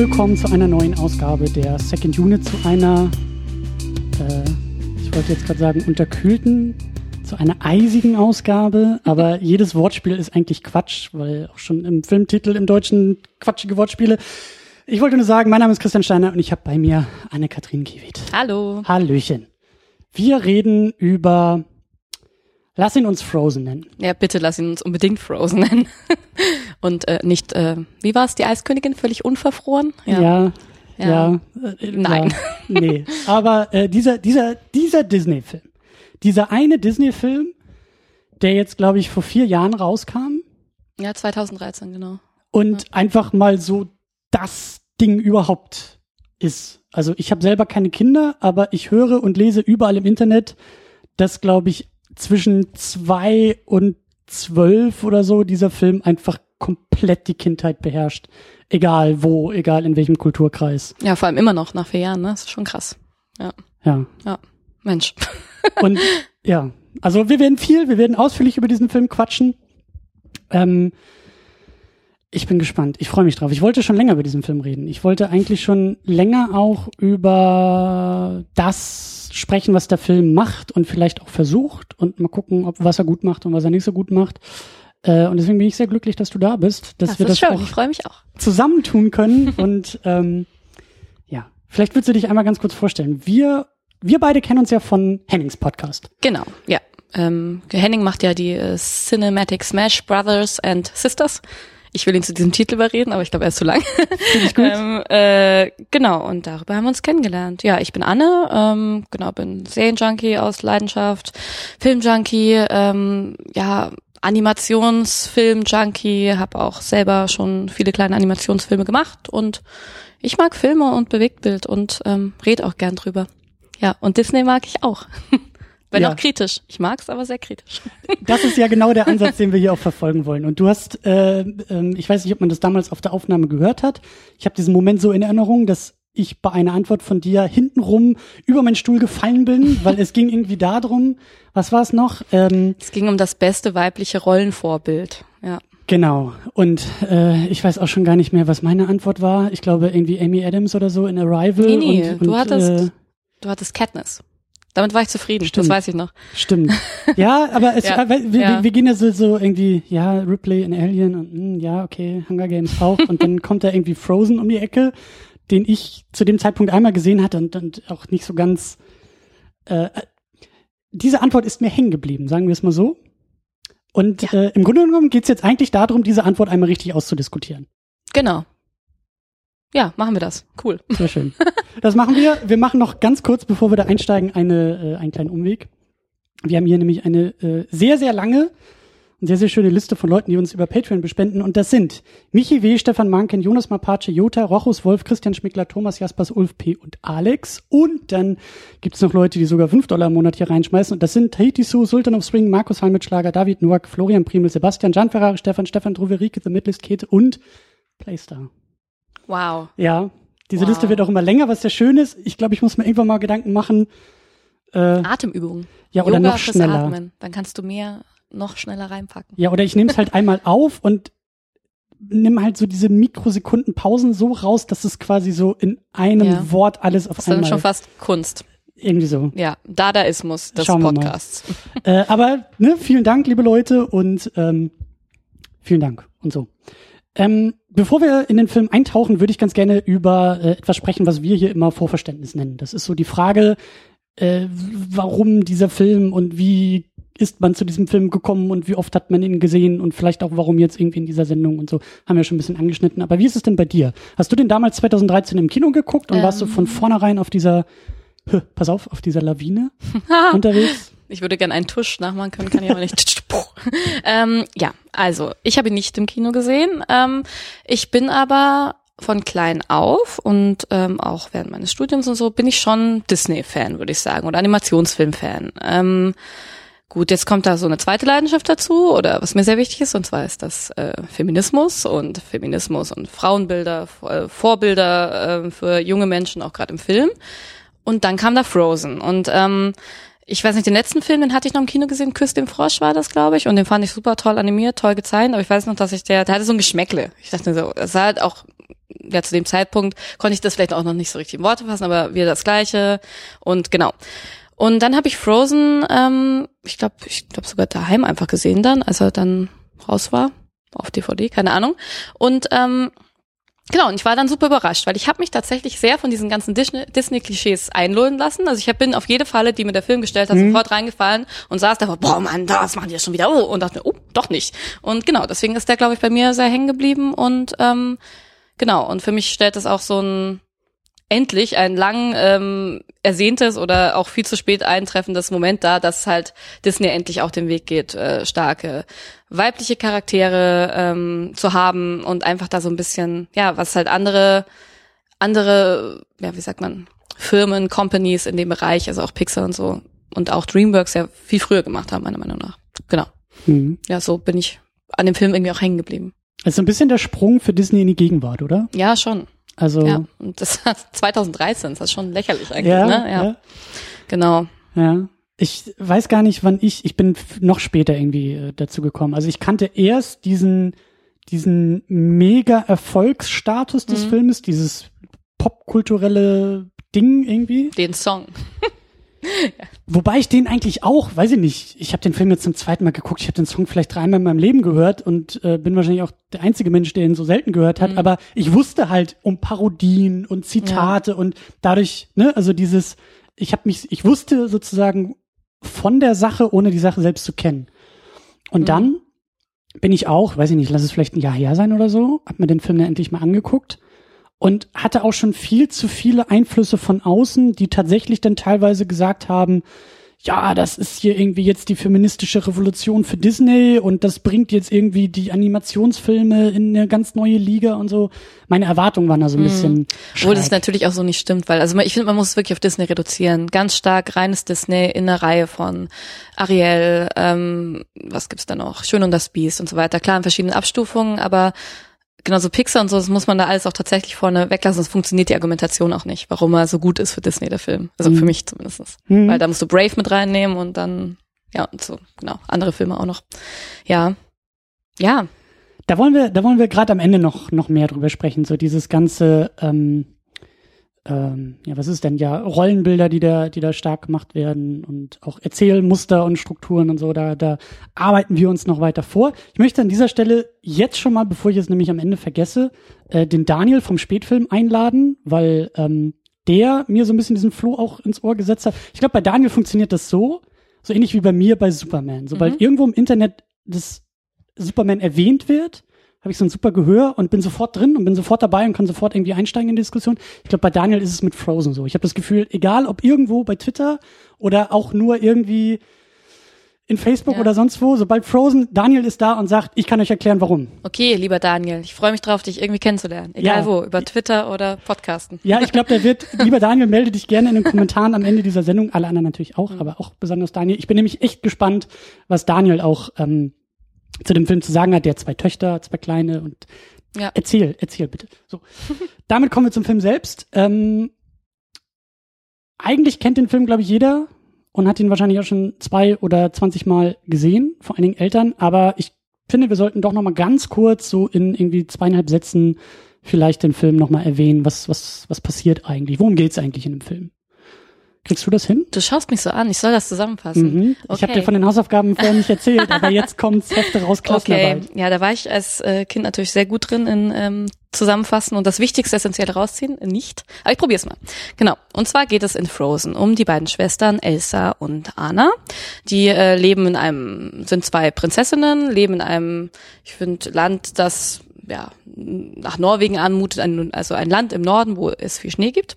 Willkommen zu einer neuen Ausgabe der Second Unit, zu einer, äh, ich wollte jetzt gerade sagen, unterkühlten, zu einer eisigen Ausgabe, aber jedes Wortspiel ist eigentlich Quatsch, weil auch schon im Filmtitel im Deutschen quatschige Wortspiele. Ich wollte nur sagen, mein Name ist Christian Steiner und ich habe bei mir Anne-Kathrin Kiewit. Hallo. Hallöchen. Wir reden über Lass ihn uns Frozen nennen. Ja, bitte lass ihn uns unbedingt Frozen nennen. Und äh, nicht, äh, wie war es, die Eiskönigin, völlig unverfroren? Ja. Ja. Ja. äh, Nein. Ja, nee. Aber äh, dieser, dieser, dieser Disney-Film, dieser eine Disney-Film, der jetzt, glaube ich, vor vier Jahren rauskam Ja, 2013, genau. und einfach mal so das Ding überhaupt ist. Also ich habe selber keine Kinder, aber ich höre und lese überall im Internet, dass, glaube ich, zwischen zwei und zwölf oder so dieser Film einfach komplett die Kindheit beherrscht. Egal wo, egal in welchem Kulturkreis. Ja, vor allem immer noch nach vier Jahren, ne? Das ist schon krass. Ja, Ja. ja. Mensch. Und ja, also wir werden viel, wir werden ausführlich über diesen Film quatschen. Ähm, ich bin gespannt. Ich freue mich drauf. Ich wollte schon länger über diesen Film reden. Ich wollte eigentlich schon länger auch über das sprechen, was der Film macht und vielleicht auch versucht und mal gucken, ob was er gut macht und was er nicht so gut macht. Äh, und deswegen bin ich sehr glücklich, dass du da bist, dass Das wir das schön, auch ich freue mich auch. zusammentun können. und ähm, ja, vielleicht willst du dich einmal ganz kurz vorstellen. Wir, wir beide kennen uns ja von Hennings Podcast. Genau, ja. Ähm, Henning macht ja die äh, Cinematic Smash Brothers and Sisters. Ich will ihn zu diesem Titel überreden, aber ich glaube, er ist zu lang. Finde ich gut. ähm, äh, genau, und darüber haben wir uns kennengelernt. Ja, ich bin Anne, ähm, genau, bin Serienjunkie aus Leidenschaft, Filmjunkie, ähm, ja, Animationsfilm-Junkie, habe auch selber schon viele kleine Animationsfilme gemacht und ich mag Filme und Bewegtbild und ähm, red auch gern drüber. Ja, und Disney mag ich auch. Wenn Ja. auch kritisch. Ich mag's, aber sehr kritisch. Das ist ja genau der Ansatz, den wir hier auch verfolgen wollen. Und du hast, äh, ähm, ich weiß nicht, ob man das damals auf der Aufnahme gehört hat. Ich habe diesen Moment so in Erinnerung, dass ich bei einer Antwort von dir hintenrum über meinen Stuhl gefallen bin, weil es ging irgendwie darum, was war es noch? Ähm, Es ging um das beste weibliche Rollenvorbild. Ja. genau. Und äh, ich weiß auch schon gar nicht mehr, was meine Antwort war. Ich glaube irgendwie Amy Adams oder so in Arrival. Nee, nee, und, du und, hattest, Äh, du hattest Katniss. Damit war ich zufrieden, Stimmt. das weiß ich noch. Stimmt. Ja, aber es, Ja, wir, wir- ja. wir gehen ja so, so irgendwie, ja, Ripley in Alien und mh, ja, okay, Hunger Games auch. und dann kommt da irgendwie Frozen um die Ecke, den ich zu dem Zeitpunkt einmal gesehen hatte und, und auch nicht so ganz. Äh, äh, diese Antwort ist mir hängen geblieben, sagen wir es mal so. Und Ja. äh, im Grunde genommen geht es jetzt eigentlich darum, diese Antwort einmal richtig auszudiskutieren. Genau. Ja, machen wir das. Cool. Sehr schön. Das machen wir. Wir machen noch ganz kurz, bevor wir da einsteigen, eine, äh, einen kleinen Umweg. Wir haben hier nämlich eine äh, sehr, sehr lange sehr, sehr schöne Liste von Leuten, die uns über Patreon bespenden. Und das sind Michi W., Stefan Manken, Jonas Mapace, Jota, Rochus Wolf, Christian Schmickler, Thomas Jaspers, Ulf P. und Alex. Und dann gibt's noch Leute, die sogar 5 Dollar im Monat hier reinschmeißen. Und das sind Tahiti Su, Sultan of Swing, Markus Halmitschlager, David Noack, Florian Primel, Sebastian, Gian Ferrari, Stefan, Stefan Druverike, The Midlist Kate und Playstar. Wow. Ja, diese Wow. Liste wird auch immer länger, was sehr schön ist. Ich glaube, ich muss mir irgendwann mal Gedanken machen. Äh, Atemübungen. ja, oder Yoga noch schneller. Atmen. Dann kannst du mehr noch schneller reinpacken. Ja, oder ich nehme es halt einmal auf und nimm halt so diese Mikrosekunden Pausen so raus, dass es quasi so in einem Ja. Wort alles auf Das ist dann einmal schon fast Kunst. irgendwie so. Ja, Dadaismus des Schauen wir mal. Podcasts. Äh, aber ne, vielen Dank, liebe Leute, und ähm, vielen Dank und so. Ähm, bevor wir in den Film eintauchen, würde ich ganz gerne über äh, etwas sprechen, was wir hier immer Vorverständnis nennen. Das ist so die Frage, äh, warum dieser Film und wie ist man zu diesem Film gekommen und wie oft hat man ihn gesehen und vielleicht auch warum jetzt irgendwie in dieser Sendung und so. Haben wir schon ein bisschen angeschnitten. Aber wie ist es denn bei dir? Hast du den damals 2013 im Kino geguckt und warst du Ähm. von vornherein auf dieser, Hö, pass auf, auf dieser Lawine unterwegs? Ich würde gerne einen Tusch nachmachen können, kann ich aber nicht. ähm, ja, also ich habe ihn nicht im Kino gesehen. Ähm, ich bin aber von klein auf und ähm, auch während meines Studiums und so bin ich schon Disney-Fan, würde ich sagen, oder Animationsfilm-Fan. Ähm, gut, jetzt kommt da so eine zweite Leidenschaft dazu, oder was mir sehr wichtig ist, und zwar ist das äh, Feminismus und Feminismus und Frauenbilder, äh, Vorbilder äh, für junge Menschen, auch gerade im Film. Und dann kam da Frozen. Und ähm, ich weiß nicht, den letzten Film, den hatte ich noch im Kino gesehen, Küss dem Frosch war das, glaube ich. Und den fand ich super toll animiert, toll gezeichnet. Aber ich weiß noch, dass ich der, der hatte so ein Geschmäckle. Ich dachte so, es sah halt auch ja, zu dem Zeitpunkt konnte ich das vielleicht auch noch nicht so richtig in Worte fassen, aber wieder das Gleiche. Und genau. Und dann habe ich Frozen, ähm, ich glaube, ich glaube sogar daheim einfach gesehen dann, als er dann raus war. Auf DVD, keine Ahnung. Und ähm, Genau, und ich war dann super überrascht, weil ich habe mich tatsächlich sehr von diesen ganzen Disney-Klischees einlullen lassen. Also ich bin auf jede Falle, die mir der Film gestellt hat, mhm. sofort reingefallen und saß da, boah Mann, das machen die ja schon wieder, oh, und dachte mir, oh, doch nicht. Und genau, deswegen ist der, glaube ich, bei mir sehr hängen geblieben und ähm, genau, und für mich stellt das auch so ein endlich ein lang ähm, ersehntes oder auch viel zu spät eintreffendes Moment da, dass halt Disney endlich auch den Weg geht, äh, starke weibliche Charaktere ähm, zu haben und einfach da so ein bisschen, ja, was halt andere, andere, ja, wie sagt man, Firmen, Companies in dem Bereich, also auch Pixar und so und auch DreamWorks ja viel früher gemacht haben, meiner Meinung nach. Genau. Mhm. Ja, so bin ich an dem Film irgendwie auch hängen geblieben. Also ein bisschen der Sprung für Disney in die Gegenwart, oder? Ja, schon. Also ja, und das 2013, das ist schon lächerlich eigentlich, ja, ne? Ja. ja. Genau. Ja. Ich weiß gar nicht, wann ich, ich bin noch später irgendwie äh, dazu gekommen. Also ich kannte erst diesen, diesen mega Erfolgsstatus des mhm. Filmes, dieses popkulturelle Ding irgendwie. Den Song. Wobei ich den eigentlich auch, weiß ich nicht, ich habe den Film jetzt zum zweiten Mal geguckt, ich habe den Song vielleicht dreimal in meinem Leben gehört und äh, bin wahrscheinlich auch der einzige Mensch, der ihn so selten gehört hat, mhm. aber ich wusste halt um Parodien und Zitate ja. und dadurch, ne, also dieses, ich habe mich, ich wusste sozusagen von der Sache, ohne die Sache selbst zu kennen. Und mhm. dann bin ich auch, weiß ich nicht, lass es vielleicht ein Jahr her sein oder so, hab mir den Film dann endlich mal angeguckt und hatte auch schon viel zu viele Einflüsse von außen, die tatsächlich dann teilweise gesagt haben, ja, das ist hier irgendwie jetzt die feministische Revolution für Disney und das bringt jetzt irgendwie die Animationsfilme in eine ganz neue Liga und so. Meine Erwartungen waren da so ein mhm. bisschen. Obwohl das natürlich auch so nicht stimmt, weil also ich finde, man muss es wirklich auf Disney reduzieren. Ganz stark reines Disney in einer Reihe von Ariel, ähm, was gibt's da noch? Schön und das Biest und so weiter. Klar in verschiedenen Abstufungen, aber genauso Pixar und so, das muss man da alles auch tatsächlich vorne weglassen, sonst funktioniert die Argumentation auch nicht, warum er so gut ist für Disney, der Film. Also mhm. für mich zumindest. Mhm. Weil da musst du Brave mit reinnehmen und dann, ja, und so, genau, andere Filme auch noch. Ja. Ja. Da wollen wir, da wollen wir gerade am Ende noch, noch mehr drüber sprechen, so dieses ganze, ähm, ähm, ja, was ist denn ja Rollenbilder, die da, die da stark gemacht werden und auch Erzählmuster und Strukturen und so, da, da arbeiten wir uns noch weiter vor. Ich möchte an dieser Stelle jetzt schon mal, bevor ich es nämlich am Ende vergesse, äh, den Daniel vom Spätfilm einladen, weil ähm, der mir so ein bisschen diesen Floh auch ins Ohr gesetzt hat. Ich glaube, bei Daniel funktioniert das so, so ähnlich wie bei mir bei Superman. Sobald mhm. irgendwo im Internet das Superman erwähnt wird, habe ich so ein super Gehör und bin sofort drin und bin sofort dabei und kann sofort irgendwie einsteigen in die Diskussion. Ich glaube, bei Daniel ist es mit Frozen so. Ich habe das Gefühl, egal ob irgendwo bei Twitter oder auch nur irgendwie in Facebook ja. oder sonst wo, sobald Frozen, Daniel ist da und sagt, ich kann euch erklären, warum. Okay, lieber Daniel, ich freue mich drauf, dich irgendwie kennenzulernen. Egal ja. wo, über Twitter oder Podcasten. Ja, ich glaube, der wird, lieber Daniel, melde dich gerne in den Kommentaren am Ende dieser Sendung. Alle anderen natürlich auch, mhm. aber auch besonders Daniel. Ich bin nämlich echt gespannt, was Daniel auch ähm, zu dem Film zu sagen hat. Der hat zwei Töchter, zwei kleine und ja. erzähl, erzähl bitte. So. Damit kommen wir zum Film selbst. Ähm, eigentlich kennt den Film, glaube ich, jeder und hat ihn wahrscheinlich auch schon zwei oder zwanzig Mal gesehen, vor allen Dingen Eltern. Aber ich finde, wir sollten doch noch mal ganz kurz so in irgendwie zweieinhalb Sätzen vielleicht den Film noch mal erwähnen. Was was was passiert eigentlich? Worum geht's eigentlich in dem Film? Kriegst du das hin? Du schaust mich so an, ich soll das zusammenfassen. Mhm. Okay. Ich habe dir von den Hausaufgaben vorher nicht erzählt, aber jetzt kommt's Hefte raus, Klassenarbeit. Okay, ja, da war ich als äh, Kind natürlich sehr gut drin in ähm, Zusammenfassen und das Wichtigste essentiell rausziehen, nicht. Aber ich probier's mal. Genau. Und zwar geht es in Frozen um die beiden Schwestern Elsa und Anna. Die äh, leben in einem, sind zwei Prinzessinnen, leben in einem, ich finde, Land, das ja, nach Norwegen anmutet, ein, also ein Land im Norden, wo es viel Schnee gibt.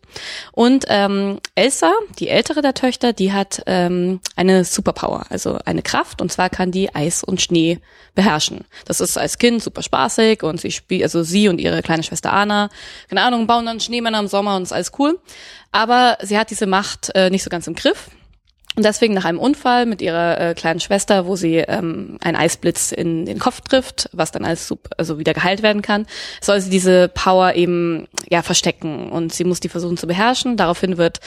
Und ähm, Elsa, die ältere der Töchter, die hat ähm, eine Superpower, also eine Kraft, und zwar kann die Eis und Schnee beherrschen. Das ist als Kind super spaßig und sie spielt, also sie und ihre kleine Schwester Anna, keine Ahnung, bauen dann Schneemänner im Sommer und ist alles cool. Aber sie hat diese Macht äh, nicht so ganz im Griff. Und deswegen nach einem Unfall mit ihrer äh, kleinen Schwester, wo sie ähm, ein Eisblitz in den Kopf trifft, was dann alles super, also wieder geheilt werden kann, soll sie diese Power eben ja verstecken und sie muss die versuchen zu beherrschen. Daraufhin wird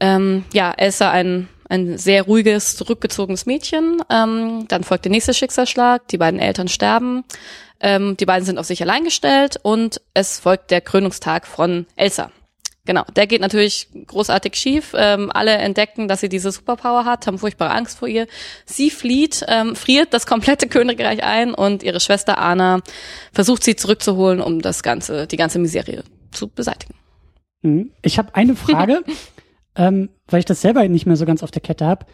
ähm, ja Elsa ein ein sehr ruhiges, zurückgezogenes Mädchen. Ähm, dann folgt der nächste Schicksalsschlag, die beiden Eltern sterben. Ähm, die beiden sind auf sich allein gestellt und es folgt der Krönungstag von Elsa. Genau, der geht natürlich großartig schief. Ähm, alle entdecken, dass sie diese Superpower hat, haben furchtbare Angst vor ihr. Sie flieht, ähm, friert das komplette Königreich ein und ihre Schwester Anna versucht sie zurückzuholen, um das ganze, die ganze Miserie zu beseitigen. Mhm. Ich habe eine Frage, ähm, weil ich das selber nicht mehr so ganz auf der Kette habe.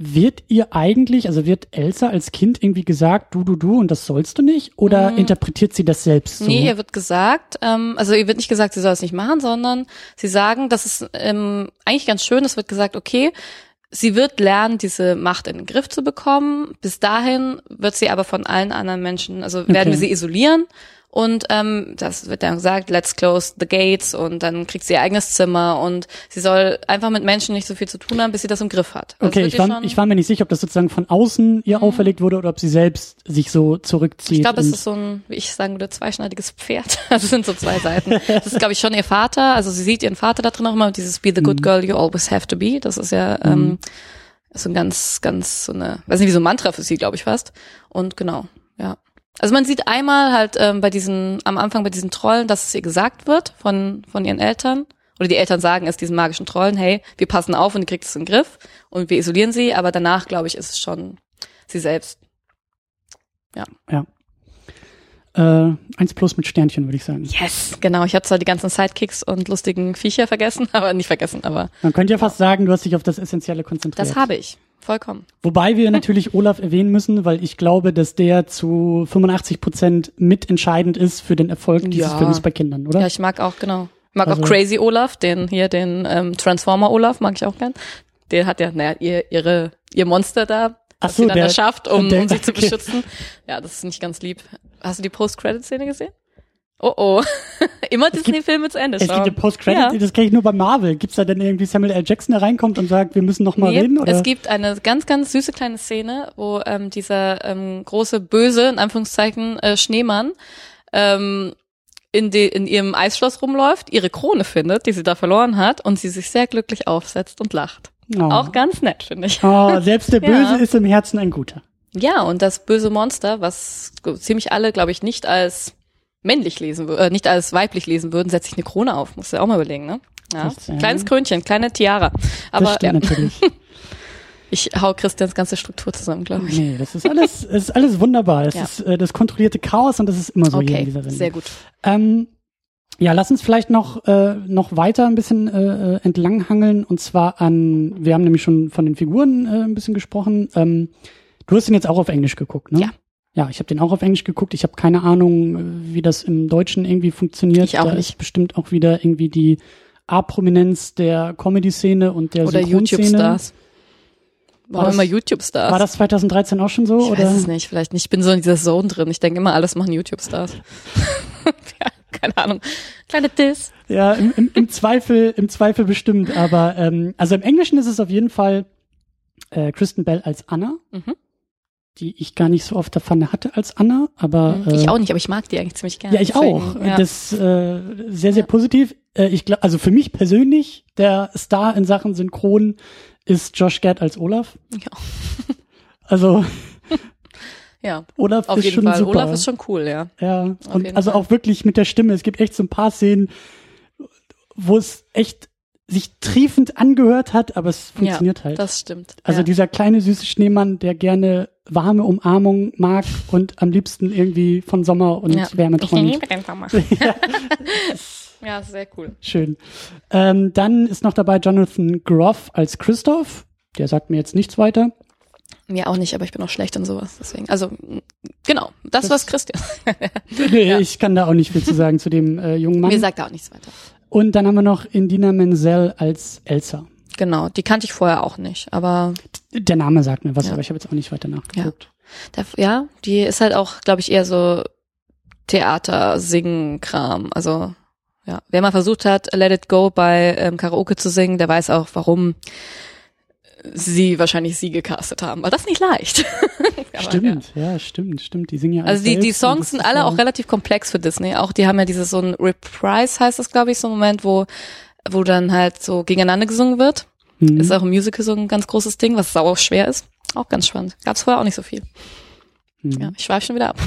Wird ihr eigentlich, also wird Elsa als Kind irgendwie gesagt, du, du, du und das sollst du nicht? Oder Mhm. interpretiert sie das selbst so? Nee, ihr wird gesagt, ähm, also ihr wird nicht gesagt, sie soll es nicht machen, sondern sie sagen, das ist ähm, eigentlich ganz schön, es wird gesagt, okay, sie wird lernen, diese Macht in den Griff zu bekommen. Bis dahin wird sie aber von allen anderen Menschen, also werden Okay. wir sie isolieren. Und ähm, das wird dann gesagt, let's close the gates und dann kriegt sie ihr eigenes Zimmer und sie soll einfach mit Menschen nicht so viel zu tun haben, bis sie das im Griff hat. Also Okay, ich war, ich war mir nicht sicher, ob das sozusagen von außen ihr auferlegt wurde oder ob sie selbst sich so zurückzieht. Ich glaube, es ist so ein, wie ich sagen würde, zweischneidiges Pferd. Also es sind so zwei Seiten. Das ist, glaube ich, schon ihr Vater. Also sie sieht ihren Vater da drin auch immer, dieses Be the Mhm. good girl you always have to be. Das ist ja ähm, so ein ganz, ganz so eine, weiß nicht, wie so ein Mantra für sie, glaube ich fast. Und genau, ja. Also man sieht einmal halt ähm, bei diesen, am Anfang bei diesen Trollen, dass es ihr gesagt wird von, von ihren Eltern. Oder die Eltern sagen es diesen magischen Trollen, hey, wir passen auf und ihr kriegt es in den Griff und wir isolieren sie, aber danach, glaube ich, ist es schon sie selbst. äh, eins plus mit Sternchen, würde ich sagen. Yes, genau. Ich habe zwar die ganzen Sidekicks und lustigen Viecher vergessen, aber nicht vergessen, aber Man könnte ja fast sagen, du hast dich auf das Essentielle konzentriert. das habe ich. Vollkommen. Wobei wir natürlich Olaf erwähnen müssen, weil ich glaube, dass der zu 85 Prozent mitentscheidend ist für den Erfolg dieses Ja. Films bei Kindern, oder? Ja, ich mag auch, genau. Ich mag Also- auch Crazy Olaf, den hier, den ähm, Transformer Olaf, mag ich auch gern. Der hat ja, naja, ihr, ihre, ihr Monster da, was so, sie dann der- erschafft, um, der- um sich zu okay. beschützen. Ja, das ist nicht ganz lieb. Hast du die Post-Credit-Szene gesehen? Oh oh. Immer Disney-Filme zu Ende es gibt schauen. ja Post-Credit, Ja. das kenne ich nur bei Marvel. Gibt's da denn irgendwie Samuel L. Jackson, der reinkommt und sagt, wir müssen noch mal Nee, reden? Oder? Es gibt eine ganz, ganz süße kleine Szene, wo ähm, dieser ähm, große, böse, in Anführungszeichen, äh, Schneemann ähm, in, de, in ihrem Eisschloss rumläuft, ihre Krone findet, die sie da verloren hat, und sie sich sehr glücklich aufsetzt und lacht. oh. Auch ganz nett, finde ich. oh, selbst der Ja. Böse ist im Herzen ein Guter. Ja, und das böse Monster, was ziemlich alle, glaube ich, nicht als männlich lesen würden, äh, nicht als weiblich lesen würden, setzt sich eine Krone auf. Musst du ja auch mal überlegen, ne? Ja. Kleines Krönchen, kleine Tiara. Aber das ja, natürlich. ich hau Christians ganze Struktur zusammen, glaube ich. Nee, das ist alles, es ist alles wunderbar. Das Ja. ist äh, das kontrollierte Chaos und das ist immer so hier in Okay, dieser Sendung. sehr gut. Ähm, ja, lass uns vielleicht noch, äh, noch weiter ein bisschen äh, äh, entlanghangeln und zwar an, wir haben nämlich schon von den Figuren äh, ein bisschen gesprochen. Ähm, du hast ihn jetzt auch auf Englisch geguckt, ne? Ja. Ja, ich habe den auch auf Englisch geguckt. Ich habe keine Ahnung, äh, wie das im Deutschen irgendwie funktioniert. Ich auch da nicht. ist bestimmt auch wieder irgendwie die A-Prominenz der Comedy-Szene und der Oder. YouTube-Stars. War Warum das- immer YouTube-Stars? War das 2013 auch schon so? ich oder? weiß es nicht, vielleicht nicht. Ich bin so in dieser Zone drin. Ich denke immer, alles machen YouTube-Stars. ja, keine Ahnung. Kleine Diss. Ja, im, im, im Zweifel, im Zweifel bestimmt. Aber ähm, also im Englischen ist es auf jeden Fall äh, Kristen Bell als Anna, Mhm. Die ich gar nicht so oft der Pfanne hatte als Anna, aber äh, Ich auch nicht, aber ich mag die eigentlich ziemlich gerne. ja, ich Deswegen, auch. Ja. Das äh, sehr, sehr Ja. positiv. Äh, ich glaube, also für mich persönlich der Star in Sachen Synchron ist Josh Gad als Olaf. ja. Also ja, Olaf auf ist jeden schon Fall. super. Olaf ist schon cool, ja. Ja, und also Fall. auch wirklich mit der Stimme. Es gibt echt so ein paar Szenen, wo es echt sich triefend angehört hat, aber es funktioniert ja, halt. Das stimmt. Also ja. dieser kleine süße Schneemann, der gerne warme Umarmung mag und am liebsten irgendwie von Sommer und ja. Wärme Ich träumt. liebe den Sommer. ja, sehr cool. Schön. Ähm, dann ist noch dabei Jonathan Groff als Christoph. Der sagt mir jetzt nichts weiter. Mir auch nicht, aber ich bin auch schlecht in sowas. Deswegen, also genau, das, Das- was Christian. Nee, Ja. Ich kann da auch nicht viel zu sagen zu dem äh, jungen Mann. Mir sagt er auch nichts weiter. Und dann haben wir noch Indina Menzel als Elsa. Genau, die kannte ich vorher auch nicht, aber Der Name sagt mir was, Ja. aber ich habe jetzt auch nicht weiter nachgeguckt. der, ja, die ist halt auch, glaube ich, eher so Theater, Singen, Kram. Also ja, wer mal versucht hat, Let It Go bei ähm, Karaoke zu singen, der weiß auch, warum sie wahrscheinlich sie gecastet haben, weil das ist nicht leicht. Aber, Stimmt, ja. stimmt, stimmt. Die singen ja Ja. Also die, die Songs sind alle ja- auch relativ komplex für Disney. Auch die haben ja dieses so ein Reprise heißt das, glaube ich, so ein Moment, wo wo dann halt so gegeneinander gesungen wird. Mhm. Ist auch im Musical so ein ganz großes Ding, was sauer schwer ist. Auch ganz spannend. Gab's vorher auch nicht so viel. Mhm. Ja, ich schweife schon wieder ab.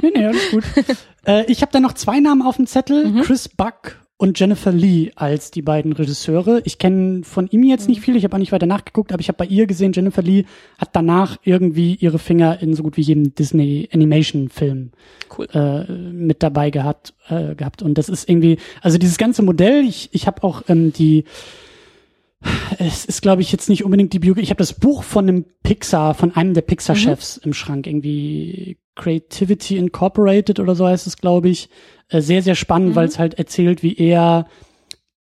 Nee, nee, alles gut. äh, ich habe da noch zwei Namen auf dem Zettel. Mhm. Chris Buck und Jennifer Lee als die beiden Regisseure. Ich kenne von ihm jetzt nicht viel, ich habe auch nicht weiter nachgeguckt, aber ich habe bei ihr gesehen, Jennifer Lee hat danach irgendwie ihre Finger in so gut wie jedem Disney Animation Film Cool. äh, mit dabei gehabt, äh, gehabt. Und das ist irgendwie, also dieses ganze Modell, ich, ich habe auch ähm, die, es ist, glaube ich, jetzt nicht unbedingt die Biografie. Ich habe das Buch von einem Pixar, von einem der Pixar-Chefs im Schrank, irgendwie Creativity Incorporated oder so heißt es, glaube ich. Äh, sehr, sehr spannend, Mhm. weil es halt erzählt, wie er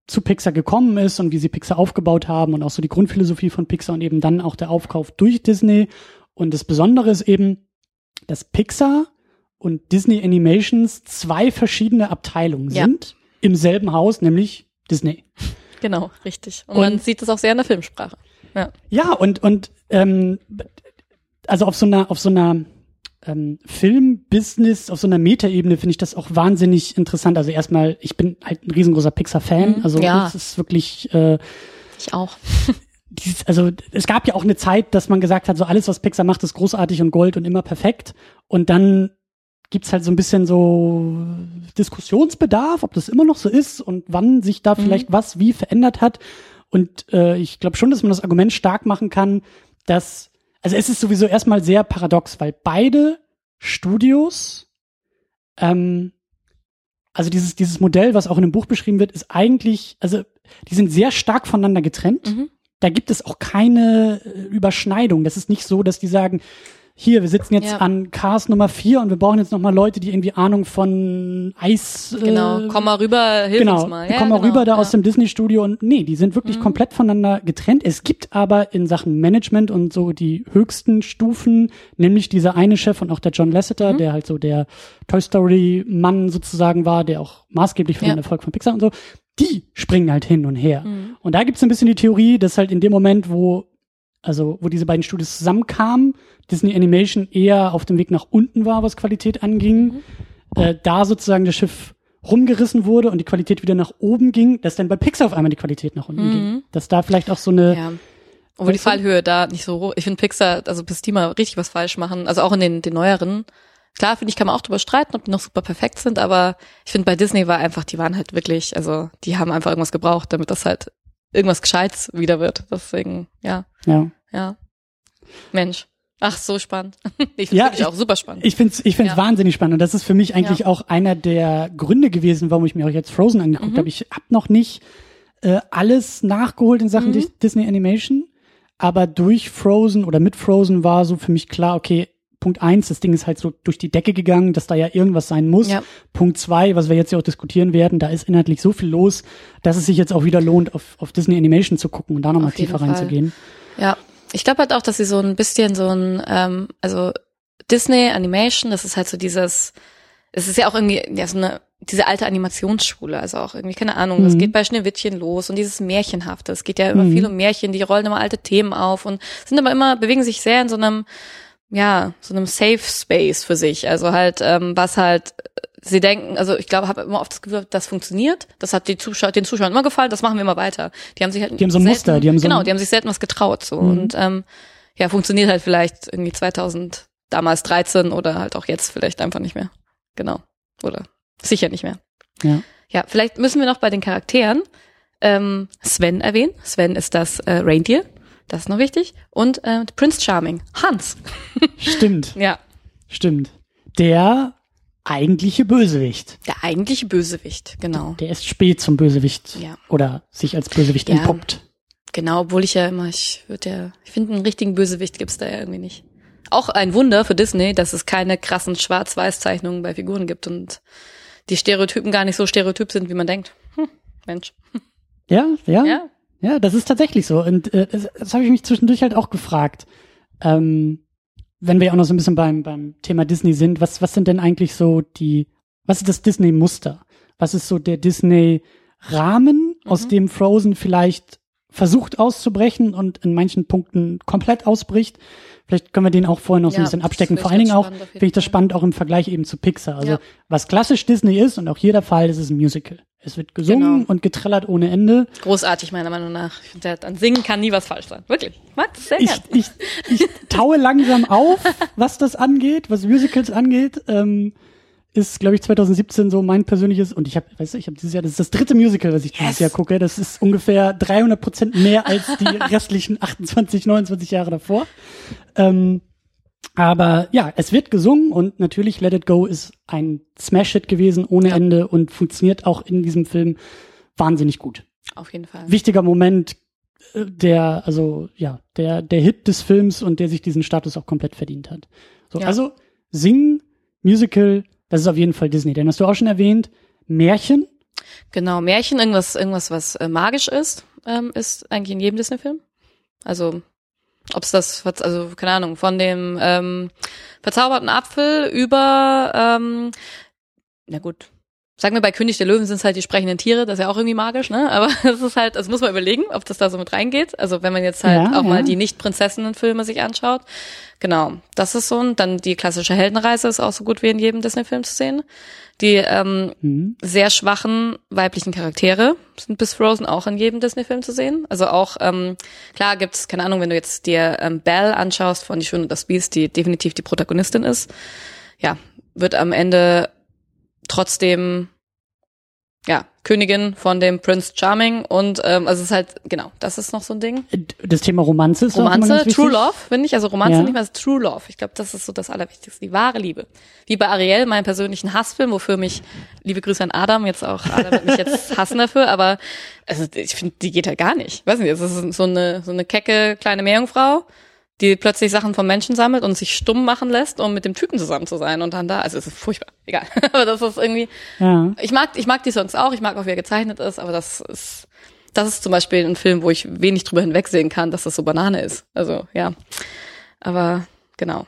zu Pixar gekommen ist und wie sie Pixar aufgebaut haben und auch so die Grundphilosophie von Pixar und eben dann auch der Aufkauf durch Disney. Und das Besondere ist eben, dass Pixar und Disney Animations zwei verschiedene Abteilungen Ja. sind im selben Haus, nämlich Disney. Genau, richtig. Und, Und- man sieht das auch sehr in der Filmsprache. Ja. Ja, und, und ähm, also auf so einer, auf so einer ähm, Film-Business, auf so einer Metaebene finde ich das auch wahnsinnig interessant. Also erstmal, ich bin halt ein riesengroßer Pixar-Fan. Mhm, Also ja. es ist wirklich äh, Ich auch. dieses, also es gab ja auch eine Zeit, dass man gesagt hat, so alles, was Pixar macht, ist großartig und Gold und immer perfekt. Und dann gibt's halt so ein bisschen so Diskussionsbedarf, ob das immer noch so ist und wann sich da vielleicht was wie verändert hat. Und äh, ich glaube schon, dass man das Argument stark machen kann, dass, also es ist sowieso erstmal sehr paradox, weil beide Studios, ähm, also dieses, dieses Modell, was auch in dem Buch beschrieben wird, ist eigentlich, also die sind sehr stark voneinander getrennt Mhm. da gibt es auch keine äh, Überschneidung. Das ist nicht so, dass die sagen, hier, wir sitzen jetzt Ja. an Cars Nummer 4 und wir brauchen jetzt nochmal Leute, die irgendwie Ahnung von Eis. Genau. Äh, Komm mal rüber, hilf genau, uns mal. Ja, komm mal genau. rüber da ja. aus dem Disney-Studio und nee, die sind wirklich Mhm. komplett voneinander getrennt. Es gibt aber in Sachen Management und so die höchsten Stufen, nämlich dieser eine Chef und auch der John Lasseter, Mhm. der halt so der Toy Story-Mann sozusagen war, der auch maßgeblich für Ja. den Erfolg von Pixar und so, die springen halt hin und her. Mhm. Und da gibt's ein bisschen die Theorie, dass halt in dem Moment, wo, also wo diese beiden Studios zusammenkamen, Disney Animation eher auf dem Weg nach unten war, was Qualität anging, äh, da sozusagen das Schiff rumgerissen wurde und die Qualität wieder nach oben ging, dass dann bei Pixar auf einmal die Qualität nach unten Mhm. ging. Dass da vielleicht auch so eine, Ja. Obwohl die? Fallhöhe da nicht so hoch. Ich finde Pixar, also bis die mal richtig was falsch machen, also auch in den, den neueren. Klar, finde ich, kann man auch drüber streiten, ob die noch super perfekt sind, aber ich finde bei Disney war einfach, die waren halt wirklich, also die haben einfach irgendwas gebraucht, damit das halt irgendwas Gescheites wieder wird. Deswegen, ja, ja. ja. Mensch. Ach, so spannend. Ich finde Ja, ich- auch super spannend. Ich find's, ich find's Ja. wahnsinnig spannend. Und das ist für mich eigentlich Ja. auch einer der Gründe gewesen, warum ich mir auch jetzt Frozen angeguckt Mhm. habe. Ich habe noch nicht äh, alles nachgeholt in Sachen Mhm. Dis- Disney Animation, aber durch Frozen oder mit Frozen war so für mich klar, okay, Punkt eins, das Ding ist halt so durch die Decke gegangen, dass da ja irgendwas sein muss. Ja. Punkt zwei, was wir jetzt ja auch diskutieren werden, da ist inhaltlich so viel los, dass es sich jetzt auch wieder lohnt, auf, auf Disney Animation zu gucken und da nochmal tiefer Fall. Ja, ich glaube halt auch, dass sie so ein bisschen so ein, ähm, also Disney Animation, das ist halt so dieses, es ist ja auch irgendwie ja, so eine diese alte Animationsschule, also auch irgendwie keine Ahnung, das Mhm. geht bei Schneewittchen los und dieses Märchenhafte, es geht ja immer Mhm. viel um Märchen, die rollen immer alte Themen auf und sind aber immer bewegen sich sehr in so einem ja, so einem Safe Space für sich, also halt ähm, was halt sie denken, also ich glaube, habe immer oft das Gefühl, das funktioniert, das hat die Zuschauer, den Zuschauern immer gefallen, das machen wir immer weiter. Die haben sich halt Die haben so ein selten, Muster, die haben so genau, die haben sich selten was getraut so Mhm. und ähm, ja, funktioniert halt vielleicht irgendwie 2000 damals 13 oder halt auch jetzt vielleicht einfach nicht mehr. Genau. Oder sicher nicht mehr. Ja. Ja, vielleicht müssen wir noch bei den Charakteren ähm, Sven erwähnen. Sven ist das äh, Reindeer. Das ist noch wichtig. Und äh, Prince Charming. Hans. Stimmt, Ja. stimmt. Der eigentliche Bösewicht. Der eigentliche Bösewicht. Genau. Der ist spät zum Bösewicht Ja. oder sich als Bösewicht Ja. entpuppt. Genau, obwohl ich ja immer, ich würde ja, ich finde, einen richtigen Bösewicht gibt's da ja irgendwie nicht. Auch ein Wunder für Disney, dass es keine krassen Schwarz-Weiß-Zeichnungen bei Figuren gibt und die Stereotypen gar nicht so stereotyp sind, wie man denkt. Hm, Mensch. Ja, ja, ja, Ja. das ist tatsächlich so. Und äh, das, das habe ich mich zwischendurch halt auch gefragt. Ähm, wenn wir ja auch noch so ein bisschen beim, beim Thema Disney sind, was, was sind denn eigentlich so die, was ist das Disney-Muster? Was ist so der Disney-Rahmen, aus Mhm. dem Frozen vielleicht versucht auszubrechen und in manchen Punkten komplett ausbricht. Vielleicht können wir den auch vorher noch so Ja, ein bisschen das abstecken. Vor allen Dingen auch finde ich das spannend auch im Vergleich eben zu Pixar. Also Ja. was klassisch Disney ist und auch hier der Fall, ist es ein Musical. Es wird gesungen Genau. und getrellert ohne Ende. Großartig, meiner Meinung nach. Ich finde, an Singen kann nie was falsch sein. Wirklich. Ich mag das sehr Ich, gern. ich, ich taue langsam auf, was das angeht, was Musicals angeht. Ähm, ist, glaube ich, 2017 so mein persönliches und ich habe, weißt du, ich habe dieses Jahr, das ist das dritte Musical, was ich dieses Yes. Jahr gucke. Das ist ungefähr 300 Prozent mehr als die restlichen 28, 29 Jahre davor. Ähm, aber ja, es wird gesungen und natürlich Let It Go ist ein Smash-Hit gewesen ohne Ja. Ende und funktioniert auch in diesem Film wahnsinnig gut. Auf jeden Fall. Wichtiger Moment, äh, der, also ja, der, der Hit des Films und der sich diesen Status auch komplett verdient hat. So, Ja. also Singen, Musical, das ist auf jeden Fall Disney. Denn hast du auch schon erwähnt, Märchen, Genau, Märchen, irgendwas, irgendwas, was äh, magisch ist, ähm, ist eigentlich in jedem Disney-Film. Also, ob's das, also, keine Ahnung, von dem ähm, verzauberten Apfel über, ähm, na gut, sagen wir bei König der Löwen sind es halt die sprechenden Tiere, das ist ja auch irgendwie magisch, ne? Aber es ist halt, das muss man überlegen, ob das da so mit reingeht. Also wenn man jetzt halt Ja, auch ja. mal die Nicht-Prinzessinnen-Filme sich anschaut. Genau, das ist so. Und dann die klassische Heldenreise ist auch so gut wie in jedem Disney-Film zu sehen. Die ähm, hm, sehr schwachen weiblichen Charaktere sind bis Frozen auch in jedem Disney-Film zu sehen. Also auch, ähm, klar gibt's keine Ahnung, wenn du jetzt dir ähm, Belle anschaust von Die Schöne und das Biest, die definitiv die Protagonistin ist, ja, wird am Ende trotzdem ja, Königin von dem Prince Charming und ähm, also es ist halt, genau, das ist noch so ein Ding. das Thema Romanze ist Romanze. True Love, finde ich. Also Romanze Ja. nicht mehr, True Love. Ich glaube, das ist so das Allerwichtigste, die wahre Liebe. Wie bei Ariel, meinem persönlichen Hassfilm, wofür mich, liebe Grüße an Adam, jetzt auch, Adam wird mich jetzt hassen dafür, aber also ich finde, die geht halt gar nicht. Weiß nicht, es ist so eine, so eine kecke kleine Meerjungfrau, die plötzlich Sachen vom Menschen sammelt und sich stumm machen lässt, um mit dem Typen zusammen zu sein und dann da, also es ist furchtbar, egal. aber das ist irgendwie, Ja. ich mag, ich mag die Songs auch, ich mag auch, wie er gezeichnet ist, aber das ist, das ist zum Beispiel ein Film, wo ich wenig drüber hinwegsehen kann, dass das so Banane ist. Also, ja. Aber, genau.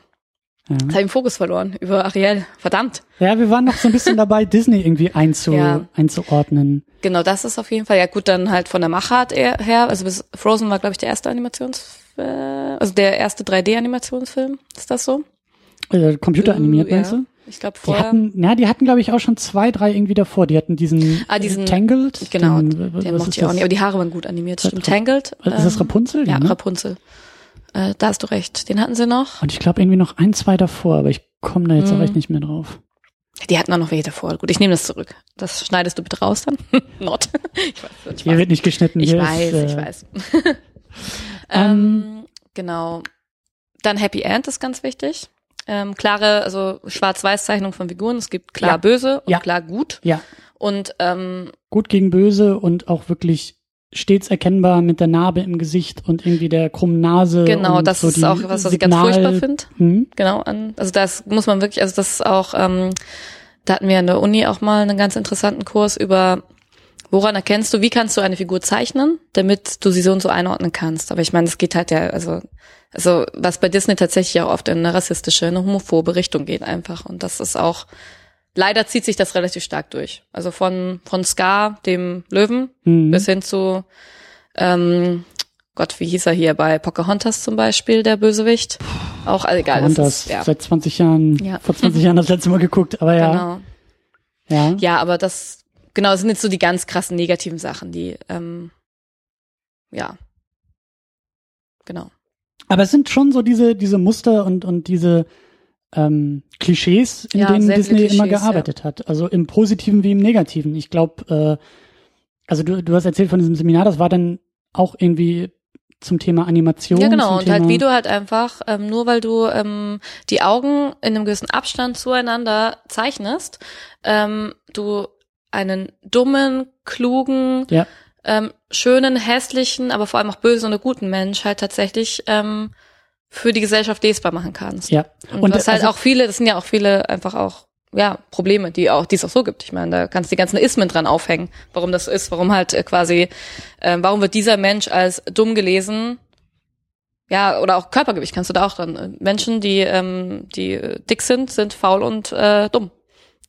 Ja. Jetzt habe ich den Fokus verloren über Ariel. Verdammt. ja, wir waren noch so ein bisschen dabei, Disney irgendwie einzu, Ja. einzuordnen. Genau, das ist auf jeden Fall, ja gut, dann halt von der Machart her, also bis Frozen war, glaube ich, der erste Animations, äh, also der erste 3D-Animationsfilm. Ist das so? Äh, computeranimiert, ja. meinst du? Ich glaube Die vorher. hatten, na, die hatten, glaube ich, auch schon zwei, drei irgendwie davor. Die hatten diesen, Ah, diesen- äh, Tangled. genau, den, der ist mochte ich auch nicht, aber die Haare waren gut animiert, stimmt. Tangled. ist das ähm, Rapunzel? Ja, ne? Rapunzel. Äh, da hast du recht. Den hatten sie noch. Und ich glaube irgendwie noch ein, zwei davor, aber ich komme da jetzt auch Mhm. echt nicht mehr drauf. Die hatten auch noch welche davor. Gut, ich nehme das zurück. Das schneidest du bitte raus dann. Not. ich weiß, wird Hier Spaß. wird nicht geschnitten. Ich weiß, ist, äh, ich weiß. ähm, genau. Dann Happy End ist ganz wichtig. Ähm, klare, also Schwarz-Weiß-Zeichnung von Figuren. Es gibt klar Ja. böse und Ja. klar gut. Ja, Und ähm, gut gegen böse und auch wirklich stets erkennbar mit der Narbe im Gesicht und irgendwie der krummen Nase. genau, das so ist auch was, was ich ganz Signal- furchtbar finde. Hm? Genau, an, also das muss man wirklich, also das ist auch, ähm, da hatten wir an der Uni auch mal einen ganz interessanten Kurs über, woran erkennst du, wie kannst du eine Figur zeichnen, damit du sie so und so einordnen kannst. Aber ich meine, das geht halt ja, also, also was bei Disney tatsächlich auch oft in eine rassistische, eine homophobe Richtung geht einfach. Und das ist auch, leider zieht sich das relativ stark durch. Also von, von Scar, dem Löwen, Mhm. bis hin zu, ähm, Gott, wie hieß er hier bei Pocahontas zum Beispiel, der Bösewicht? Auch also egal. und das das ist, ja. seit 20 Jahren, Ja. vor 20 Jahren das letzte Mal geguckt, aber ja. Genau. Ja. Ja, aber das, genau, das sind jetzt so die ganz krassen negativen Sachen, die, ähm, ja. Genau. Aber es sind schon so diese, diese Muster und, und diese ähm, Klischees, in Ja, denen Disney viele immer Klischees, gearbeitet hat. Also im Positiven wie im Negativen. Ich glaube, äh, also du, du hast erzählt von diesem Seminar, das war dann auch irgendwie zum Thema Animation. Ja, genau. Und Thema, halt, wie du halt einfach, ähm, nur weil du ähm, die Augen in einem gewissen Abstand zueinander zeichnest, ähm, du einen dummen, klugen, Ja. ähm, schönen, hässlichen, aber vor allem auch bösen oder guten Mensch halt tatsächlich ähm, für die Gesellschaft lesbar machen kannst. Ja. Und, Und, was halt also- auch viele, das sind ja auch viele einfach auch ja Probleme, die auch die es auch so gibt. Ich meine, da kannst du die ganzen Ismen dran aufhängen, warum das so ist, warum halt äh, quasi, äh, warum wird dieser Mensch als dumm gelesen? Ja, oder auch Körpergewicht kannst du da auch dran. Äh, Menschen, die ähm, die äh, dick sind, sind faul und äh, dumm.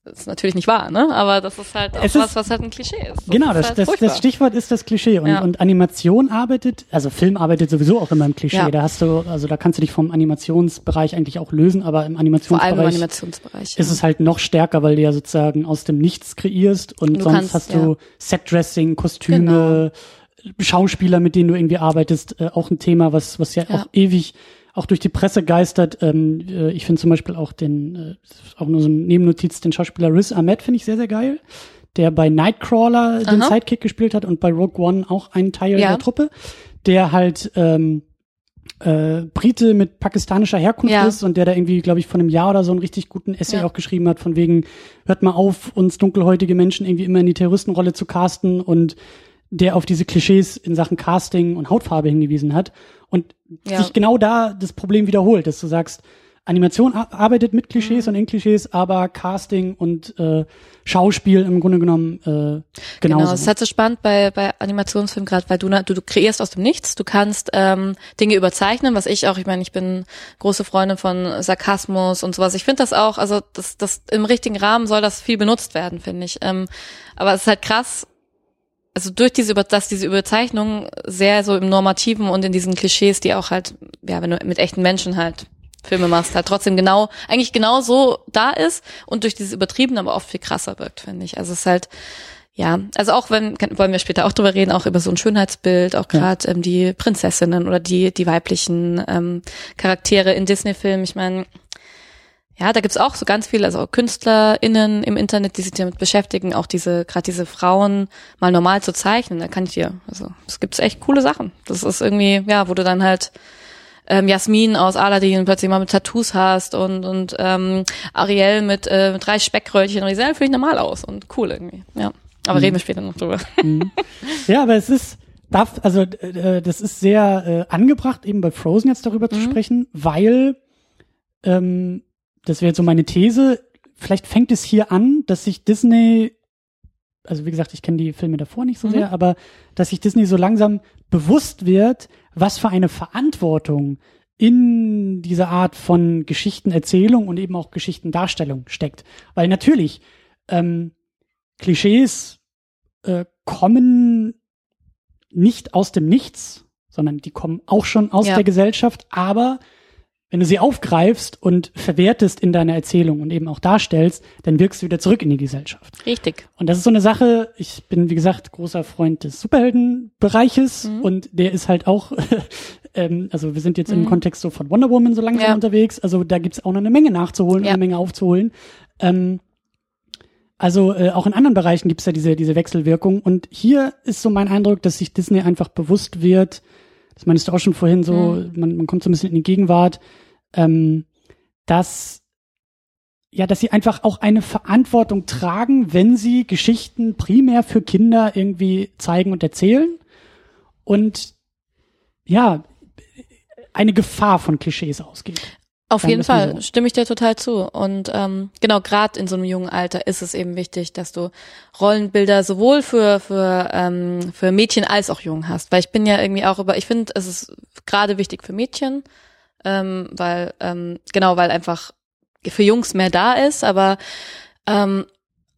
Ist natürlich nicht wahr, ne? Aber das ist halt auch Es was, ist- was halt ein Klischee ist. Das Genau, ist das, halt das, furchtbar. das Stichwort ist das Klischee und, Ja. und Animation arbeitet, also Film arbeitet sowieso auch immer im Klischee. Ja. Da hast du, also da kannst du dich vom Animationsbereich eigentlich auch lösen, aber im Vor allem im Animationsbereich Animationsbereich. ist es halt noch stärker, weil du ja sozusagen aus dem Nichts kreierst und Du sonst kannst, hast ja. Genau. du Setdressing, Kostüme, Schauspieler, mit denen du irgendwie arbeitest, äh, auch ein Thema, was, was ja, Ja. auch ewig auch durch die Presse geistert. Ähm, äh, ich finde zum Beispiel auch den, äh, auch nur so eine Nebennotiz, den Schauspieler Riz Ahmed finde ich sehr, sehr geil, der bei Nightcrawler den Aha. Sidekick gespielt hat und bei Rogue One auch einen Teil Ja. der Truppe, der halt ähm, äh, Brite mit pakistanischer Herkunft Ja. ist und der da irgendwie, glaube ich, von einem Jahr oder so einen richtig guten Essay Ja. auch geschrieben hat, von wegen, hört mal auf, uns dunkelhäutige Menschen irgendwie immer in die Terroristenrolle zu casten und der auf diese Klischees in Sachen Casting und Hautfarbe hingewiesen hat und Ja. sich genau da das Problem wiederholt, dass du sagst, Animation ar- arbeitet mit Mhm. Klischees und in Klischees, aber Casting und äh, Schauspiel im Grunde genommen äh, Genau, genauso. es ist halt so spannend bei, bei Animationsfilmen gerade, weil du, du, du kreierst aus dem Nichts, du kannst ähm, Dinge überzeichnen, was ich auch, ich meine, ich bin große Freundin von Sarkasmus und sowas. Ich finde das auch, also das, das im richtigen Rahmen soll das viel benutzt werden, finde ich. Ähm, aber es ist halt krass, also durch diese, Über- dass diese Überzeichnung sehr so im Normativen und in diesen Klischees, die auch halt, ja, wenn du mit echten Menschen halt Filme machst, halt trotzdem genau, eigentlich genau so da ist und durch dieses Übertrieben aber oft viel krasser wirkt, finde ich. Also es ist halt, ja, also auch wenn, wollen wir später auch drüber reden, auch über so ein Schönheitsbild, auch Ja. gerade ähm, die Prinzessinnen oder die, die weiblichen ähm, Charaktere in Disney-Filmen. Ich meine, ja, da gibt's auch so ganz viele, also KünstlerInnen im Internet, die sich damit beschäftigen, auch diese, gerade diese Frauen mal normal zu zeichnen. Da kann ich dir, also es gibt echt coole Sachen. Das ist irgendwie, ja, wo du dann halt ähm, Jasmin aus Aladdin plötzlich mal mit Tattoos hast und und ähm, Ariel mit, äh, mit drei Speckröllchen und die sehen völlig normal aus und cool irgendwie. Ja, aber reden wir später noch drüber. Ja, aber es ist, darf, also äh, das ist sehr äh, angebracht, eben bei Frozen jetzt darüber zu sprechen, weil ähm, das wäre jetzt so meine These. Vielleicht fängt es hier an, dass sich Disney, also wie gesagt, ich kenne die Filme davor nicht so Mhm. sehr, aber dass sich Disney so langsam bewusst wird, was für eine Verantwortung in dieser Art von Geschichtenerzählung und eben auch Geschichtendarstellung steckt. Weil natürlich ähm, Klischees äh, kommen nicht aus dem Nichts, sondern die kommen auch schon aus Ja. der Gesellschaft, aber wenn du sie aufgreifst und verwertest in deiner Erzählung und eben auch darstellst, dann wirkst du wieder zurück in die Gesellschaft. Richtig. Und das ist so eine Sache, ich bin, wie gesagt, großer Freund des Superheldenbereiches Mhm. und der ist halt auch, ähm, also wir sind jetzt im Kontext so von Wonder Woman so langsam Ja. unterwegs, also da gibt's auch noch eine Menge nachzuholen und Ja. eine Menge aufzuholen. Ähm, also äh, auch in anderen Bereichen gibt's ja diese, diese Wechselwirkung und hier ist so mein Eindruck, dass sich Disney einfach bewusst wird, das meinst du auch schon vorhin so, Mhm. man, man kommt so ein bisschen in die Gegenwart, ähm, dass ja, dass sie einfach auch eine Verantwortung tragen, wenn sie Geschichten primär für Kinder irgendwie zeigen und erzählen und ja, eine Gefahr von Klischees ausgeht. Auf jeden Fall stimme ich dir total zu. Und ähm, genau, gerade in so einem jungen Alter ist es eben wichtig, dass du Rollenbilder sowohl für für ähm, für Mädchen als auch Jungen hast. Weil ich bin ja irgendwie auch über, ich finde, es ist gerade wichtig für Mädchen, ähm, weil ähm, genau, weil einfach für Jungs mehr da ist, aber ähm,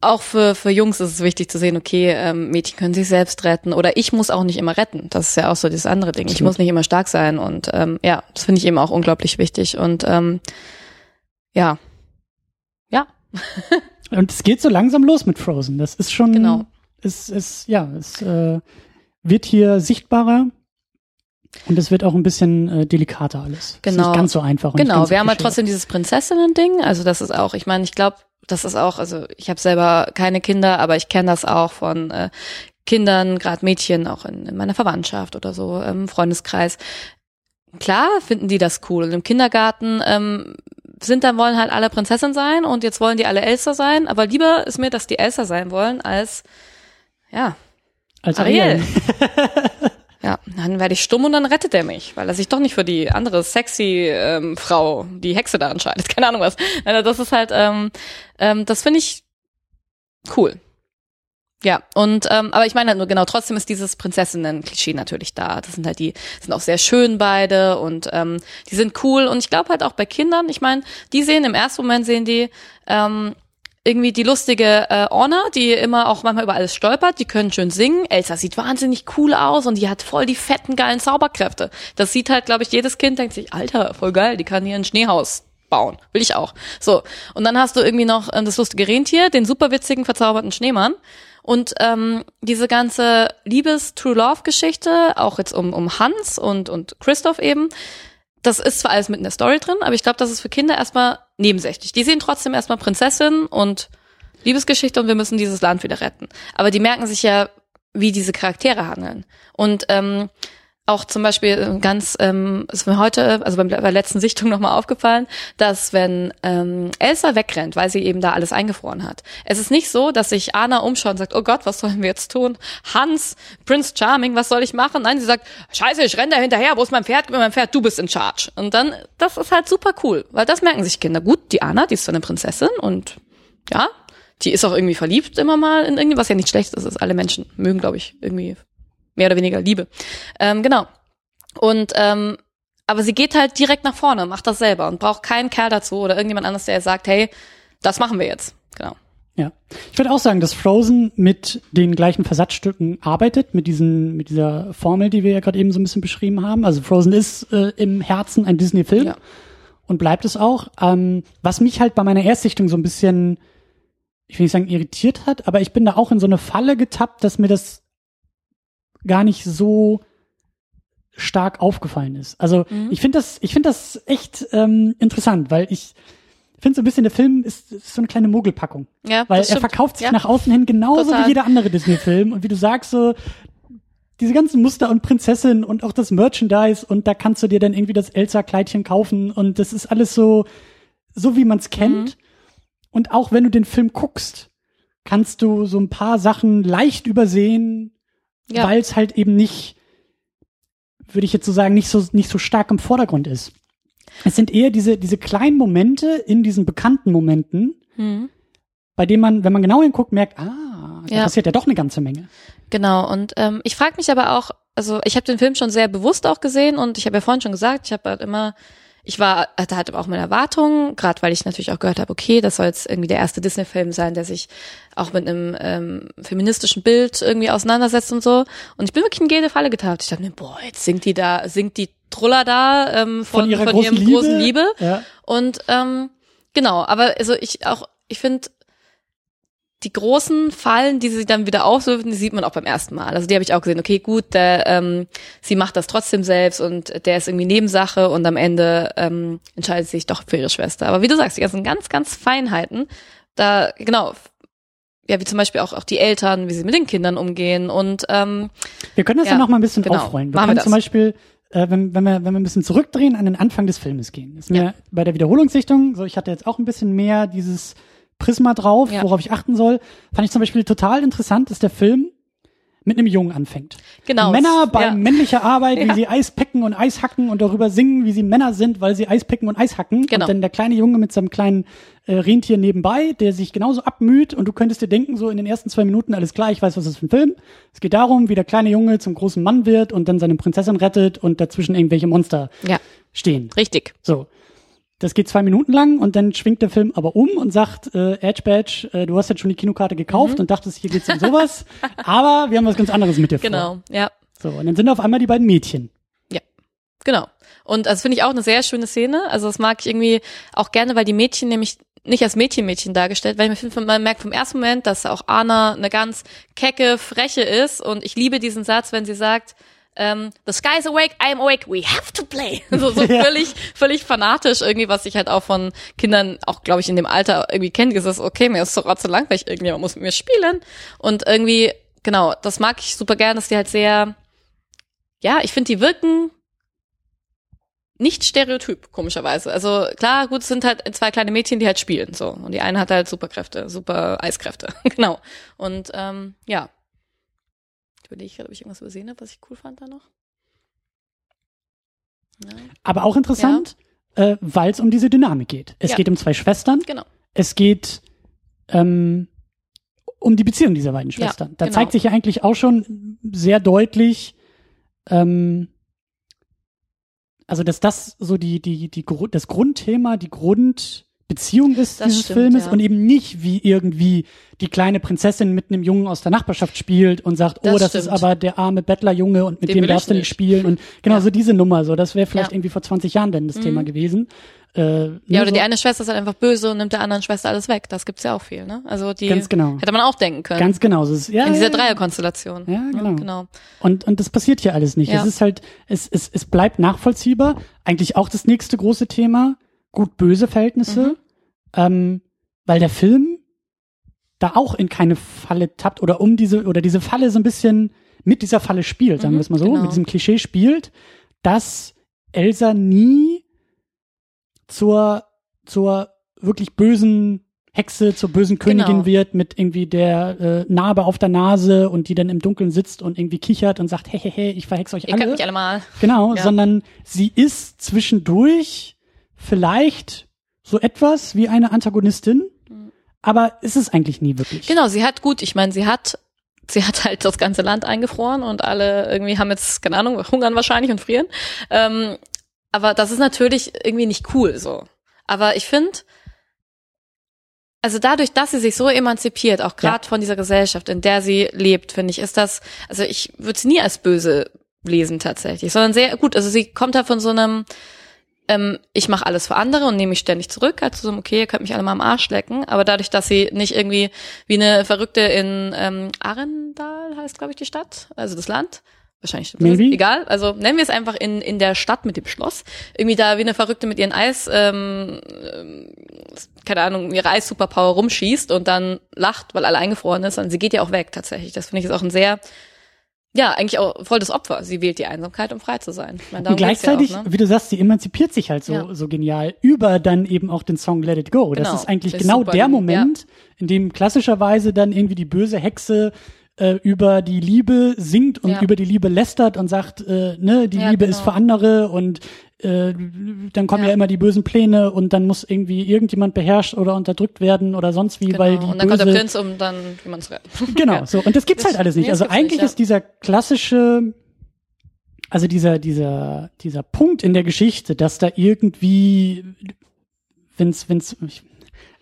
auch für, für Jungs ist es wichtig zu sehen, okay, ähm, Mädchen können sich selbst retten oder ich muss auch nicht immer retten. Das ist ja auch so das andere Ding. Ich muss nicht immer stark sein und ähm, ja, das finde ich eben auch unglaublich wichtig und ähm, ja, ja, Und es geht so langsam los mit Frozen. Das ist schon, Genau. es ist, ja, es äh, wird hier sichtbarer und es wird auch ein bisschen äh, delikater alles. Es ist Genau. nicht ganz so einfach. Genau, wir haben halt klischeehaft. trotzdem dieses Prinzessinnen-Ding. Also das ist auch, ich meine, ich glaube, das ist auch, also ich habe selber keine Kinder, aber ich kenne das auch von äh, Kindern, gerade Mädchen, auch in, in meiner Verwandtschaft oder so, im Freundeskreis. Klar finden die das cool. Und im Kindergarten ähm, sind dann wollen halt alle Prinzessin sein und jetzt wollen die alle Elsa sein, aber lieber ist mir, dass die Elsa sein wollen als ja, Als Ariel. Ariel. Dann werde ich stumm und dann rettet er mich, weil er sich doch nicht für die andere sexy ähm, Frau, die Hexe da entscheidet. Keine Ahnung was. Also das ist halt, ähm, ähm, das finde ich cool. Ja, und ähm, aber ich meine halt nur genau, trotzdem ist dieses Prinzessinnen-Klischee natürlich da. Das sind halt die, sind auch sehr schön beide und ähm, die sind cool. Und ich glaube halt auch bei Kindern, ich meine, die sehen im ersten Moment sehen die, ähm, irgendwie die lustige äh, Orna, die immer auch manchmal über alles stolpert, die können schön singen. Elsa sieht wahnsinnig cool aus und die hat voll die fetten, geilen Zauberkräfte. Das sieht halt, glaube ich, jedes Kind denkt sich, Alter, voll geil, die kann hier ein Schneehaus bauen. Will ich auch. So. Und dann hast du irgendwie noch äh, das lustige Rentier, den super witzigen, verzauberten Schneemann. Und ähm, diese ganze Liebes-True-Love-Geschichte, auch jetzt um, um Hans und, und Christoph eben, das ist zwar alles mit in der Story drin, aber ich glaube, das ist für Kinder erstmal nebensächlich. Die sehen trotzdem erstmal Prinzessin und Liebesgeschichte und wir müssen dieses Land wieder retten. Aber die merken sich ja, wie diese Charaktere handeln. Und ähm, auch zum Beispiel äh, ganz, ähm, ist mir heute, also bei der letzten Sichtung nochmal aufgefallen, dass wenn ähm, Elsa wegrennt, weil sie eben da alles eingefroren hat, es ist nicht so, dass sich Anna umschaut und sagt, oh Gott, was sollen wir jetzt tun? Hans, Prince Charming, was soll ich machen? Nein, sie sagt, scheiße, ich renne da hinterher, wo ist mein Pferd? Meinem Pferd, du bist in charge. Und dann, das ist halt super cool, weil das merken sich Kinder. Gut, die Anna, die ist so eine Prinzessin und ja, die ist auch irgendwie verliebt immer mal in irgendwie, was ja nicht schlecht ist, ist alle Menschen mögen, glaube ich, irgendwie mehr oder weniger Liebe. Ähm, genau. Und ähm, aber sie geht halt direkt nach vorne, macht das selber und braucht keinen Kerl dazu oder irgendjemand anderes, der sagt, hey, das machen wir jetzt. Genau. Ja. Ich würde auch sagen, dass Frozen mit den gleichen Versatzstücken arbeitet, mit diesen, mit dieser Formel, die wir ja gerade eben so ein bisschen beschrieben haben. Also Frozen ist äh, im Herzen ein Disney-Film Ja. und bleibt es auch. Ähm, was mich halt bei meiner Erstsichtung so ein bisschen, ich will nicht sagen irritiert hat, aber ich bin da auch in so eine Falle getappt, dass mir das gar nicht so stark aufgefallen ist. Also Mhm. ich finde das, ich finde das echt ähm, interessant, weil ich finde so ein bisschen der Film ist, ist so eine kleine Mogelpackung, Ja, weil er verkauft sich ja. nach außen hin genauso Total. wie jeder andere Disney-Film und wie du sagst so diese ganzen Muster und Prinzessin und auch das Merchandise und da kannst du dir dann irgendwie das Elsa-Kleidchen kaufen und das ist alles so so wie man es kennt Mhm. und auch wenn du den Film guckst kannst du so ein paar Sachen leicht übersehen Ja. weil es halt eben nicht, würde ich jetzt so sagen, nicht so, nicht so stark im Vordergrund ist. Es sind eher diese, diese kleinen Momente in diesen bekannten Momenten, Mhm. bei denen man, wenn man genau hinguckt, merkt, ah, da Ja. passiert ja doch eine ganze Menge. Genau, und ähm, ich frage mich aber auch, also ich habe den Film schon sehr bewusst auch gesehen und ich habe ja vorhin schon gesagt, ich habe halt immer, ich war, hatte halt auch meine Erwartungen, gerade weil ich natürlich auch gehört habe, okay, das soll jetzt irgendwie der erste Disney-Film sein, der sich auch mit einem ähm, feministischen Bild irgendwie auseinandersetzt und so. Und ich bin wirklich in jede Falle getappt. Ich dachte mir, boah, jetzt singt die da, singt die Truller da ähm, von, von, ihrer ihrem großen Liebe. großen Liebe. Ja. Und ähm, genau, aber also ich auch, ich finde, die großen Fallen, die sie dann wieder auswirfen, die sieht man auch beim ersten Mal. Also die habe ich auch gesehen, okay, gut, der, ähm, sie macht das trotzdem selbst und der ist irgendwie Nebensache und am Ende ähm, entscheidet sie sich doch für ihre Schwester. Aber wie du sagst, die ganzen ganz, ganz Feinheiten, da, genau, ja, wie zum Beispiel auch, auch die Eltern, wie sie mit den Kindern umgehen und ähm, Wir können das ja, Ja, noch mal ein bisschen genau. aufrollen. Wir Machen wir können zum. Beispiel, äh, wenn, wenn, wir, wenn wir ein bisschen zurückdrehen, an den Anfang des Filmes gehen. Ist mir bei der Wiederholungssichtung, so ich hatte jetzt auch ein bisschen mehr dieses Prisma drauf, Ja. worauf ich achten soll, fand ich zum Beispiel total interessant, dass der Film mit einem Jungen anfängt. genau. Männer bei ja. männlicher Arbeit, wie Ja. sie Eis picken und Eis hacken und darüber singen, wie sie Männer sind, weil sie Eis picken und Eis hacken. Genau. Und dann der kleine Junge mit seinem kleinen äh, Rentier nebenbei, der sich genauso abmüht und du könntest dir denken, so in den ersten zwei Minuten, alles klar, ich weiß, was das ist für ein Film. Es geht darum, wie der kleine Junge zum großen Mann wird und dann seine Prinzessin rettet und dazwischen irgendwelche Monster Ja, stehen. richtig. So. Das geht zwei Minuten lang und dann schwingt der Film aber um und sagt, äh, Edge Badge, äh, du hast jetzt schon die Kinokarte gekauft Mhm. und dachtest, hier geht's um sowas, aber wir haben was ganz anderes mit dir vor. Genau, ja. So, und dann sind auf einmal die beiden Mädchen. Genau. Und das finde ich auch eine sehr schöne Szene. Also das mag ich irgendwie auch gerne, weil die Mädchen nämlich nicht als Mädchen-Mädchen dargestellt, weil ich finde, man merkt vom ersten Moment, dass auch Anna eine ganz kecke, freche ist. Und ich liebe diesen Satz, wenn sie sagt, ähm, the sky's awake, I'm awake, we have to play. So, so Ja. völlig, völlig fanatisch irgendwie, was ich halt auch von Kindern, auch glaube ich in dem Alter irgendwie kenne, dieses, okay, mir ist so rotze langweilig, irgendjemand muss mit mir spielen. Und irgendwie, genau, das mag ich super gern, dass die halt sehr, ja, ich finde, die wirken nicht stereotyp, komischerweise. Also klar, gut, es sind halt zwei kleine Mädchen, die halt spielen, so. Und die eine hat halt Superkräfte, super Eiskräfte, genau. Und ähm, ja. Ich überlege gerade, ob ich irgendwas übersehen habe, was ich cool fand da noch. Ja, Aber auch interessant, äh, weil es um diese Dynamik geht. Es Ja. geht um zwei Schwestern. genau. Es geht ähm, um die Beziehung dieser beiden Ja, Schwestern. da genau. zeigt sich ja eigentlich auch schon sehr deutlich, ähm, also dass das so die die die das Grundthema, die Beziehung ist Das dieses stimmt, Filmes ja. und eben nicht wie irgendwie die kleine Prinzessin mit einem Jungen aus der Nachbarschaft spielt und sagt, oh, Das das ist stimmt. aber der arme Bettlerjunge und mit Den dem darfst du nicht spielen und genau Ja. so diese Nummer, so das wäre vielleicht Ja. irgendwie vor 20 Jahren denn das Thema gewesen. Äh, Ja, oder so, die eine Schwester ist halt einfach böse und nimmt der anderen Schwester alles weg. Das gibt's ja auch viel, ne? Also die Ganz genau. hätte man auch denken können. ganz genau, so ist, ja, in dieser Dreierkonstellation. Ja, genau. genau. Und, und das passiert hier alles nicht. Es ist halt, es, es, es bleibt nachvollziehbar. Eigentlich auch das nächste große Thema, gut-böse Verhältnisse. Mhm. Ähm, weil der Film da auch in keine Falle tappt oder um diese, oder diese Falle so ein bisschen mit dieser Falle spielt, sagen Mhm, wir es mal so, genau. mit diesem Klischee spielt, dass Elsa nie zur, zur wirklich bösen Hexe, zur bösen Königin Genau. wird mit irgendwie der äh, Narbe auf der Nase und die dann im Dunkeln sitzt und irgendwie kichert und sagt, hey, hey, hey, ich verhex euch Ihr alle. könnt mich alle mal. Genau, Ja. sondern sie ist zwischendurch vielleicht so etwas wie eine Antagonistin, aber ist es eigentlich nie wirklich. Genau, sie hat gut, ich meine, sie hat sie hat halt das ganze Land eingefroren und alle irgendwie haben jetzt, keine Ahnung, hungern wahrscheinlich und frieren. Ähm, aber das ist natürlich irgendwie nicht cool so. Aber ich finde, also dadurch, dass sie sich so emanzipiert, auch gerade von dieser Gesellschaft, in der sie lebt, finde ich, ist das, also ich würde sie nie als böse lesen tatsächlich, sondern sehr gut. Also sie kommt da von so einem, ähm, ich mache alles für andere und nehme mich ständig zurück, also so, okay, ihr könnt mich alle mal am Arsch lecken, aber dadurch, dass sie nicht irgendwie wie eine Verrückte in ähm, Arendal heißt, glaube ich, die Stadt, also das Land, wahrscheinlich Maybe. egal, also nennen wir es einfach in, in der Stadt mit dem Schloss, irgendwie da wie eine Verrückte mit ihren Eis, ähm, ähm, keine Ahnung, ihre Eis-Superpower rumschießt und dann lacht, weil alle eingefroren ist, und sie geht ja auch weg tatsächlich. Das finde ich ist auch ein sehr, ja, eigentlich auch voll das Opfer. Sie wählt die Einsamkeit, um frei zu sein. Meine, Und geht's ja gleichzeitig, auch, ne? wie du sagst, sie emanzipiert sich halt so, Ja. so genial über dann eben auch den Song Let It Go. Das Genau. ist eigentlich Das ist genau der Moment, in dem klassischerweise dann irgendwie die böse Hexe äh, über die Liebe singt und Ja. über die Liebe lästert und sagt, äh, ne, die Ja, Liebe genau. ist für andere und äh, dann kommen ja. Ja. immer die bösen Pläne und dann muss irgendwie irgendjemand beherrscht oder unterdrückt werden oder sonst wie, Genau. weil die und dann böse kommt der Prinz, um dann jemanden zu retten. Genau, so. Und das gibt's Das- halt alles nicht. nee, also eigentlich nicht, ja. ist dieser klassische, also dieser, dieser, dieser Punkt in der Geschichte, dass da irgendwie, wenn's, wenn's, ich-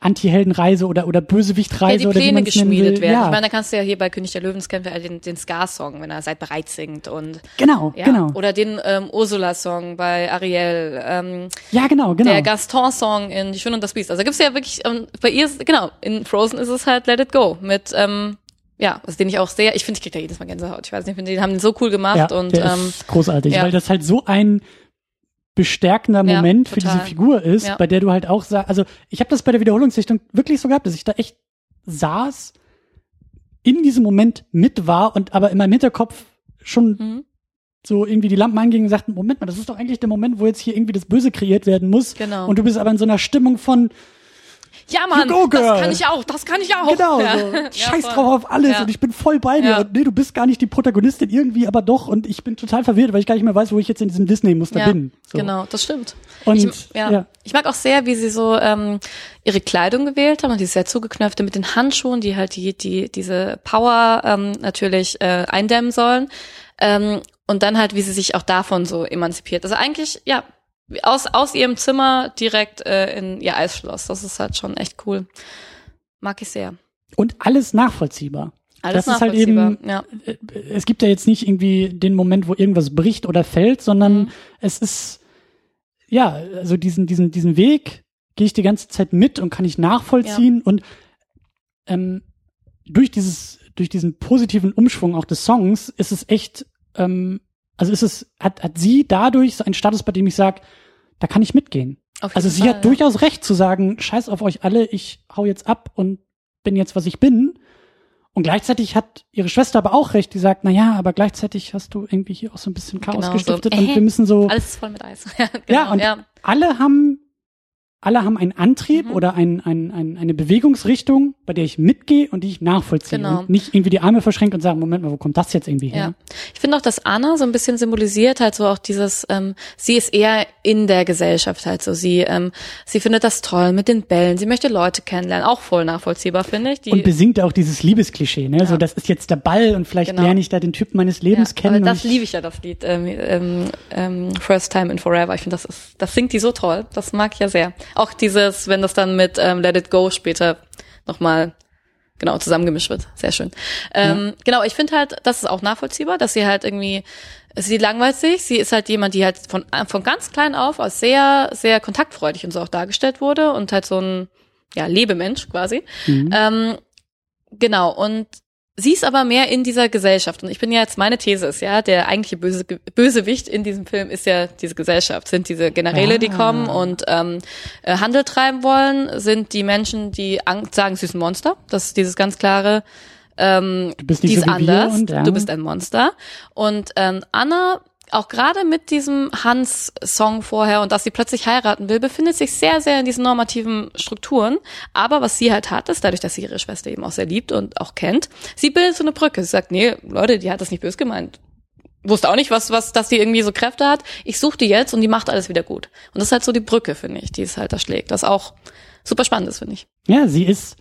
Anti-Heldenreise oder, oder Ja, Bösewichtreise die oder wie Pläne man's nennen geschmiedet werden. Ja, Ich meine, da kannst du ja hier bei König der Löwen, das kennen wir ja den, den Scar-Song, wenn er Seid bereit singt und genau, ja. genau. Oder den ähm, Ursula-Song bei Ariel. Ähm, Ja, genau, genau. Der Gaston-Song in Die Schöne und das Biest. Also gibt's ja wirklich, ähm, bei ihr ist, genau, in Frozen ist es halt Let It Go mit, ähm, ja, also den ich auch sehr, ich finde, ich krieg da jedes Mal Gänsehaut. Ich weiß nicht, ich finde, die haben den so cool gemacht ja, und ähm, ist großartig, ja. weil das halt so ein bestärkender Ja, Moment für total. diese Figur ist, Ja. bei der du halt auch sagst, also ich habe das bei der Wiederholungssichtung wirklich so gehabt, dass ich da echt saß, in diesem Moment mit war und aber in meinem Hinterkopf schon mhm, so irgendwie die Lampen angingen und sagten, Moment mal, das ist doch eigentlich der Moment, wo jetzt hier irgendwie das Böse kreiert werden muss. Genau. Und du bist aber in so einer Stimmung von, ja, Mann, go, das kann ich auch, das kann ich auch. genau, ja. so, Ja, scheiß voll. drauf auf alles Ja. und ich bin voll bei dir Ja. und nee, du bist gar nicht die Protagonistin irgendwie, aber doch und ich bin total verwirrt, weil ich gar nicht mehr weiß, wo ich jetzt in diesem Disney-Muster Ja, bin. So. genau, das stimmt. Und, ich, ja. ja. ich mag auch sehr, wie sie so ähm, ihre Kleidung gewählt haben und die sehr zugeknöpfte mit den Handschuhen, die halt die die diese Power ähm, natürlich äh, eindämmen sollen ähm, und dann halt, wie sie sich auch davon so emanzipiert. Also eigentlich ja aus aus ihrem Zimmer direkt äh, in ihr Eisschloss. Das ist halt schon echt cool. Mag ich sehr. Und alles nachvollziehbar. Alles Das ist halt eben- ja. Es gibt ja jetzt nicht irgendwie den Moment, wo irgendwas bricht oder fällt, sondern Mhm. es ist, ja, also diesen, diesen, diesen Weg gehe ich die ganze Zeit mit und kann ich nachvollziehen und ähm, durch dieses, durch diesen positiven Umschwung auch des Songs ist es echt, ähm, also ist es, hat, hat sie dadurch so einen Status, bei dem ich sage, da kann ich mitgehen. Also sie Fall, hat ja. durchaus recht zu sagen, scheiß auf euch alle, ich hau jetzt ab und bin jetzt, was ich bin. Und gleichzeitig hat ihre Schwester aber auch recht, die sagt, na ja, aber gleichzeitig hast du irgendwie hier auch so ein bisschen Chaos Genau, so, gestiftet äh, und wir müssen so, Alles ist voll mit Eis. ja, genau, ja, und ja. alle haben, alle haben einen Antrieb Mhm. oder ein, ein, ein, eine Bewegungsrichtung, bei der ich mitgehe und die ich nachvollziehe. Genau. Und nicht irgendwie die Arme verschränke und sage, Moment mal, wo kommt das jetzt irgendwie her? Ja. Ich finde auch, dass Anna so ein bisschen symbolisiert halt so auch dieses, ähm, sie ist eher in der Gesellschaft halt so. Sie, ähm, sie findet das toll mit den Bällen. Sie möchte Leute kennenlernen. Auch voll nachvollziehbar, finde ich. Die, Und besingt auch dieses Liebesklischee, ne? So, Ja. das ist jetzt der Ball und vielleicht Genau. lerne ich da den Typ meines Lebens ja, kennen. aber das liebe ich ja, das Lied, ähm, ähm, ähm, First Time in Forever. Ich finde, das ist, das singt die so toll. Das mag ich ja sehr. Auch dieses, wenn das dann mit ähm, Let It Go später nochmal genau zusammengemischt wird. Sehr schön. Ähm, Genau, ich finde halt, das ist auch nachvollziehbar, dass sie halt irgendwie, sie langweilt sich, sie ist halt jemand, die halt von, von ganz klein auf aus sehr, sehr kontaktfreudig und so auch dargestellt wurde und halt so ein, ja, Lebemensch quasi. Ähm, genau, und sie ist aber mehr in dieser Gesellschaft. Und ich bin ja jetzt, meine These ist ja, der eigentliche Böse, Bösewicht in diesem Film ist ja diese Gesellschaft. Sind diese Generäle, die Ah. kommen und ähm, äh, Handel treiben wollen, sind die Menschen, die Angst sagen, sie ist ein Monster. Das ist dieses ganz klare, ähm, Du bist nicht die ist so anders, und, ja. du bist ein Monster. Und ähm, Anna, auch gerade mit diesem Hans-Song vorher und dass sie plötzlich heiraten will, befindet sich sehr, sehr in diesen normativen Strukturen. Aber was sie halt hat, ist dadurch, dass sie ihre Schwester eben auch sehr liebt und auch kennt, sie bildet so eine Brücke. Sie sagt, nee, Leute, die hat das nicht böse gemeint. Wusste auch nicht, was, was, dass die irgendwie so Kräfte hat. Ich suche die jetzt und die macht alles wieder gut. Und das ist halt so die Brücke, finde ich, die es halt da schlägt. Das auch super spannend ist, finde ich. Ja, sie ist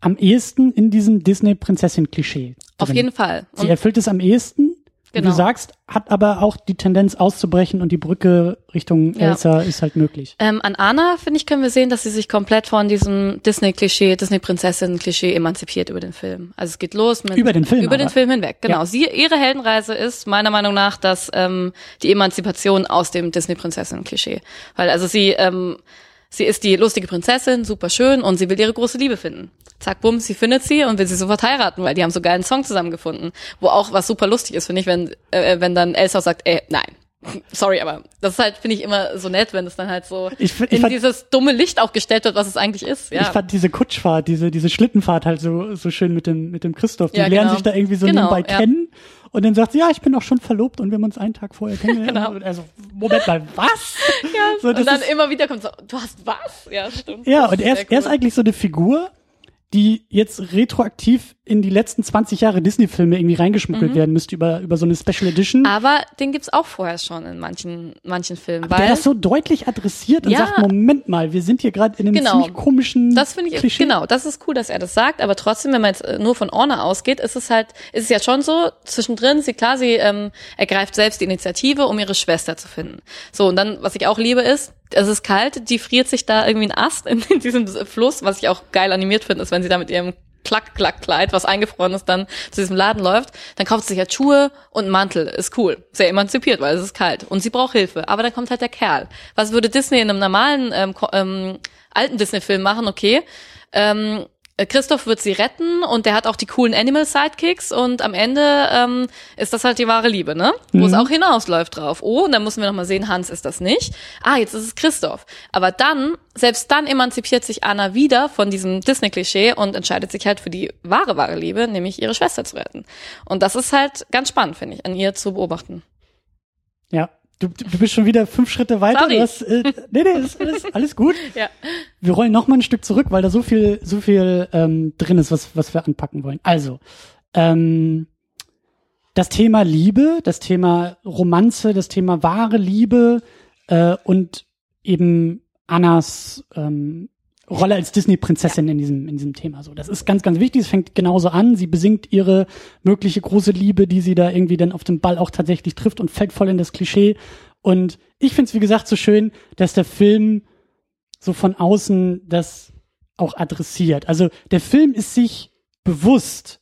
am ehesten in diesem Disney-Prinzessin-Klischee. Auf jeden Fall. Sie erfüllt es am ehesten, wie Genau. du sagst, hat aber auch die Tendenz auszubrechen und die Brücke Richtung Ja. Elsa ist halt möglich. Ähm, an Anna, finde ich, können wir sehen, dass sie sich komplett von diesem Disney-Klischee, Disney-Prinzessin-Klischee emanzipiert über den Film. Also es geht los mit Über den Film über den aber. Film hinweg. Genau. Ja. Sie, ihre Heldenreise ist meiner Meinung nach, dass ähm, die Emanzipation aus dem Disney-Prinzessin-Klischee, weil also sie ähm, sie ist die lustige Prinzessin, super schön und sie will ihre große Liebe finden. Zack, bumm, sie findet sie und will sie sofort heiraten, weil die haben sogar einen Song zusammengefunden, wo auch was super lustig ist, finde ich, wenn äh, wenn dann Elsa sagt, ey, nein. Sorry, aber das ist halt, finde ich, immer so nett, wenn es dann halt so Ich find- ich in fand- dieses dumme Licht auch gestellt wird, was es eigentlich ist. Ja. Ich fand diese Kutschfahrt, diese, diese Schlittenfahrt halt so, so schön mit dem, mit dem Christoph. Die Ja, lernen genau. sich da irgendwie so Genau, nebenbei ja. kennen. Und dann sagt sie, ja, ich bin auch schon verlobt und wir haben uns einen Tag vorher kennengelernt. Genau. Also, Moment mal, was? ja, So, und dann ist- immer wieder kommt so, du hast was? Ja, stimmt. Ja, und er ist, er ist cool. eigentlich so eine Figur, die jetzt retroaktiv in die letzten 20 Jahre Disney-Filme irgendwie reingeschmuggelt Mhm. werden müsste über, über so eine Special Edition. Aber den gibt's auch vorher schon in manchen, manchen Filmen. der weil das so deutlich adressiert und Ja. sagt, Moment mal, wir sind hier gerade in einem Genau. ziemlich komischen Das finde ich, Klischee. genau, das ist cool, dass er das sagt, aber trotzdem, wenn man jetzt äh, nur von Orna ausgeht, ist es halt, ist es ja schon so, zwischendrin, sie, klar, sie ähm, ergreift selbst die Initiative, um ihre Schwester zu finden. So, und dann, was ich auch liebe, ist, es ist kalt, die friert sich da irgendwie ein Ast in, in diesem Fluss, was ich auch geil animiert finde, ist, wenn sie da mit ihrem Klack-Klack-Kleid, was eingefroren ist, dann zu diesem Laden läuft, dann kauft sie sich halt Schuhe und Mantel. Ist cool. Sehr emanzipiert, weil es ist kalt. Und sie braucht Hilfe. Aber dann kommt halt der Kerl. Was würde Disney in einem normalen, ähm, ähm, alten Disney-Film machen? Okay. Ähm, äh, Christoph wird sie retten und der hat auch die coolen Animal Sidekicks und am Ende ähm, ist das halt die wahre Liebe, ne? Wo es auch hinausläuft drauf. Oh, und dann müssen wir nochmal sehen, Hans ist das nicht. Ah, jetzt ist es Christoph. Aber dann, selbst dann emanzipiert sich Anna wieder von diesem Disney-Klischee und entscheidet sich halt für die wahre, wahre Liebe, nämlich ihre Schwester zu retten. Und das ist halt ganz spannend, finde ich, an ihr zu beobachten. Ja. Du, du bist schon wieder fünf Schritte weiter. Sorry. Du hast, äh, nee, nee, ist alles, alles gut. Ja. Wir rollen noch mal ein Stück zurück, weil da so viel, so viel ähm, drin ist, was, was wir anpacken wollen. Also, ähm, das Thema Liebe, das Thema Romanze, das Thema wahre Liebe äh, und eben Annas ähm, Rolle als Disney-Prinzessin in diesem in diesem Thema. So, das ist ganz, ganz wichtig. Es fängt genauso an. Sie besingt ihre mögliche große Liebe, die sie da irgendwie dann auf dem Ball auch tatsächlich trifft und fällt voll in das Klischee. Und ich finde es wie gesagt so schön, dass der Film so von außen das auch adressiert. Also der Film ist sich bewusst,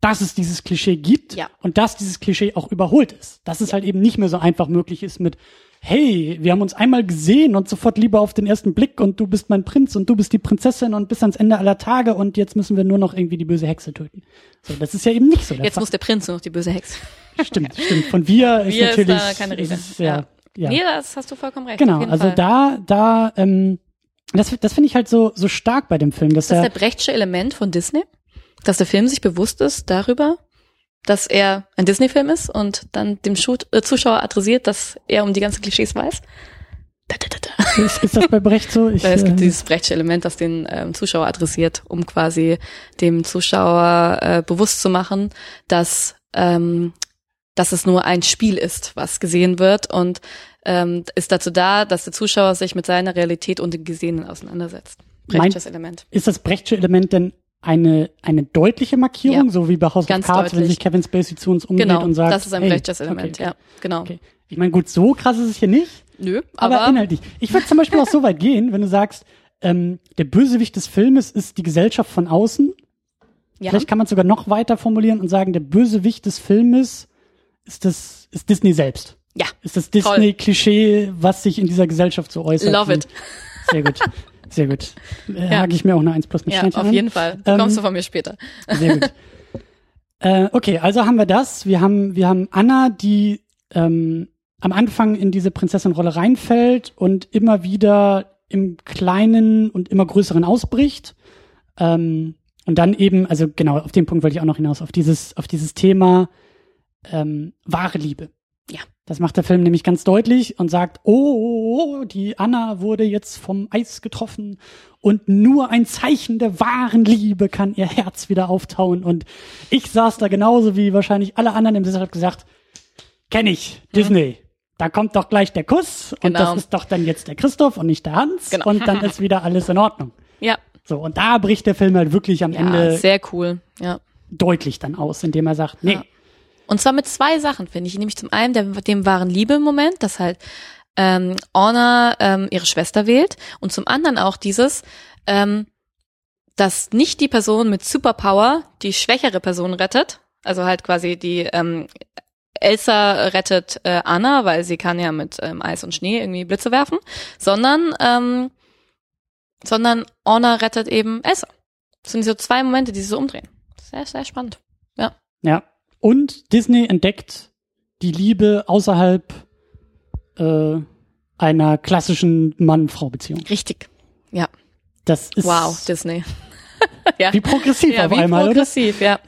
dass es dieses Klischee gibt Ja. und dass dieses Klischee auch überholt ist. Dass es halt eben nicht mehr so einfach möglich ist mit, hey, wir haben uns einmal gesehen und sofort Liebe auf den ersten Blick und du bist mein Prinz und du bist die Prinzessin und bis ans Ende aller Tage und jetzt müssen wir nur noch irgendwie die böse Hexe töten. So, das ist ja eben nicht so. Der Jetzt Fall. muss der Prinz nur noch die böse Hexe. stimmt, stimmt. Von wir ist Wir ist natürlich da keine Rede. ist ja, ja. Nee, das hast du vollkommen recht. Genau, also Fall. da, da, ähm, das, das finde ich halt so, so stark bei dem Film, dass Ist das er, der Brechtsche Element von Disney? Dass der Film sich bewusst ist darüber, dass er ein Disney-Film ist und dann dem Schu äh, Zuschauer adressiert, dass er um die ganzen Klischees weiß? Da, da, da, da. ist, ist das bei Brecht so? Ich, Weil es gibt äh, dieses Brechtsche Element, das den ähm, Zuschauer adressiert, um quasi dem Zuschauer äh, bewusst zu machen, dass ähm, dass es nur ein Spiel ist, was gesehen wird und ähm, ist dazu da, dass der Zuschauer sich mit seiner Realität und dem Gesehenen auseinandersetzt. Brechtsches Element. ist das Brechtsche Element denn eine, eine deutliche Markierung, Ja. so wie bei House Ganz of Cards, wenn deutlich. sich Kevin Spacey zu uns umdreht Genau, und sagt, das ist ein hey, Brechtsches Element, okay, okay. ja, genau. Okay. Ich meine, gut, so krass ist es hier nicht, Nö, aber, aber, inhaltlich. Ich würde zum Beispiel auch so weit gehen, wenn du sagst, ähm, der Bösewicht des Filmes ist die Gesellschaft von außen. ja, Vielleicht kann man es sogar noch weiter formulieren und sagen, der Bösewicht des Filmes ist das, ist Disney selbst. ja, Ist das Disney-Klischee, was sich in dieser Gesellschaft so äußert. love it. Sehr gut. Sehr gut. Äh, Ja. Hake ich mir auch eine 1 plus mit Ja, Sternchen auf jeden Fall. Ähm, Kommst du von mir später. Sehr gut. äh, okay, also haben wir das. Wir haben, wir haben Anna, die ähm, am Anfang in diese Prinzessin-Rolle reinfällt und immer wieder im Kleinen und immer größeren ausbricht. Ähm, und dann eben, also genau, auf den Punkt wollte ich auch noch hinaus, auf dieses, auf dieses Thema ähm, wahre Liebe. Ja. Das macht der Film nämlich ganz deutlich und sagt, oh, die Anna wurde jetzt vom Eis getroffen und nur ein Zeichen der wahren Liebe kann ihr Herz wieder auftauen. Und ich saß da genauso wie wahrscheinlich alle anderen im Sessel und hab gesagt, kenne ich, Disney. Da kommt doch gleich der Kuss und Genau. das ist doch dann jetzt der Christoph und nicht der Hans Genau. und dann ist wieder alles in Ordnung. Ja, So, und da bricht der Film halt wirklich am ja Ende sehr cool. Ja. deutlich dann aus, indem er sagt, nee, Ja. Und zwar mit zwei Sachen, finde ich. Nämlich zum einen der, dem wahren Liebe-Moment, dass halt ähm, Orna ähm, ihre Schwester wählt. Und zum anderen auch dieses, ähm, dass nicht die Person mit Superpower die schwächere Person rettet. Also halt quasi die ähm, Elsa rettet äh, Anna, weil sie kann ja mit ähm, Eis und Schnee irgendwie Blitze werfen, sondern ähm, sondern Orna rettet eben Elsa. Das sind so zwei Momente, die sich so umdrehen. Sehr, sehr spannend. Ja. Und Disney entdeckt die Liebe außerhalb äh, einer klassischen Mann-Frau-Beziehung. Richtig. Ja. Das ist Wow, Disney. ja. wie progressiv ja, auf wie einmal, oder? progressiv, ja.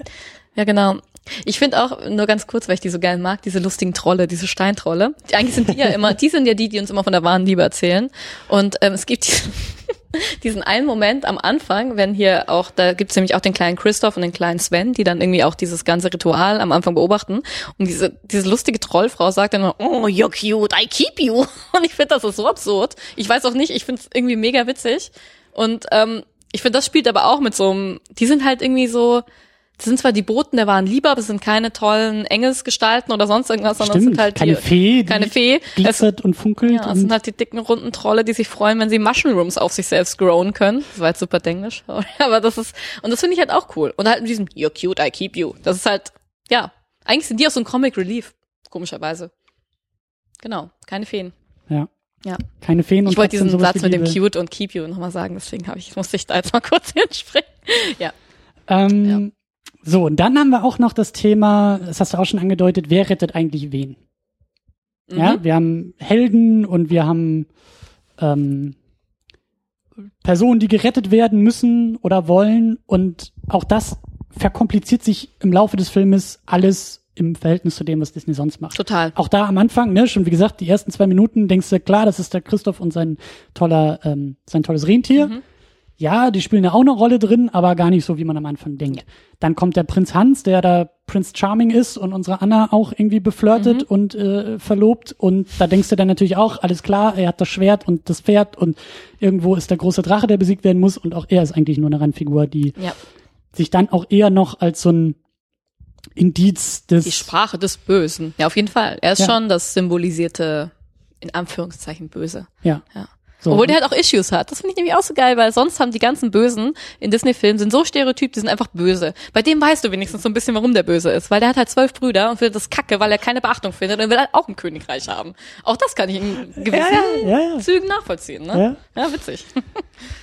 Ja, genau. Ich finde auch, nur ganz kurz, weil ich die so geil mag, diese lustigen Trolle, diese Steintrolle. Die- Eigentlich sind die ja immer, die sind ja die, die uns immer von der wahren Liebe erzählen. Und ähm, es gibt diesen, einen Moment am Anfang, wenn hier auch, da gibt's nämlich auch den kleinen Christoph und den kleinen Sven, die dann irgendwie auch dieses ganze Ritual am Anfang beobachten. Und diese, diese lustige Trollfrau sagt dann oh, you're cute, I keep you. Und ich finde, das ist so absurd. Ich weiß auch nicht, ich finde es irgendwie mega witzig. Und ähm, ich finde, das spielt aber auch mit so einem, die sind halt irgendwie so, das sind zwar die Boten der wahren Liebe, aber es sind keine tollen Engelsgestalten oder sonst irgendwas, sondern es Stimmt, sind halt keine die, Fee, die keine Fee. Es, glitzert und funkelt. ja, es und sind halt die dicken, runden Trolle, die sich freuen, wenn sie Mushrooms auf sich selbst growen können. Das war jetzt super denglisch. Aber das ist, und das finde ich halt auch cool. Und halt mit diesem, you're cute, I keep you. Das ist halt, ja, eigentlich sind die auch so ein Comic Relief, komischerweise. Genau, keine Feen. ja. Ja. Keine Feen und Ich wollte diesen Satz mit dem cute und keep you nochmal sagen, deswegen habe ich, musste ich da jetzt mal kurz hinspringen. Ja. Ähm, So, und dann haben wir auch noch das Thema, das hast du auch schon angedeutet, wer rettet eigentlich wen? Ja, Mhm. wir haben Helden und wir haben ähm, Personen, die gerettet werden müssen oder wollen. Und auch das verkompliziert sich im Laufe des Filmes alles im Verhältnis zu dem, was Disney sonst macht. Total. Auch da am Anfang, ne, schon wie gesagt, die ersten zwei Minuten denkst du, klar, das ist der Christoph und sein toller, ähm, sein tolles Rentier. Mhm. Ja, die spielen ja auch eine Rolle drin, aber gar nicht so, wie man am Anfang denkt. Dann kommt der Prinz Hans, der da Prinz Charming ist und unsere Anna auch irgendwie beflirtet Mhm. und äh, verlobt. Und da denkst du dann natürlich auch, alles klar, er hat das Schwert und das Pferd und irgendwo ist der große Drache, der besiegt werden muss. Und auch er ist eigentlich nur eine Randfigur, die Ja. sich dann auch eher noch als so ein Indiz des Die Sprache des Bösen. Ja, auf jeden Fall. Er ist Ja. schon das symbolisierte, in Anführungszeichen, Böse. ja. Ja. So. Obwohl der halt auch Issues hat. Das finde ich nämlich auch so geil, weil sonst haben die ganzen Bösen in Disney-Filmen sind so stereotyp, die sind einfach böse. Bei dem weißt du wenigstens so ein bisschen, warum der böse ist. Weil der hat halt zwölf Brüder und findet das kacke, weil er keine Beachtung findet und will halt auch ein Königreich haben. Auch das kann ich in gewissen ja, ja. Zügen nachvollziehen, ne? Ja, witzig.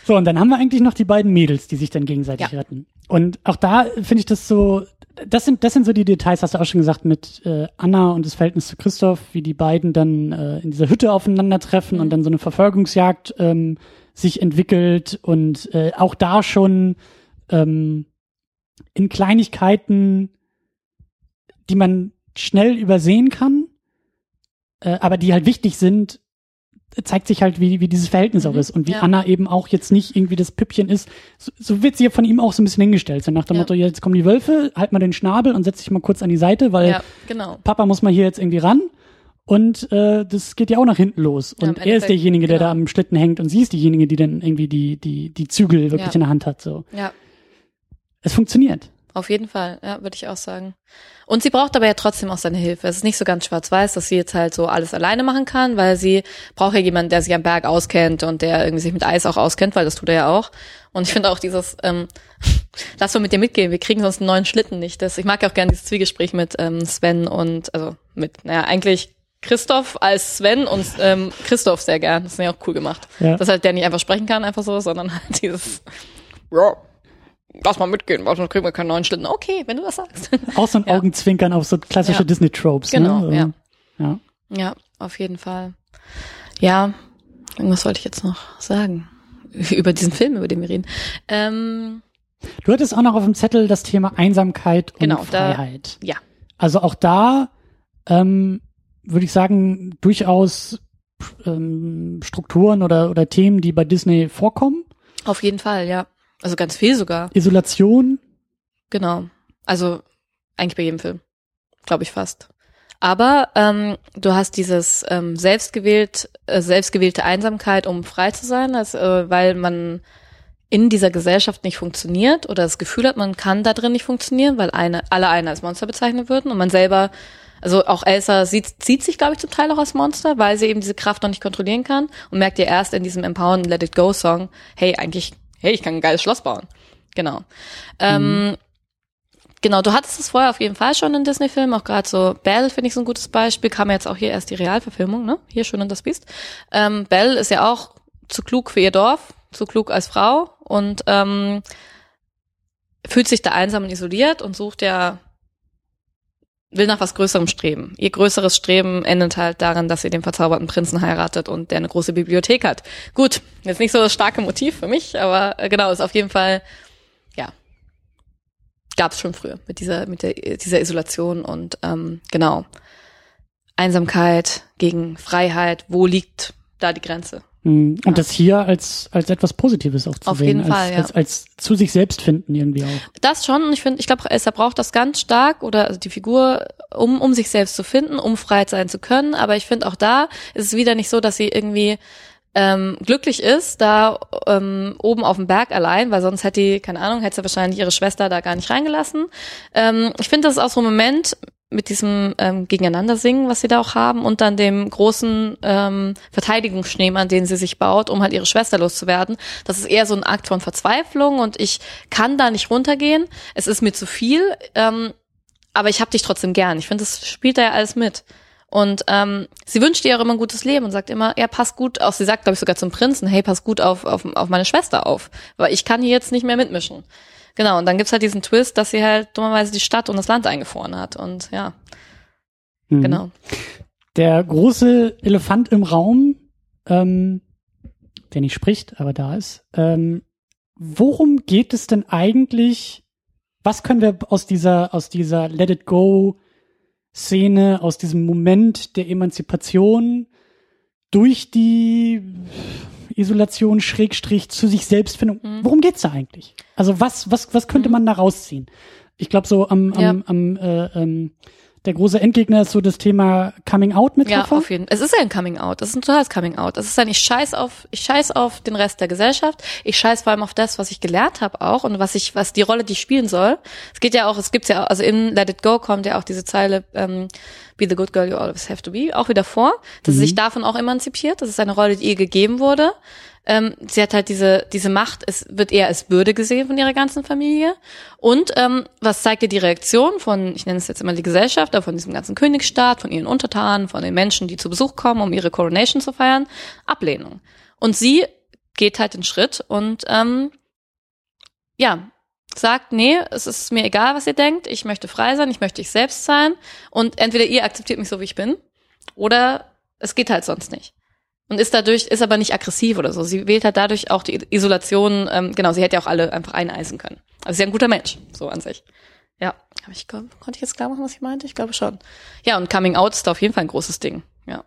So, und dann haben wir eigentlich noch die beiden Mädels, die sich dann gegenseitig Ja. retten. Und auch da finde ich das so, das sind, das sind so die Details, hast du auch schon gesagt, mit äh, Anna und das Verhältnis zu Christoph, wie die beiden dann äh, in dieser Hütte aufeinandertreffen und dann so eine Verfolgungsjagd ähm, sich entwickelt und äh, auch da schon ähm, in Kleinigkeiten, die man schnell übersehen kann, äh, aber die halt wichtig sind, zeigt sich halt, wie, wie dieses Verhältnis auch Mhm, ist und wie ja. Anna eben auch jetzt nicht irgendwie das Püppchen ist. So, so wird sie ja von ihm auch so ein bisschen hingestellt. So nach dem Ja. Motto, jetzt kommen die Wölfe, halt mal den Schnabel und setz dich mal kurz an die Seite, weil Ja, genau. Papa muss mal hier jetzt irgendwie ran. Und äh, das geht ja auch nach hinten los. Und er ist derjenige, der genau. da am Schlitten hängt und sie ist diejenige, die dann irgendwie die, die, die Zügel wirklich in der Hand hat. So. Ja, Es funktioniert. Auf jeden Fall, ja, würde ich auch sagen. Und sie braucht aber ja trotzdem auch seine Hilfe. Es ist nicht so ganz schwarz-weiß, dass sie jetzt halt so alles alleine machen kann, weil sie braucht ja jemanden, der sich am Berg auskennt und der irgendwie sich mit Eis auch auskennt, weil das tut er ja auch. Und ich finde auch dieses, ähm, lass mal mit dir mitgehen, wir kriegen sonst einen neuen Schlitten nicht. Das, ich mag ja auch gerne dieses Zwiegespräch mit ähm, Sven und, also mit, naja, eigentlich Christoph als Sven und ähm, Christoph sehr gern. Das ist ja auch cool gemacht. Ja. Dass halt der nicht einfach sprechen kann, einfach so, sondern halt dieses, ja, lass mal mitgehen, sonst kriegen wir keinen neuen Schlitten. Okay, wenn du das sagst. Auch so ein Ja. Augenzwinkern auf so klassische Ja. Disney-Tropes. Genau, ne? ja. ja. Ja, auf jeden Fall. Ja, irgendwas wollte ich jetzt noch sagen. Über diesen Film, über den wir reden. Ähm, Du hattest auch noch auf dem Zettel das Thema Einsamkeit und Genau, da- Freiheit. ja. Also auch da ähm, würde ich sagen, durchaus ähm, Strukturen oder, oder Themen, die bei Disney vorkommen. Auf jeden Fall, ja. Also ganz viel sogar. Isolation. Genau. Also eigentlich bei jedem Film. Glaube ich fast. Aber ähm, du hast dieses ähm, selbstgewählt, äh, selbstgewählte Einsamkeit, um frei zu sein, also, äh, weil man in dieser Gesellschaft nicht funktioniert oder das Gefühl hat, man kann da drin nicht funktionieren, weil eine, alle einen als Monster bezeichnen würden und man selber, also auch Elsa sieht, sieht sich, glaube ich, zum Teil auch als Monster, weil sie eben diese Kraft noch nicht kontrollieren kann und merkt ja erst in diesem Empower Let It Go Song, hey, eigentlich, hey, ich kann ein geiles Schloss bauen. Genau. Ähm, Genau, du hattest es vorher auf jeden Fall schon in Disney-Filmen, auch gerade so Belle finde ich so ein gutes Beispiel, kam jetzt auch hier erst die Realverfilmung, ne? Hier Schön und das Biest. Ähm, Belle ist ja auch zu klug für ihr Dorf, zu klug als Frau und ähm, fühlt sich da einsam und isoliert und sucht ja, will nach was Größerem streben. Ihr größeres Streben endet halt darin, dass sie den verzauberten Prinzen heiratet und der eine große Bibliothek hat. Gut, jetzt nicht so das starke Motiv für mich, aber äh, genau, ist auf jeden Fall, ja, gab es schon früher mit dieser mit der, dieser Isolation und ähm, genau Einsamkeit gegen Freiheit. Wo liegt da die Grenze? Mm, Und das hier als, als etwas Positives auch zu Auf sehen. jeden als, Fall, ja. als, als zu sich selbst finden irgendwie auch. Das schon. Und ich finde, ich glaube, Elsa braucht das ganz stark oder also die Figur, um um sich selbst zu finden, um frei sein zu können. Aber ich finde auch da ist es wieder nicht so, dass sie irgendwie ähm, glücklich ist, da ähm, oben auf dem Berg allein, weil sonst hätte die, keine Ahnung, hätte sie wahrscheinlich ihre Schwester da gar nicht reingelassen. Ähm, ich finde, das ist auch so ein Moment mit diesem ähm, Gegeneinandersingen, was sie da auch haben, und dann dem großen ähm, Verteidigungsschneemann, den sie sich baut, um halt ihre Schwester loszuwerden. Das ist eher so ein Akt von Verzweiflung und ich kann da nicht runtergehen. Es ist mir zu viel, ähm, aber ich hab dich trotzdem gern. Ich finde, das spielt da ja alles mit. Und ähm, sie wünscht ihr auch immer ein gutes Leben und sagt immer, ja, pass gut auf. Sie sagt, glaube ich, sogar zum Prinzen, hey, pass gut auf, auf, auf meine Schwester auf, weil ich kann hier jetzt nicht mehr mitmischen. Genau, und dann gibt's halt diesen Twist, dass sie halt dummerweise die Stadt und das Land eingefroren hat. Und ja, Mhm. genau. Der große Elefant im Raum, ähm, der nicht spricht, aber da ist. Ähm, worum geht es denn eigentlich? Was können wir aus dieser, aus dieser Let It Go Szene, aus diesem Moment der Emanzipation durch die Isolation, Schrägstrich, zu sich Selbstfindung. Mhm. Worum geht's da eigentlich? Also was, was, was könnte man da rausziehen? Ich glaube, so am, am, Ja. am äh, ähm, der große Endgegner ist so das Thema Coming Out Ja, Metapher. auf jeden Fall. Es ist ja ein Coming Out. Das ist ein totales Coming Out. Das ist ein, ich scheiß auf, ich scheiß auf den Rest der Gesellschaft. Ich scheiß vor allem auf das, was ich gelernt habe auch und was ich, was die Rolle, die ich spielen soll. Es geht ja auch, es gibt's ja auch, also in Let It Go kommt ja auch diese Zeile, ähm, Be the good girl you always have to be, auch wieder vor, dass sie sich davon auch emanzipiert. Das ist eine Rolle, die ihr gegeben wurde. Ähm, sie hat halt diese, diese Macht, es wird eher als Bürde gesehen von ihrer ganzen Familie. Und ähm, was zeigt ihr die Reaktion von, ich nenne es jetzt immer die Gesellschaft, aber von diesem ganzen Königsstaat, von ihren Untertanen, von den Menschen, die zu Besuch kommen, um ihre Coronation zu feiern? Ablehnung. Und sie geht halt den Schritt und ähm, ja, sagt, nee, es ist mir egal, was ihr denkt, ich möchte frei sein, ich möchte ich selbst sein und entweder ihr akzeptiert mich so, wie ich bin, oder es geht halt sonst nicht. Und ist dadurch, ist aber nicht aggressiv oder so. Sie wählt halt dadurch auch die Isolation, ähm, genau, sie hätte ja auch alle einfach eineisen können. Also sie ist ja ein guter Mensch, so an sich. Ja, aber ich glaub, konnte ich jetzt klar machen, was ich meinte? Ich glaube schon. Ja, und Coming Out ist da auf jeden Fall ein großes Ding. Ja.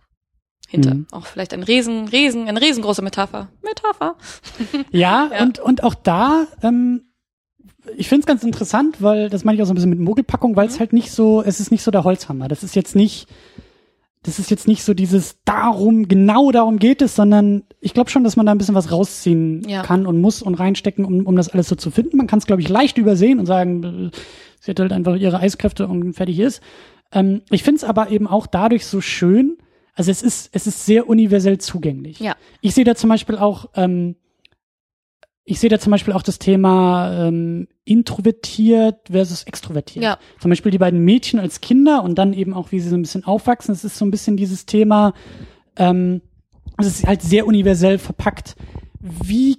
Hinter. Mhm. Auch vielleicht ein riesen, riesen, eine riesengroße Metapher. Metapher. Ja, Ja. Und, und auch da, ähm, ich finde es ganz interessant, weil das meine ich auch so ein bisschen mit Mogelpackung, weil es Mhm. halt nicht so, es ist nicht so der Holzhammer. Das ist jetzt nicht das ist jetzt nicht so dieses darum, genau darum geht es, sondern ich glaube schon, dass man da ein bisschen was rausziehen Ja. kann und muss und reinstecken, um, um das alles so zu finden. Man kann es, glaube ich, leicht übersehen und sagen, sie hat halt einfach ihre Eiskräfte und fertig ist. Ähm, ich finde es aber eben auch dadurch so schön, also es ist, es ist sehr universell zugänglich. Ja. Ich sehe da zum Beispiel auch, ähm, ich sehe da zum Beispiel auch das Thema ähm, introvertiert versus extrovertiert. Ja. Zum Beispiel die beiden Mädchen als Kinder und dann eben auch, wie sie so ein bisschen aufwachsen. Es ist so ein bisschen dieses Thema, ähm, es ist halt sehr universell verpackt. Wie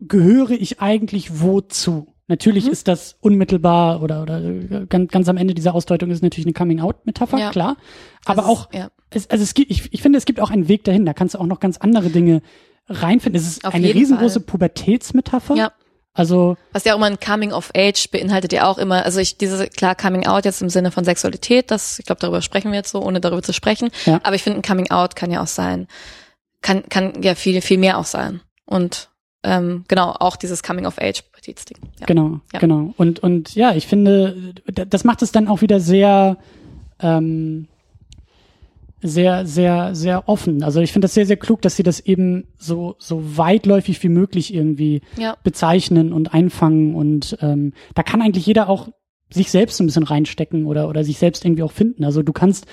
gehöre ich eigentlich wozu? Natürlich Mhm. ist das unmittelbar oder, oder ganz, ganz am Ende dieser Ausdeutung ist natürlich eine Coming-out-Metapher, Ja. klar. Aber Also es- auch, ja. es, also es gibt, ich, ich finde, es gibt auch einen Weg dahin. Da kannst du auch noch ganz andere Dinge reinfinden. Es ist Auf eine riesengroße Fall. Pubertätsmetapher. Ja. Also, Was ja auch immer ein Coming of Age beinhaltet ja auch immer, also ich diese klar Coming Out jetzt im Sinne von Sexualität, das ich glaube darüber sprechen wir jetzt so, ohne darüber zu sprechen. Ja. Aber ich finde ein Coming Out kann ja auch sein, kann kann ja viel viel mehr auch sein und ähm, genau auch dieses Coming of Age Pubertätsding. Ja. Genau, Ja. genau. Und, und ja, ich finde, das macht es dann auch wieder sehr, ähm, sehr, sehr, sehr offen. Also ich finde das sehr, sehr klug, dass sie das eben so, so weitläufig wie möglich irgendwie Ja. bezeichnen und einfangen. Und ähm, da kann eigentlich jeder auch sich selbst ein bisschen reinstecken oder, oder sich selbst irgendwie auch finden. Also du kannst,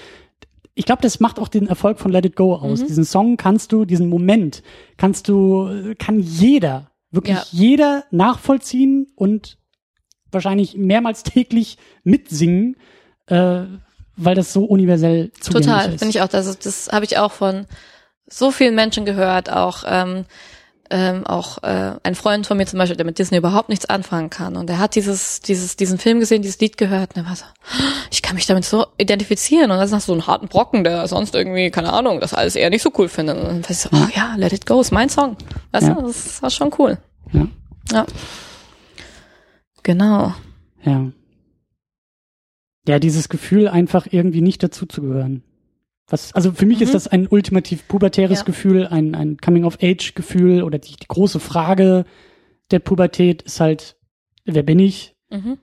ich glaube, das macht auch den Erfolg von Let It Go aus. Mhm. Diesen Song kannst du, diesen Moment kannst du, kann jeder, wirklich Ja. jeder nachvollziehen und wahrscheinlich mehrmals täglich mitsingen, äh, weil das so universell zugänglich Total, ist. finde ich auch. Das, das habe ich auch von so vielen Menschen gehört, auch ähm, ähm, auch äh, ein Freund von mir zum Beispiel, der mit Disney überhaupt nichts anfangen kann. Und er hat dieses, dieses, diesen Film gesehen, dieses Lied gehört und er war so, ich kann mich damit so identifizieren. Und das ist nach so einem harten Brocken, der sonst irgendwie, keine Ahnung, das alles eher nicht so cool findet. Und dann war ich so, oh ja, Let It Go ist mein Song. Weißt Ja. du, das war schon cool. Ja. Ja. Genau. Ja. Ja, dieses Gefühl, einfach irgendwie nicht dazuzugehören. Was, also für mich Mhm. ist das ein ultimativ pubertäres Ja. Gefühl, ein, ein Coming-of-Age-Gefühl oder die, die große Frage der Pubertät ist halt, wer bin ich? Mhm.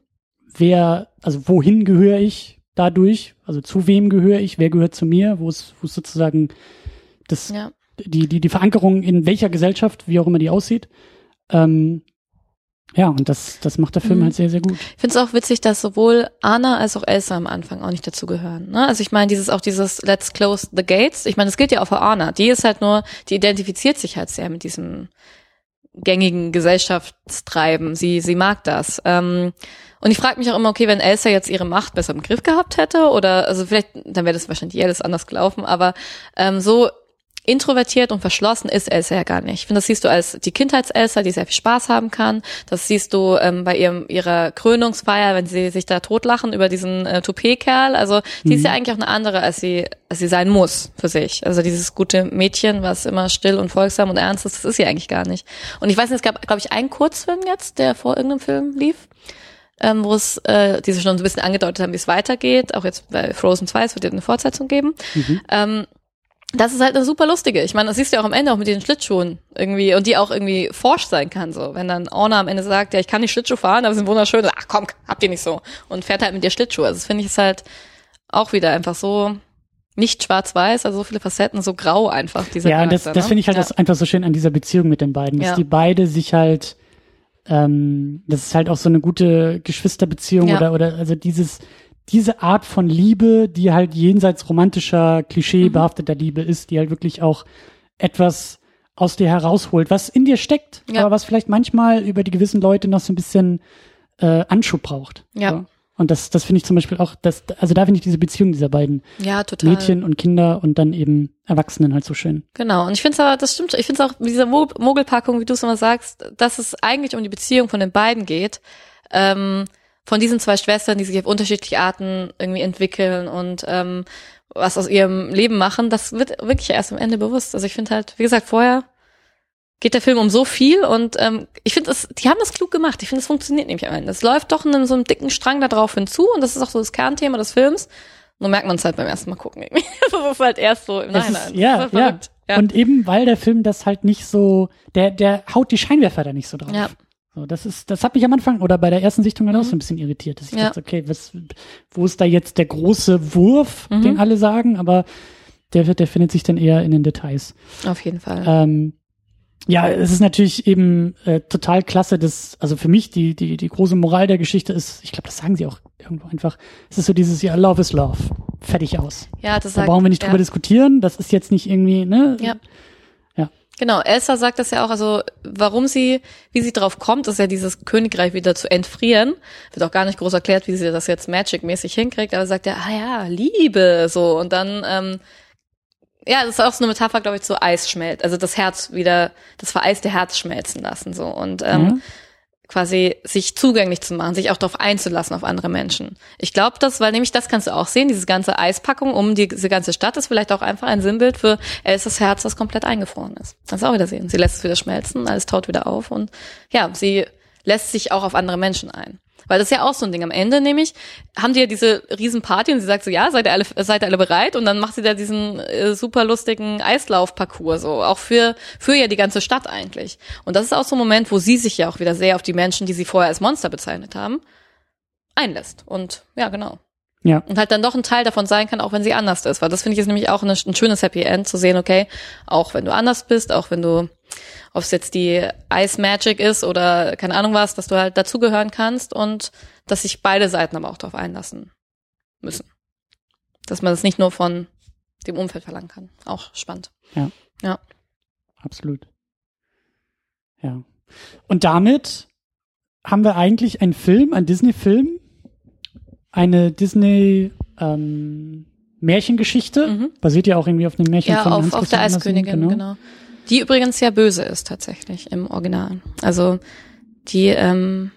Wer, also wohin gehöre ich dadurch? Also zu wem gehöre ich? Wer gehört zu mir? Wo ist, wo ist sozusagen das, Ja. die, die, die Verankerung in welcher Gesellschaft, wie auch immer die aussieht? Ähm, ja, und das, das macht der Film Mhm. halt sehr, sehr gut. Ich finde es auch witzig, dass sowohl Anna als auch Elsa am Anfang auch nicht dazugehören. Ne? Also ich meine, dieses auch dieses Let's close the gates. Ich meine, das gilt ja auch für Anna. Die ist halt nur, die identifiziert sich halt sehr mit diesem gängigen Gesellschaftstreiben. Sie sie mag das. Ähm, und ich frage mich auch immer, okay, wenn Elsa jetzt ihre Macht besser im Griff gehabt hätte oder also vielleicht, dann wäre das wahrscheinlich alles anders gelaufen. Aber ähm, so introvertiert und verschlossen ist Elsa ja gar nicht. Ich finde, das siehst du als die Kindheits-Elsa, die sehr viel Spaß haben kann. Das siehst du ähm, bei ihrem ihrer Krönungsfeier, wenn sie sich da totlachen über diesen äh, Toupet-Kerl. Also die ist ja eigentlich auch eine andere, als sie als sie sein muss für sich. Also dieses gute Mädchen, was immer still und folgsam und ernst ist, das ist sie eigentlich gar nicht. Und ich weiß nicht, es gab, glaube ich, einen Kurzfilm jetzt, der vor irgendeinem Film lief. Ähm, wo es äh, diese schon so ein bisschen angedeutet haben, wie es weitergeht. Auch jetzt bei Frozen 2, es wird ja eine Fortsetzung geben. Ähm, das ist halt eine super lustige. Ich meine, das siehst du ja auch am Ende auch mit den Schlittschuhen irgendwie und die auch irgendwie forsch sein kann so. Wenn dann Orna am Ende sagt, ja, ich kann nicht Schlittschuh fahren, aber sie sind wunderschön. Ach komm, habt ihr nicht so. Und fährt halt mit dir Schlittschuh. Also das finde ich ist halt auch wieder einfach so nicht schwarz-weiß, also so viele Facetten, so grau einfach. Dieser Ja, das, das ne? finde ich halt ja. das einfach so schön an dieser Beziehung mit den beiden, dass Ja. die beide sich halt, ähm, das ist halt auch so eine gute Geschwisterbeziehung Ja. oder, oder also dieses, diese Art von Liebe, die halt jenseits romantischer, Mhm. klischeebehafteter Liebe ist, die halt wirklich auch etwas aus dir herausholt, was in dir steckt, Ja. aber was vielleicht manchmal über die gewissen Leute noch so ein bisschen äh, Anschub braucht. Ja. So. Und das, das finde ich zum Beispiel auch, das, also da finde ich diese Beziehung dieser beiden ja, total. Mädchen und Kinder und dann eben Erwachsenen halt so schön. Genau. Und ich finde es aber, das stimmt, ich finde es auch mit dieser Mo- Mogelpackung, wie du es immer sagst, dass es eigentlich um die Beziehung von den beiden geht. Ähm, von diesen zwei Schwestern, die sich auf unterschiedliche Arten irgendwie entwickeln und ähm, was aus ihrem Leben machen, das wird wirklich erst am Ende bewusst. Also ich finde halt, wie gesagt, vorher geht der Film um so viel und ähm, ich finde, es, die haben das klug gemacht. Ich finde, es funktioniert nämlich am Ende. Es läuft doch in einem, so einem dicken Strang da drauf hinzu und das ist auch so das Kernthema des Films. Nur merkt man es halt beim ersten Mal gucken. ist halt erst so im Nachhinein. ist, ja, ja. ja. Und eben, weil der Film das halt nicht so, der, der haut die Scheinwerfer da nicht so drauf. Ja. So, das ist, das hat mich am Anfang oder bei der ersten Sichtung dann auch so ein bisschen irritiert, dass ich Ja. dachte, okay, was, wo ist da jetzt der große Wurf, Mhm. den alle sagen, aber der, der findet sich dann eher in den Details. Auf jeden Fall. Ähm, ja, es ist natürlich eben äh, total klasse, dass, also für mich die, die, die große Moral der Geschichte ist, ich glaube, das sagen sie auch irgendwo einfach, es ist so dieses, ja, Love is Love. Fertig aus. ja, das Da sagt, brauchen wir nicht ja. drüber diskutieren, das ist jetzt nicht irgendwie, ne? Ja. Genau, Elsa sagt das ja auch, also warum sie, wie sie drauf kommt, ist ja dieses Königreich wieder zu entfrieren. Wird auch gar nicht groß erklärt, wie sie das jetzt Magic-mäßig hinkriegt, aber sagt ja, ah ja, Liebe, so. Und dann, ähm, ja, das ist auch so eine Metapher, glaube ich, zu Eis schmelzt, also das Herz wieder, das vereiste Herz schmelzen lassen, so. Und ähm, Ja. Quasi sich zugänglich zu machen, sich auch darauf einzulassen auf andere Menschen. Ich glaube das, weil nämlich das kannst du auch sehen, diese ganze Eispackung um die, diese ganze Stadt ist vielleicht auch einfach ein Sinnbild für Elsas Herz, das komplett eingefroren ist. Kannst du auch wieder sehen. Sie lässt es wieder schmelzen, alles taut wieder auf und ja, sie lässt sich auch auf andere Menschen ein. Weil das ist ja auch so ein Ding. Am Ende nämlich haben die ja diese Riesenparty und sie sagt so, ja, seid ihr alle, seid ihr alle bereit? Und dann macht sie da diesen äh, super lustigen Eislaufparcours so, auch für, für ja die ganze Stadt eigentlich. Und das ist auch so ein Moment, wo sie sich ja auch wieder sehr auf die Menschen, die sie vorher als Monster bezeichnet haben, einlässt. Und ja, genau. Ja. Und halt dann doch ein Teil davon sein kann, auch wenn sie anders ist. Weil das finde ich ist nämlich auch eine, ein schönes Happy End zu sehen, okay, auch wenn du anders bist, auch wenn du, ob es jetzt die Ice Magic ist oder keine Ahnung was, dass du halt dazugehören kannst und dass sich beide Seiten aber auch darauf einlassen müssen. Dass man das nicht nur von dem Umfeld verlangen kann. Auch spannend. Absolut. Ja. Und damit haben wir eigentlich einen Film, einen Disney-Film, eine Disney ähm, Märchengeschichte, Mhm. basiert ja auch irgendwie auf einem Märchen Ja, von auf, Hans auf Christian der Eiskönigin, genau. Die übrigens ja böse ist tatsächlich im Original. Also die, ähm,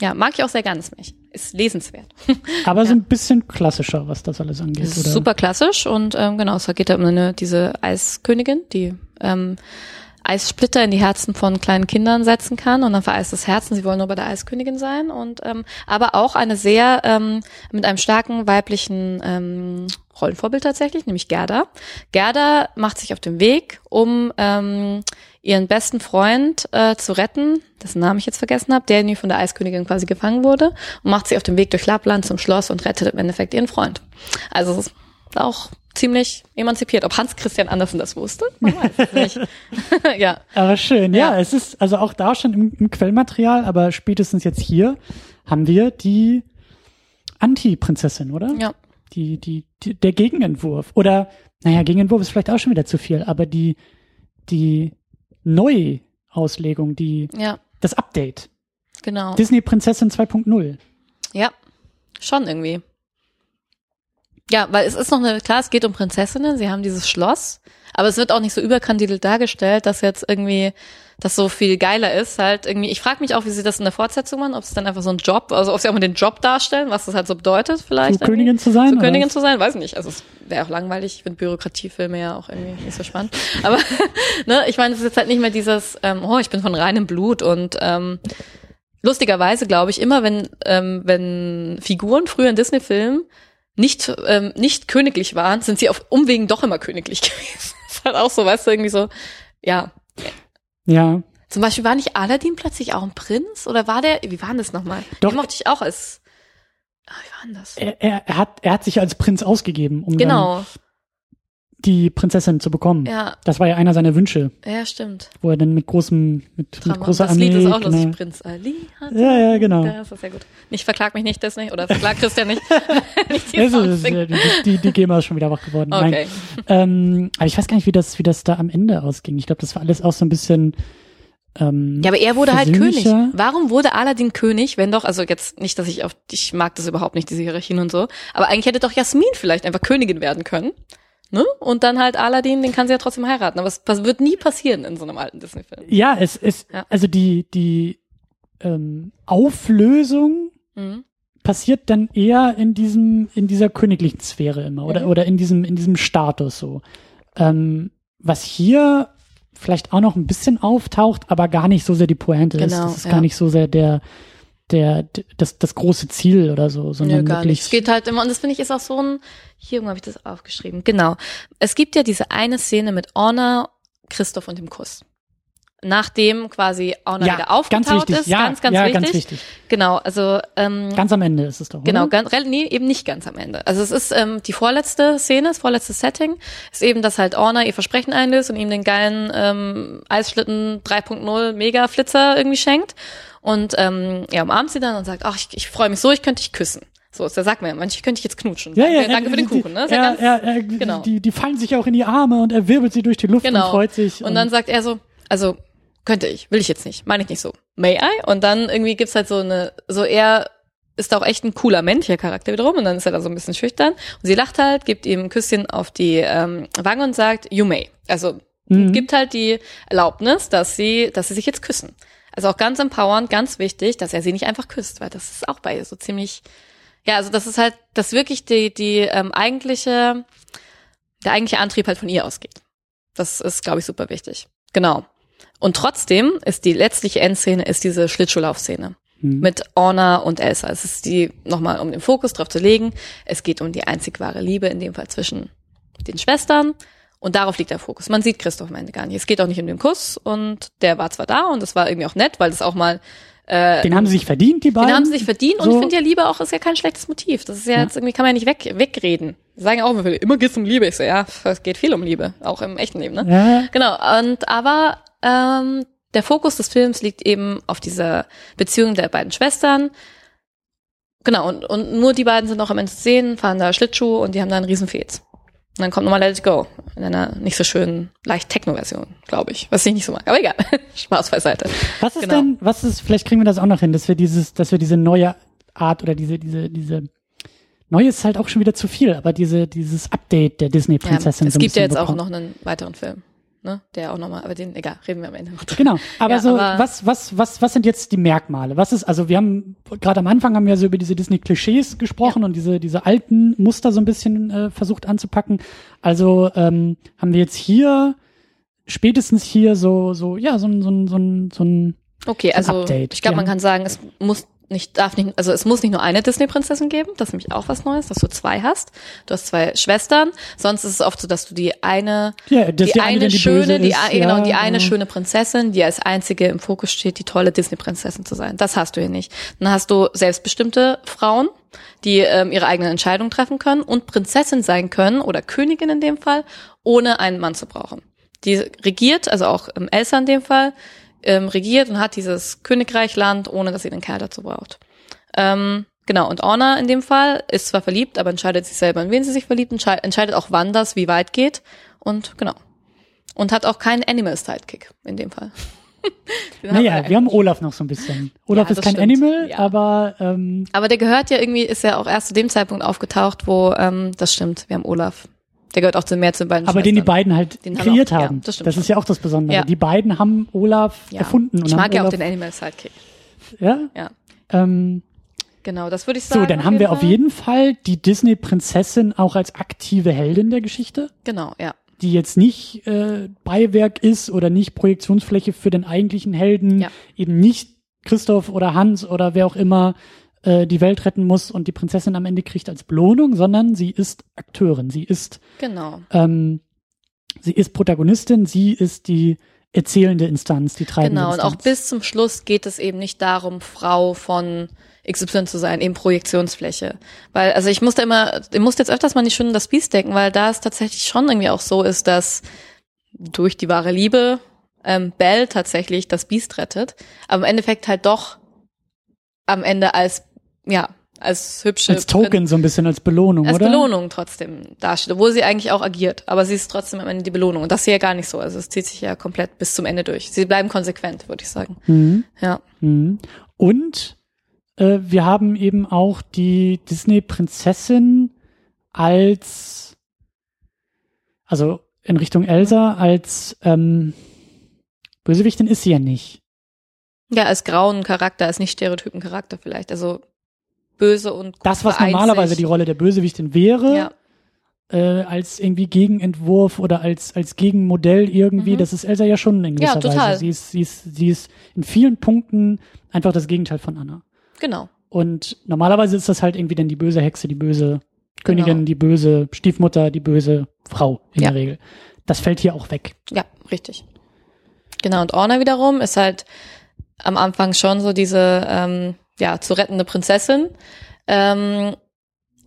ja, mag ich auch sehr gerne, das Märchen. Ist lesenswert. Aber so ein bisschen klassischer, was das alles angeht, Ist oder? super klassisch und ähm, genau, es geht ja um eine, diese Eiskönigin, die ähm, Eissplitter in die Herzen von kleinen Kindern setzen kann und dann vereist das Herz und sie wollen nur bei der Eiskönigin sein und ähm, aber auch eine sehr ähm, mit einem starken weiblichen ähm, Rollenvorbild tatsächlich, nämlich Gerda. Gerda macht sich auf den Weg, um ähm, ihren besten Freund äh, zu retten, dessen Namen ich jetzt vergessen habe, der irgendwie von der Eiskönigin quasi gefangen wurde und macht sich auf den Weg durch Lappland zum Schloss und rettet im Endeffekt ihren Freund. Also es ist auch ziemlich emanzipiert. Ob Hans Christian Andersen das wusste? Man weiß es nicht. ja. Aber schön, ja. Ja. Es ist also auch da schon im, im Quellmaterial, aber spätestens jetzt hier haben wir die Anti-Prinzessin, oder? Ja. Die, die, die, der Gegenentwurf. Oder, naja, Gegenentwurf ist vielleicht auch schon wieder zu viel, aber die, die Neuauslegung, die, Ja, das Update. genau. Disney Prinzessin 2.0. Ja, schon irgendwie. Ja, weil es ist noch eine, klar, es geht um Prinzessinnen, sie haben dieses Schloss, aber es wird auch nicht so überkandidelt dargestellt, dass jetzt irgendwie das so viel geiler ist. Halt irgendwie, ich frage mich auch, wie sie das in der Fortsetzung machen, ob es dann einfach so ein Job, also ob sie auch mal den Job darstellen, was das halt so bedeutet vielleicht. So Königin zu sein? Zu Königin was? zu sein, weiß nicht. Also es wäre auch langweilig. Ich finde Bürokratiefilme ja auch irgendwie nicht so spannend. Aber ne, ich meine, es ist jetzt halt nicht mehr dieses, ähm, oh, ich bin von reinem Blut und ähm, lustigerweise glaube ich immer, wenn ähm, wenn Figuren früher in Disney-Filmen nicht ähm, nicht königlich waren, sind sie auf Umwegen doch immer königlich gewesen. ist halt auch so, weißt du, irgendwie so, ja. Ja. Zum Beispiel war nicht Aladdin plötzlich auch ein Prinz oder war der? Wie war denn das nochmal? Doch. Den mochte ich auch als. Ah, wie war denn das? Er, er, er, hat, er hat sich als Prinz ausgegeben, um dann Genau, die Prinzessin zu bekommen. ja, Das war ja einer seiner Wünsche, ja, stimmt. wo er dann mit großem, mit, mit großer das Armee. Lied ist auch lustig. genau. Prinz Ali hat. Ja, ja, genau. Ja, das ist sehr gut. Nicht verklag mich nicht, Disney. Oder verklag Christian nicht. nicht die Also, das, singen. äh, die, die, GEMA ist schon wieder wach geworden. Nein. Okay. Ähm, aber ich weiß gar nicht, wie das, wie das da am Ende ausging. Ich glaube, das war alles auch so ein bisschen. Ähm, Ja, aber er wurde halt König. Warum wurde Aladdin König, wenn doch, also jetzt nicht, dass ich auf, ich mag das überhaupt nicht, diese Hierarchien und so, aber eigentlich hätte doch Jasmin vielleicht einfach Königin werden können. Ne? Und dann halt Aladdin, den kann sie ja trotzdem heiraten. Aber es wird nie passieren in so einem alten Disney-Film. Ja, es ist, Ja. also die, die ähm, Auflösung Mhm. passiert dann eher in diesem, in dieser königlichen Sphäre immer oder, Mhm. oder in diesem, in diesem Status so. Ähm, was hier vielleicht auch noch ein bisschen auftaucht, aber gar nicht so sehr die Pointe ist. Genau, Das ist ja. gar nicht so sehr der, der, das, das große Ziel oder so, Nö, sondern gar wirklich. nicht. Es geht halt immer, und das finde ich ist auch so ein, hier irgendwo habe ich das aufgeschrieben. Genau. Es gibt ja diese eine Szene mit Orna, Christoph und dem Kuss. nachdem quasi Orna Ja, wieder ganz aufgetaucht wichtig. ist. Ja, ganz, ganz ja, wichtig. ganz wichtig. Genau, also ähm, Ganz am Ende ist es doch. Genau, ganz, nee, eben nicht ganz am Ende. Also es ist ähm, die vorletzte Szene, das vorletzte Setting, ist eben, dass halt Orna ihr Versprechen einlöst und ihm den geilen ähm, Eisschlitten 3.0 Mega-Flitzer irgendwie schenkt. Und ähm, er umarmt sie dann und sagt, ach, ich, ich freue mich so, ich könnte dich küssen. So, da sagt man ja, manche könnte ich jetzt knutschen. Ja, ja, danke, er- für den Kuchen. Ne? Ist ja ganz- er, er, genau. die, die fallen sich auch in die Arme und er wirbelt sie durch die Luft Genau. und freut sich. Und dann sagt er so, also könnte ich, will ich jetzt nicht, meine ich nicht so. May I? Und dann irgendwie gibt's halt so eine, so er ist auch echt ein cooler männlicher Charakter wiederum und dann ist er da so ein bisschen schüchtern und sie lacht halt, gibt ihm ein Küsschen auf die ähm, Wange und sagt, you may. Also Mhm. gibt halt die Erlaubnis, dass sie, dass sie sich jetzt küssen. Also auch ganz empowernd, ganz wichtig, dass er sie nicht einfach küsst, weil das ist auch bei ihr so ziemlich, ja, also das ist halt, dass wirklich die, die ähm, eigentliche, der eigentliche Antrieb halt von ihr ausgeht. Das ist, glaube ich, super wichtig. Genau. Und trotzdem ist die letztliche Endszene ist diese Schlittschuhlaufszene Mhm. mit Orna und Elsa. Es ist die, nochmal um den Fokus drauf zu legen, es geht um die einzig wahre Liebe, in dem Fall zwischen den Schwestern. Und darauf liegt der Fokus. Man sieht Christoph am Ende gar nicht. Es geht auch nicht um den Kuss und der war zwar da und das war irgendwie auch nett, weil das auch mal äh, Den haben sie sich verdient, die beiden. den haben sie sich verdient und So. ich finde ja Liebe auch ist ja kein schlechtes Motiv. Das ist ja, Ja. jetzt irgendwie kann man ja nicht weg, wegreden. Sagen ja auch immer immer geht's um Liebe. Ich so, ja, es geht viel um Liebe, auch im echten Leben, ne? Ja, Genau. Und aber ähm, der Fokus des Films liegt eben auf dieser Beziehung der beiden Schwestern. Genau, und, und nur die beiden sind noch am Ende zu sehen, fahren da Schlittschuh und die haben da einen riesen Fez. Und dann kommt nochmal Let It Go in einer nicht so schönen, leicht Techno-Version, glaube ich. Was ich nicht so mag. Aber egal. Spaß beiseite. Was ist Genau. denn, was ist, vielleicht kriegen wir das auch noch hin, dass wir dieses, dass wir diese neue Art oder diese, diese, diese, neue ist halt auch schon wieder zu viel, aber diese, dieses Update der Ja, Disney-Prinzessin. es so gibt ja jetzt auch bekommen. noch einen weiteren Film. Ne? Der auch nochmal, aber den, egal, reden wir am Ende noch drüber. Genau, aber Ja, so, aber- was, was, was, was sind jetzt die Merkmale? Was ist, also wir haben, gerade am Anfang haben wir so über diese Disney-Klischees gesprochen und diese, diese alten Muster so ein bisschen äh, versucht anzupacken. Also ähm, haben wir jetzt hier, spätestens hier so, so, ja, so ein, so ein, so ein, so ein Okay, So also Update, ich glaube, man ja. kann sagen, es muss nicht, darf nicht, also es muss nicht nur eine Disney-Prinzessin geben, das ist nämlich auch was Neues, dass du zwei hast. Du hast zwei Schwestern, sonst ist es oft so, dass du die eine, Ja, die, die eine eine die schöne, die, ist, genau, ja, die eine ja. schöne Prinzessin, die als einzige im Fokus steht, die tolle Disney-Prinzessin zu sein. Das hast du hier nicht. Dann hast du selbstbestimmte Frauen, die ähm, ihre eigenen Entscheidungen treffen können und Prinzessin sein können oder Königin in dem Fall, ohne einen Mann zu brauchen. Die regiert, also auch ähm, Elsa in dem Fall, ähm, regiert und hat dieses Königreichland, ohne dass sie einen Kerl dazu braucht. Ähm, genau, und Orna in dem Fall ist zwar verliebt, aber entscheidet sich selber, in wen sie sich verliebt, entschei entscheidet auch, wann das wie weit geht. Und genau. Und hat auch keinen Animal-Sidekick in dem Fall. Den haben Naja, wir haben Olaf noch so ein bisschen. Olaf Ja, ist kein stimmt. Animal, Ja. aber ähm, Aber der gehört ja irgendwie, ist ja auch erst zu dem Zeitpunkt aufgetaucht, wo, ähm, das stimmt, wir haben Olaf. Der gehört auch zu mehr zu den beiden aber den die beiden halt Den haben kreiert auch- ja, haben. das das ist ja auch das Besondere. Ja. Die beiden haben Olaf ja. erfunden. Und Ich mag haben ja auch Olaf, den Animal-Sidekick. Ja? Ja. Ähm, Genau, das würde ich sagen. so, dann haben wir auf Fall. jeden Fall die Disney-Prinzessin auch als aktive Heldin der Geschichte, Genau, ja. die jetzt nicht äh, Beiwerk ist oder nicht Projektionsfläche für den eigentlichen Helden, Ja. eben nicht Christoph oder Hans oder wer auch immer äh, die Welt retten muss und die Prinzessin am Ende kriegt als Belohnung, sondern sie ist Akteurin, sie ist Genau. ähm, sie ist Protagonistin, sie ist die erzählende Instanz, die treibende Genau, und auch Instanz. bis zum Schluss geht es eben nicht darum, Frau von XY zu sein, eben Projektionsfläche. Weil, also ich musste immer, ich musste jetzt öfters mal nicht schön in das Biest denken, weil da es tatsächlich schon irgendwie auch so ist, dass durch die wahre Liebe ähm, Belle tatsächlich das Biest rettet, aber im Endeffekt halt doch am Ende als, ja, als hübsche als Token so ein bisschen als Belohnung, als oder? Belohnung trotzdem dasteht, obwohl sie eigentlich auch agiert. Aber sie ist trotzdem am Ende die Belohnung. Und das hier ja gar nicht so. Also es zieht sich ja komplett bis zum Ende durch. Sie bleiben konsequent, würde ich sagen. Mhm. Ja. Mhm. Und äh, wir haben eben auch die Disney-Prinzessin als, also in Richtung Elsa, als ähm, Bösewichtin ist sie ja nicht. Ja, als grauen Charakter, als nicht stereotypen Charakter vielleicht. Also böse und Das, was normalerweise die Rolle der Bösewichtin wäre, Ja, äh, als irgendwie Gegenentwurf oder als, als Gegenmodell irgendwie, Mhm. das ist Elsa ja schon in Ja, gewisser total. Weise. Sie ist, sie, ist, sie ist in vielen Punkten einfach das Gegenteil von Anna. genau. Und normalerweise ist das halt irgendwie dann die böse Hexe, die böse Königin, Genau. die böse Stiefmutter, die böse Frau in Ja. der Regel. Das fällt hier auch weg. Ja, richtig. Genau, und Orna wiederum ist halt am Anfang schon so diese, ähm, ja, zu rettende Prinzessin. Ähm,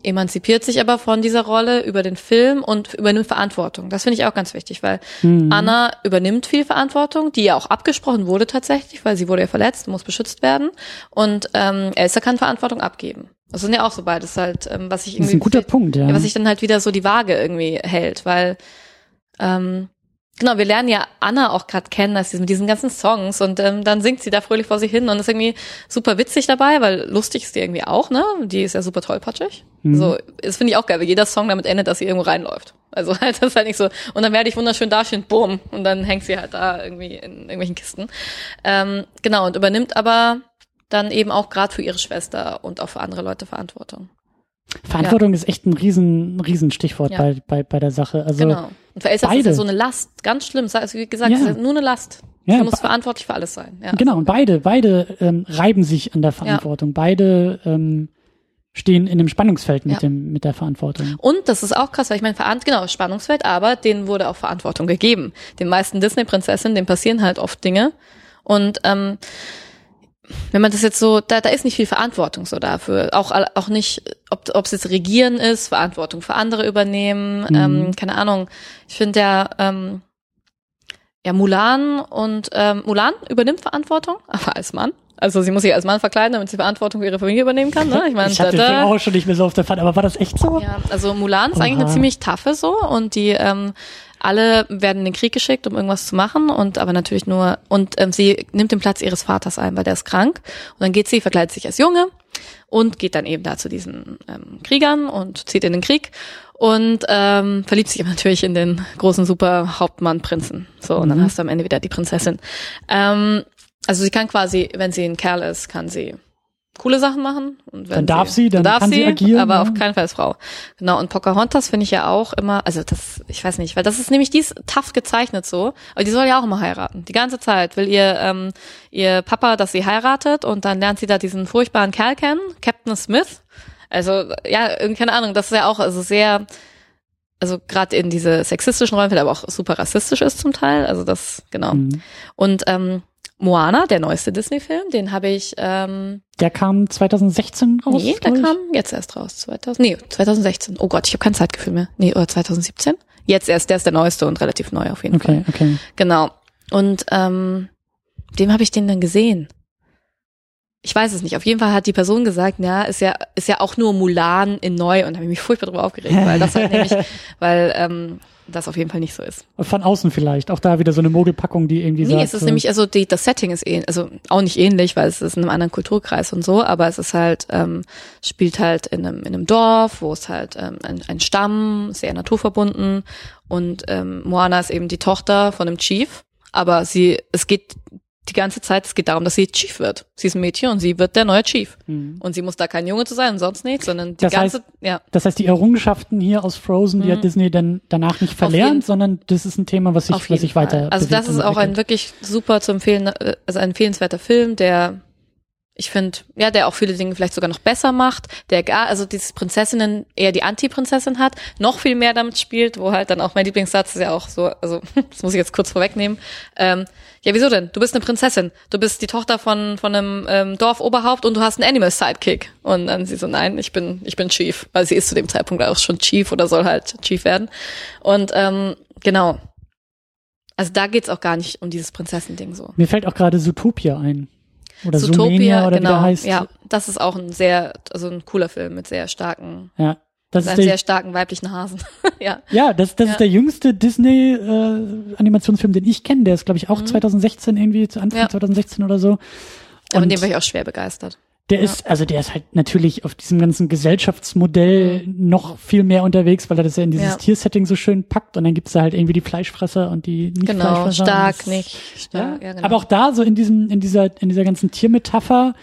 emanzipiert sich aber von dieser Rolle über den Film und übernimmt Verantwortung. Das finde ich auch ganz wichtig, weil mhm. Anna übernimmt viel Verantwortung, die ja auch abgesprochen wurde tatsächlich, weil sie wurde ja verletzt, muss beschützt werden. Und ähm, Elsa kann Verantwortung abgeben. Das sind ja auch so beides halt, ähm, was ich irgendwie. Das ist ein guter Punkt, ja. Was sich dann halt wieder so die Waage irgendwie hält, weil ähm, Genau, wir lernen ja Anna auch gerade kennen, dass sie mit diesen ganzen Songs und ähm, dann singt sie da fröhlich vor sich hin und ist irgendwie super witzig dabei, weil lustig ist die irgendwie auch, ne? Die ist ja super tollpatschig. Mhm. So, das finde ich auch geil, weil jeder Song damit endet, dass sie irgendwo reinläuft. Also halt, das ist halt nicht so, und dann werde ich wunderschön dastehen, boom, und dann hängt sie halt da irgendwie in irgendwelchen Kisten. Ähm, genau, und übernimmt aber dann eben auch gerade für ihre Schwester und auch für andere Leute Verantwortung. Verantwortung ja. ist echt ein riesen, riesen Stichwort ja. bei, bei, bei der Sache. Also genau. Und für Elsa ist das so eine Last, ganz schlimm. Also wie gesagt, ja. nur eine Last. Ja, Sie muss verantwortlich für alles sein. Ja. Genau, und beide, beide ähm, reiben sich an der Verantwortung. Beide ähm, stehen in dem Spannungsfeld mit, dem, mit der Verantwortung. Und das ist auch krass, weil ich meine, genau, Spannungsfeld, aber denen wurde auch Verantwortung gegeben. Den meisten Disney-Prinzessinnen, denen passieren halt oft Dinge. Und ähm, wenn man das jetzt so, da, da ist nicht viel Verantwortung so dafür. Auch, auch nicht, ob es jetzt Regieren ist, Verantwortung für andere übernehmen, mhm. ähm, keine Ahnung. Ich finde ja, ähm, ja, Mulan und ähm, Mulan übernimmt Verantwortung, aber als Mann. Also sie muss sich als Mann verkleiden, damit sie Verantwortung für ihre Familie übernehmen kann. Ne? Ich, mein, ich hatte den auch schon nicht mehr so auf der Fahrt, aber war das echt so? Ja, also Mulan ist Oha. eigentlich eine ziemlich taffe so und die ähm, alle werden in den Krieg geschickt, um irgendwas zu machen und aber natürlich nur und ähm, sie nimmt den Platz ihres Vaters ein, weil der ist krank und dann geht sie, verkleidet sich als Junge und geht dann eben da zu diesen ähm, Kriegern und zieht in den Krieg und ähm, verliebt sich natürlich in den großen super Hauptmann Prinzen. So und dann mhm. hast du am Ende wieder die Prinzessin. Ähm, also sie kann quasi, wenn sie ein Kerl ist, kann sie coole Sachen machen. Und wenn dann darf sie, dann, dann darf kann sie, sie agieren. Aber ja. auf keinen Fall als Frau. Genau, und Pocahontas finde ich ja auch immer, also das, ich weiß nicht, weil das ist nämlich, die ist tough gezeichnet so, aber die soll ja auch immer heiraten. Die ganze Zeit will ihr, ähm, ihr Papa, dass sie heiratet und dann lernt sie da diesen furchtbaren Kerl kennen, Captain Smith. Also, ja, keine Ahnung, das ist ja auch, also sehr, also gerade in diese sexistischen Rollen, aber auch super rassistisch ist zum Teil. Also das, genau. Mhm. Und ähm, Moana, der neueste Disney-Film, den habe ich. Ähm, der kam 2016 raus. Nee, der kam jetzt erst raus. 2000, nee, 2016. Oh Gott, ich habe kein Zeitgefühl mehr. Nee, oder 2017? Jetzt erst, der ist der neueste und relativ neu auf jeden okay, Fall. Okay. Genau. Und ähm, dem habe ich den dann gesehen. Ich weiß es nicht. Auf jeden Fall hat die Person gesagt, ja, ist ja ist ja auch nur Mulan in neu und habe mich furchtbar darüber aufgeregt, weil das halt nämlich, weil ähm, das auf jeden Fall nicht so ist. Von außen vielleicht, auch da wieder so eine Mogelpackung, die irgendwie nee, sagt. Nee, es ist so nämlich, also die, das Setting ist ähnlich, also auch nicht ähnlich, weil es ist in einem anderen Kulturkreis und so, aber es ist halt, ähm, spielt halt in einem, in einem Dorf, wo es halt ähm, ein, ein Stamm, sehr naturverbunden und ähm, Moana ist eben die Tochter von einem Chief, aber sie, es geht die ganze Zeit, es geht darum, dass sie Chief wird. Sie ist ein Mädchen und sie wird der neue Chief. Mhm. Und sie muss da kein Junge zu sein und sonst nichts, sondern die das ganze, heißt, ja. Das heißt, die Errungenschaften hier aus Frozen, mhm. die hat mhm. Disney dann danach nicht verlernt, sondern das ist ein Thema, was sich, was sich weiter. Also das ist auch ein wirklich super zu empfehlen, äh, also ein empfehlenswerter Film, der ich finde, ja, der auch viele Dinge vielleicht sogar noch besser macht, der gar, also dieses Prinzessinnen eher die Anti-Prinzessin hat, noch viel mehr damit spielt, wo halt dann auch mein Lieblingssatz ist ja auch so, also das muss ich jetzt kurz vorwegnehmen. Ähm, ja, wieso denn? Du bist eine Prinzessin, du bist die Tochter von von einem ähm, Dorfoberhaupt und du hast einen Animal Sidekick. Und dann sie so, nein, ich bin ich bin Chief, weil sie ist zu dem Zeitpunkt auch schon Chief oder soll halt Chief werden. Und ähm, genau. Also da geht's auch gar nicht um dieses Prinzessending so. Mir fällt auch gerade Zootopia ein. Oder Zootopia, oder genau. wie der heißt. Ja, das ist auch ein sehr, also ein cooler Film mit sehr starken, ja, das ist der, sehr starken weiblichen Hasen. ja. Ja, das, das ja. ist der jüngste Disney äh, Animationsfilm, den ich kenne. Der ist, glaube ich, auch mhm. 2016 irgendwie, zu Anfang ja. 2016 oder so. Und Aber dem war ich auch schwer begeistert. Der ja. ist, also der ist halt natürlich auf diesem ganzen Gesellschaftsmodell noch viel mehr unterwegs, weil er das ja in dieses ja. Tiersetting so schön packt und dann gibt's da halt irgendwie die Fleischfresser und die nicht genau, Fleischfresser. Stark, das, nicht stark, ja. ja genau. Aber auch da, so in diesem, in dieser, in dieser ganzen Tiermetapher,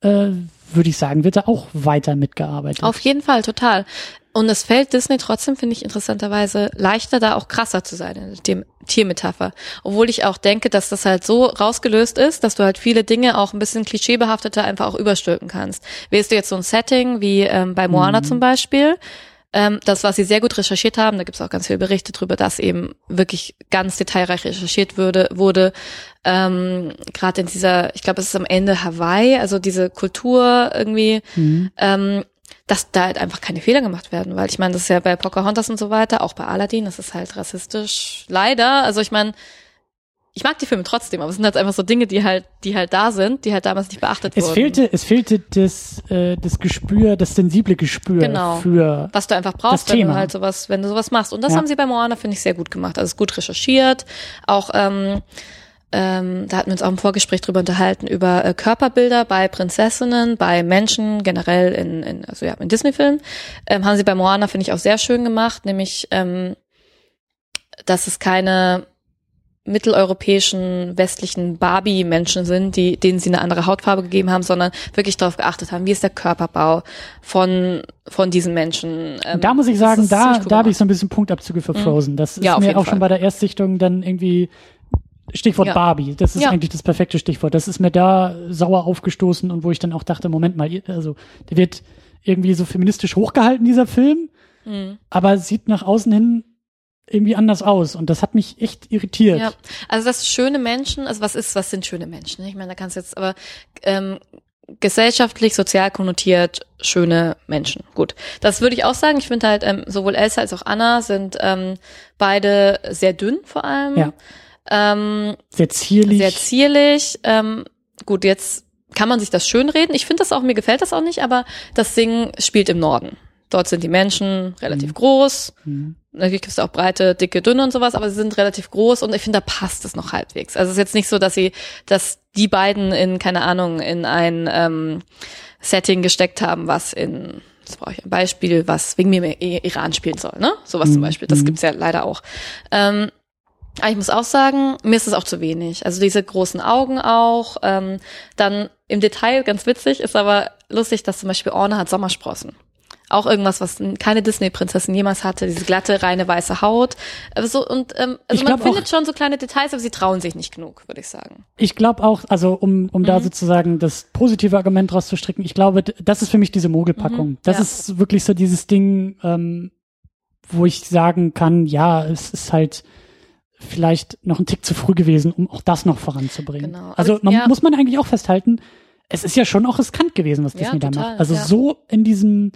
äh, würde ich sagen, wird da auch weiter mitgearbeitet. Auf jeden Fall, total. Und es fällt Disney trotzdem, finde ich interessanterweise, leichter, da auch krasser zu sein in dem Tiermetapher. Obwohl ich auch denke, dass das halt so rausgelöst ist, dass du halt viele Dinge auch ein bisschen klischeebehafteter einfach auch überstülpen kannst. Wählst du jetzt so ein Setting wie ähm, bei Moana mhm. zum Beispiel, Ähm, das, was sie sehr gut recherchiert haben, da gibt es auch ganz viele Berichte drüber, dass eben wirklich ganz detailreich recherchiert würde, wurde. Ähm, Gerade in dieser, ich glaube, es ist am Ende Hawaii, also diese Kultur irgendwie, Mhm. ähm, dass da halt einfach keine Fehler gemacht werden, weil ich meine, das ist ja bei Pocahontas und so weiter, auch bei Aladdin, das ist halt rassistisch, leider. Also ich meine, ich mag die Filme trotzdem, aber es sind halt einfach so Dinge, die halt, die halt da sind, die halt damals nicht beachtet Es wurden. fehlte, es fehlte das, äh, das Gespür, das sensible Gespür Genau. für was du einfach brauchst, wenn du halt sowas, wenn du sowas machst. Und das Ja. haben sie bei Moana, finde ich, sehr gut gemacht. Also es ist gut recherchiert. Auch ähm, ähm, da hatten wir uns auch im Vorgespräch drüber unterhalten, über äh, Körperbilder bei Prinzessinnen, bei Menschen, generell in, in also ja, in Disney-Filmen. Ähm, haben sie bei Moana, finde ich, auch sehr schön gemacht, nämlich ähm, dass es keine mitteleuropäischen, westlichen Barbie-Menschen sind, die, denen sie eine andere Hautfarbe gegeben haben, sondern wirklich darauf geachtet haben, wie ist der Körperbau von, von diesen Menschen. Ähm, da muss ich sagen, da, cool da habe ich so ein bisschen Punktabzüge für Frozen. Das ist Ja, mir auch schon Fall. bei der Erstsichtung dann irgendwie Stichwort Ja. Barbie. Das ist Ja. eigentlich das perfekte Stichwort. Das ist mir da sauer aufgestoßen und wo ich dann auch dachte, Moment mal, also der wird irgendwie so feministisch hochgehalten, dieser Film, Mhm. aber sieht nach außen hin irgendwie anders aus. Und das hat mich echt irritiert. Ja, also das schöne Menschen, also was ist, was sind schöne Menschen? Ich meine, da kannst du jetzt aber ähm, gesellschaftlich, sozial konnotiert schöne Menschen. Gut, das würde ich auch sagen. Ich finde halt ähm, sowohl Elsa als auch Anna sind ähm, beide sehr dünn vor allem. Ja. Ähm, Sehr zierlich. sehr zierlich. Ähm, gut, jetzt kann man sich das schönreden. Ich finde das auch, mir gefällt das auch nicht, aber das Singen spielt im Norden. Dort sind die Menschen relativ groß. Mhm. Natürlich gibt es auch breite, dicke, dünne und sowas, aber sie sind relativ groß und ich finde, da passt es noch halbwegs. Also es ist jetzt nicht so, dass sie, dass die beiden in, keine Ahnung, in ein ähm, Setting gesteckt haben, was in, jetzt brauche ich ein Beispiel, was wegen mir Iran spielen soll, ne? Sowas zum Mhm. Beispiel. Das Mhm. gibt's ja leider auch. Ähm, aber ich muss auch sagen, mir ist es auch zu wenig. Also diese großen Augen auch. Ähm, dann im Detail, ganz witzig, ist aber lustig, dass zum Beispiel Orne hat Sommersprossen. Auch irgendwas, was keine Disney-Prinzessin jemals hatte, diese glatte, reine, weiße Haut. Also so, und ähm, also Ich man glaub auch- findet schon so kleine Details, aber sie trauen sich nicht genug, würde ich sagen. Ich glaube auch, also um, um Mhm. da sozusagen das positive Argument rauszustricken, ich glaube, das ist für mich diese Mogelpackung. Mhm, Das ja. ist wirklich so dieses Ding, ähm, wo ich sagen kann, ja, es ist halt vielleicht noch ein Tick zu früh gewesen, um auch das noch voranzubringen. Genau. Also man, ja. muss man eigentlich auch festhalten, es ist ja schon auch riskant gewesen, was Ja, Disney da total, macht. Also ja. so in diesem,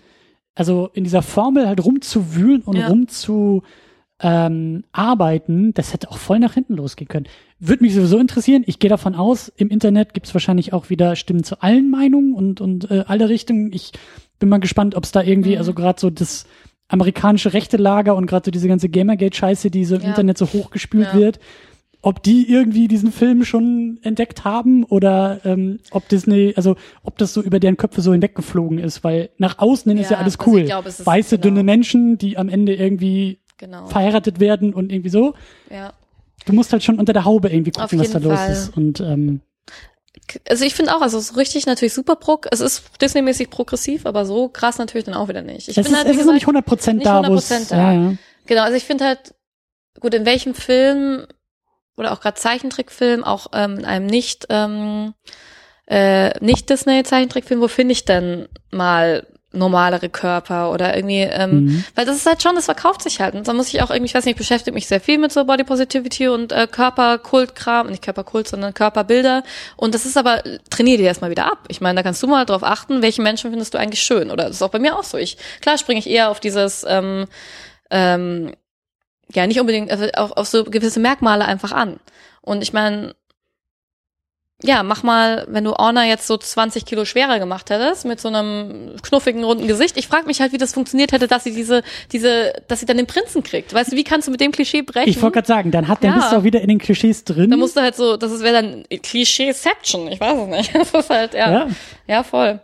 also in dieser Formel halt rumzuwühlen und Ja. rumzu ähm, arbeiten, das hätte auch voll nach hinten losgehen können. Würde mich sowieso interessieren. Ich gehe davon aus, im Internet gibt es wahrscheinlich auch wieder Stimmen zu allen Meinungen und, und äh, alle Richtungen. Ich bin mal gespannt, ob es da irgendwie, Mhm. also gerade so das amerikanische rechte Lager und gerade so diese ganze Gamergate-Scheiße, die so im Ja. Internet so hochgespült Ja. wird, ob die irgendwie diesen Film schon entdeckt haben oder ähm, ob Disney, also ob das so über deren Köpfe so hinweggeflogen ist, weil nach außen hin ist ja Ja, alles also cool. glaub, Weiße, genau. dünne Menschen, die am Ende irgendwie Genau. verheiratet werden und irgendwie so. Ja. Du musst halt schon unter der Haube irgendwie gucken, was da los Fall. ist. Und ähm, Also ich finde auch, also es ist richtig natürlich super pro, es ist Disney-mäßig progressiv, aber so krass natürlich dann auch wieder nicht. Ich es, bin ist, halt, es ist noch nicht gesagt, 100 Prozent da, wo es 100% da. ja, ja. Genau, also ich finde halt, gut, in welchem Film oder auch gerade Zeichentrickfilm, auch ähm, in einem nicht, ähm, äh, nicht Disney-Zeichentrickfilm, wo finde ich denn mal normalere Körper oder irgendwie, ähm, Mhm. weil das ist halt schon, das verkauft sich halt. Und da muss ich auch irgendwie, ich weiß nicht, ich beschäftige mich sehr viel mit so Body Positivity und äh, Körperkultkram, nicht Körperkult, sondern Körperbilder. Und das ist aber, trainier dir erstmal wieder ab. Ich meine, da kannst du mal drauf achten, welche Menschen findest du eigentlich schön. Oder das ist auch bei mir auch so. Ich, klar springe ich eher auf dieses, ähm, ähm, ja, nicht unbedingt, also auf, auf so gewisse Merkmale einfach an. Und ich meine, ja, mach mal, wenn du Orna jetzt so 20 Kilo schwerer gemacht hättest, mit so einem knuffigen, runden Gesicht. Ich frage mich halt, wie das funktioniert hätte, dass sie diese, diese, dass sie dann den Prinzen kriegt. Weißt du, wie kannst du mit dem Klischee brechen? Ich wollte gerade sagen, dann hat, dann Ja. bist du auch wieder in den Klischees drin. da musst du halt so, das wäre dann Klischeeception. Ich weiß es nicht. Das ist halt, ja. ja. Ja, voll.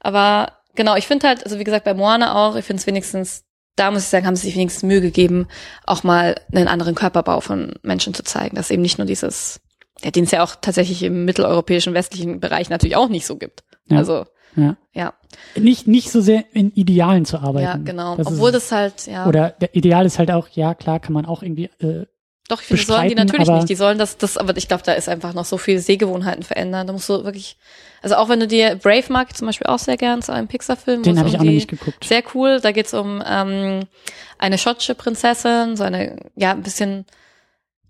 Aber genau, ich finde halt, also wie gesagt, bei Moana auch, ich finde es wenigstens, da muss ich sagen, haben sie sich wenigstens Mühe gegeben, auch mal einen anderen Körperbau von Menschen zu zeigen. Dass eben nicht nur dieses, ja, den es ja auch tatsächlich im mitteleuropäischen westlichen Bereich natürlich auch nicht so gibt. Ja. Also, ja. ja, Nicht, nicht so sehr in Idealen zu arbeiten. ja, genau. Das ist Obwohl es. das halt, ja. Oder der Ideal ist halt auch, ja klar, kann man auch irgendwie äh, Doch, ich finde, sollen die natürlich nicht. Die sollen das, das, aber ich glaube, da ist einfach noch so viel Sehgewohnheiten verändern. Da musst du wirklich, also auch wenn du dir Brave mag zum Beispiel auch sehr gern, so einen Pixar-Film. Den habe ich auch noch die- nicht geguckt. Sehr cool. Da geht's um ähm, eine schottische Prinzessin, so eine, ja, ein bisschen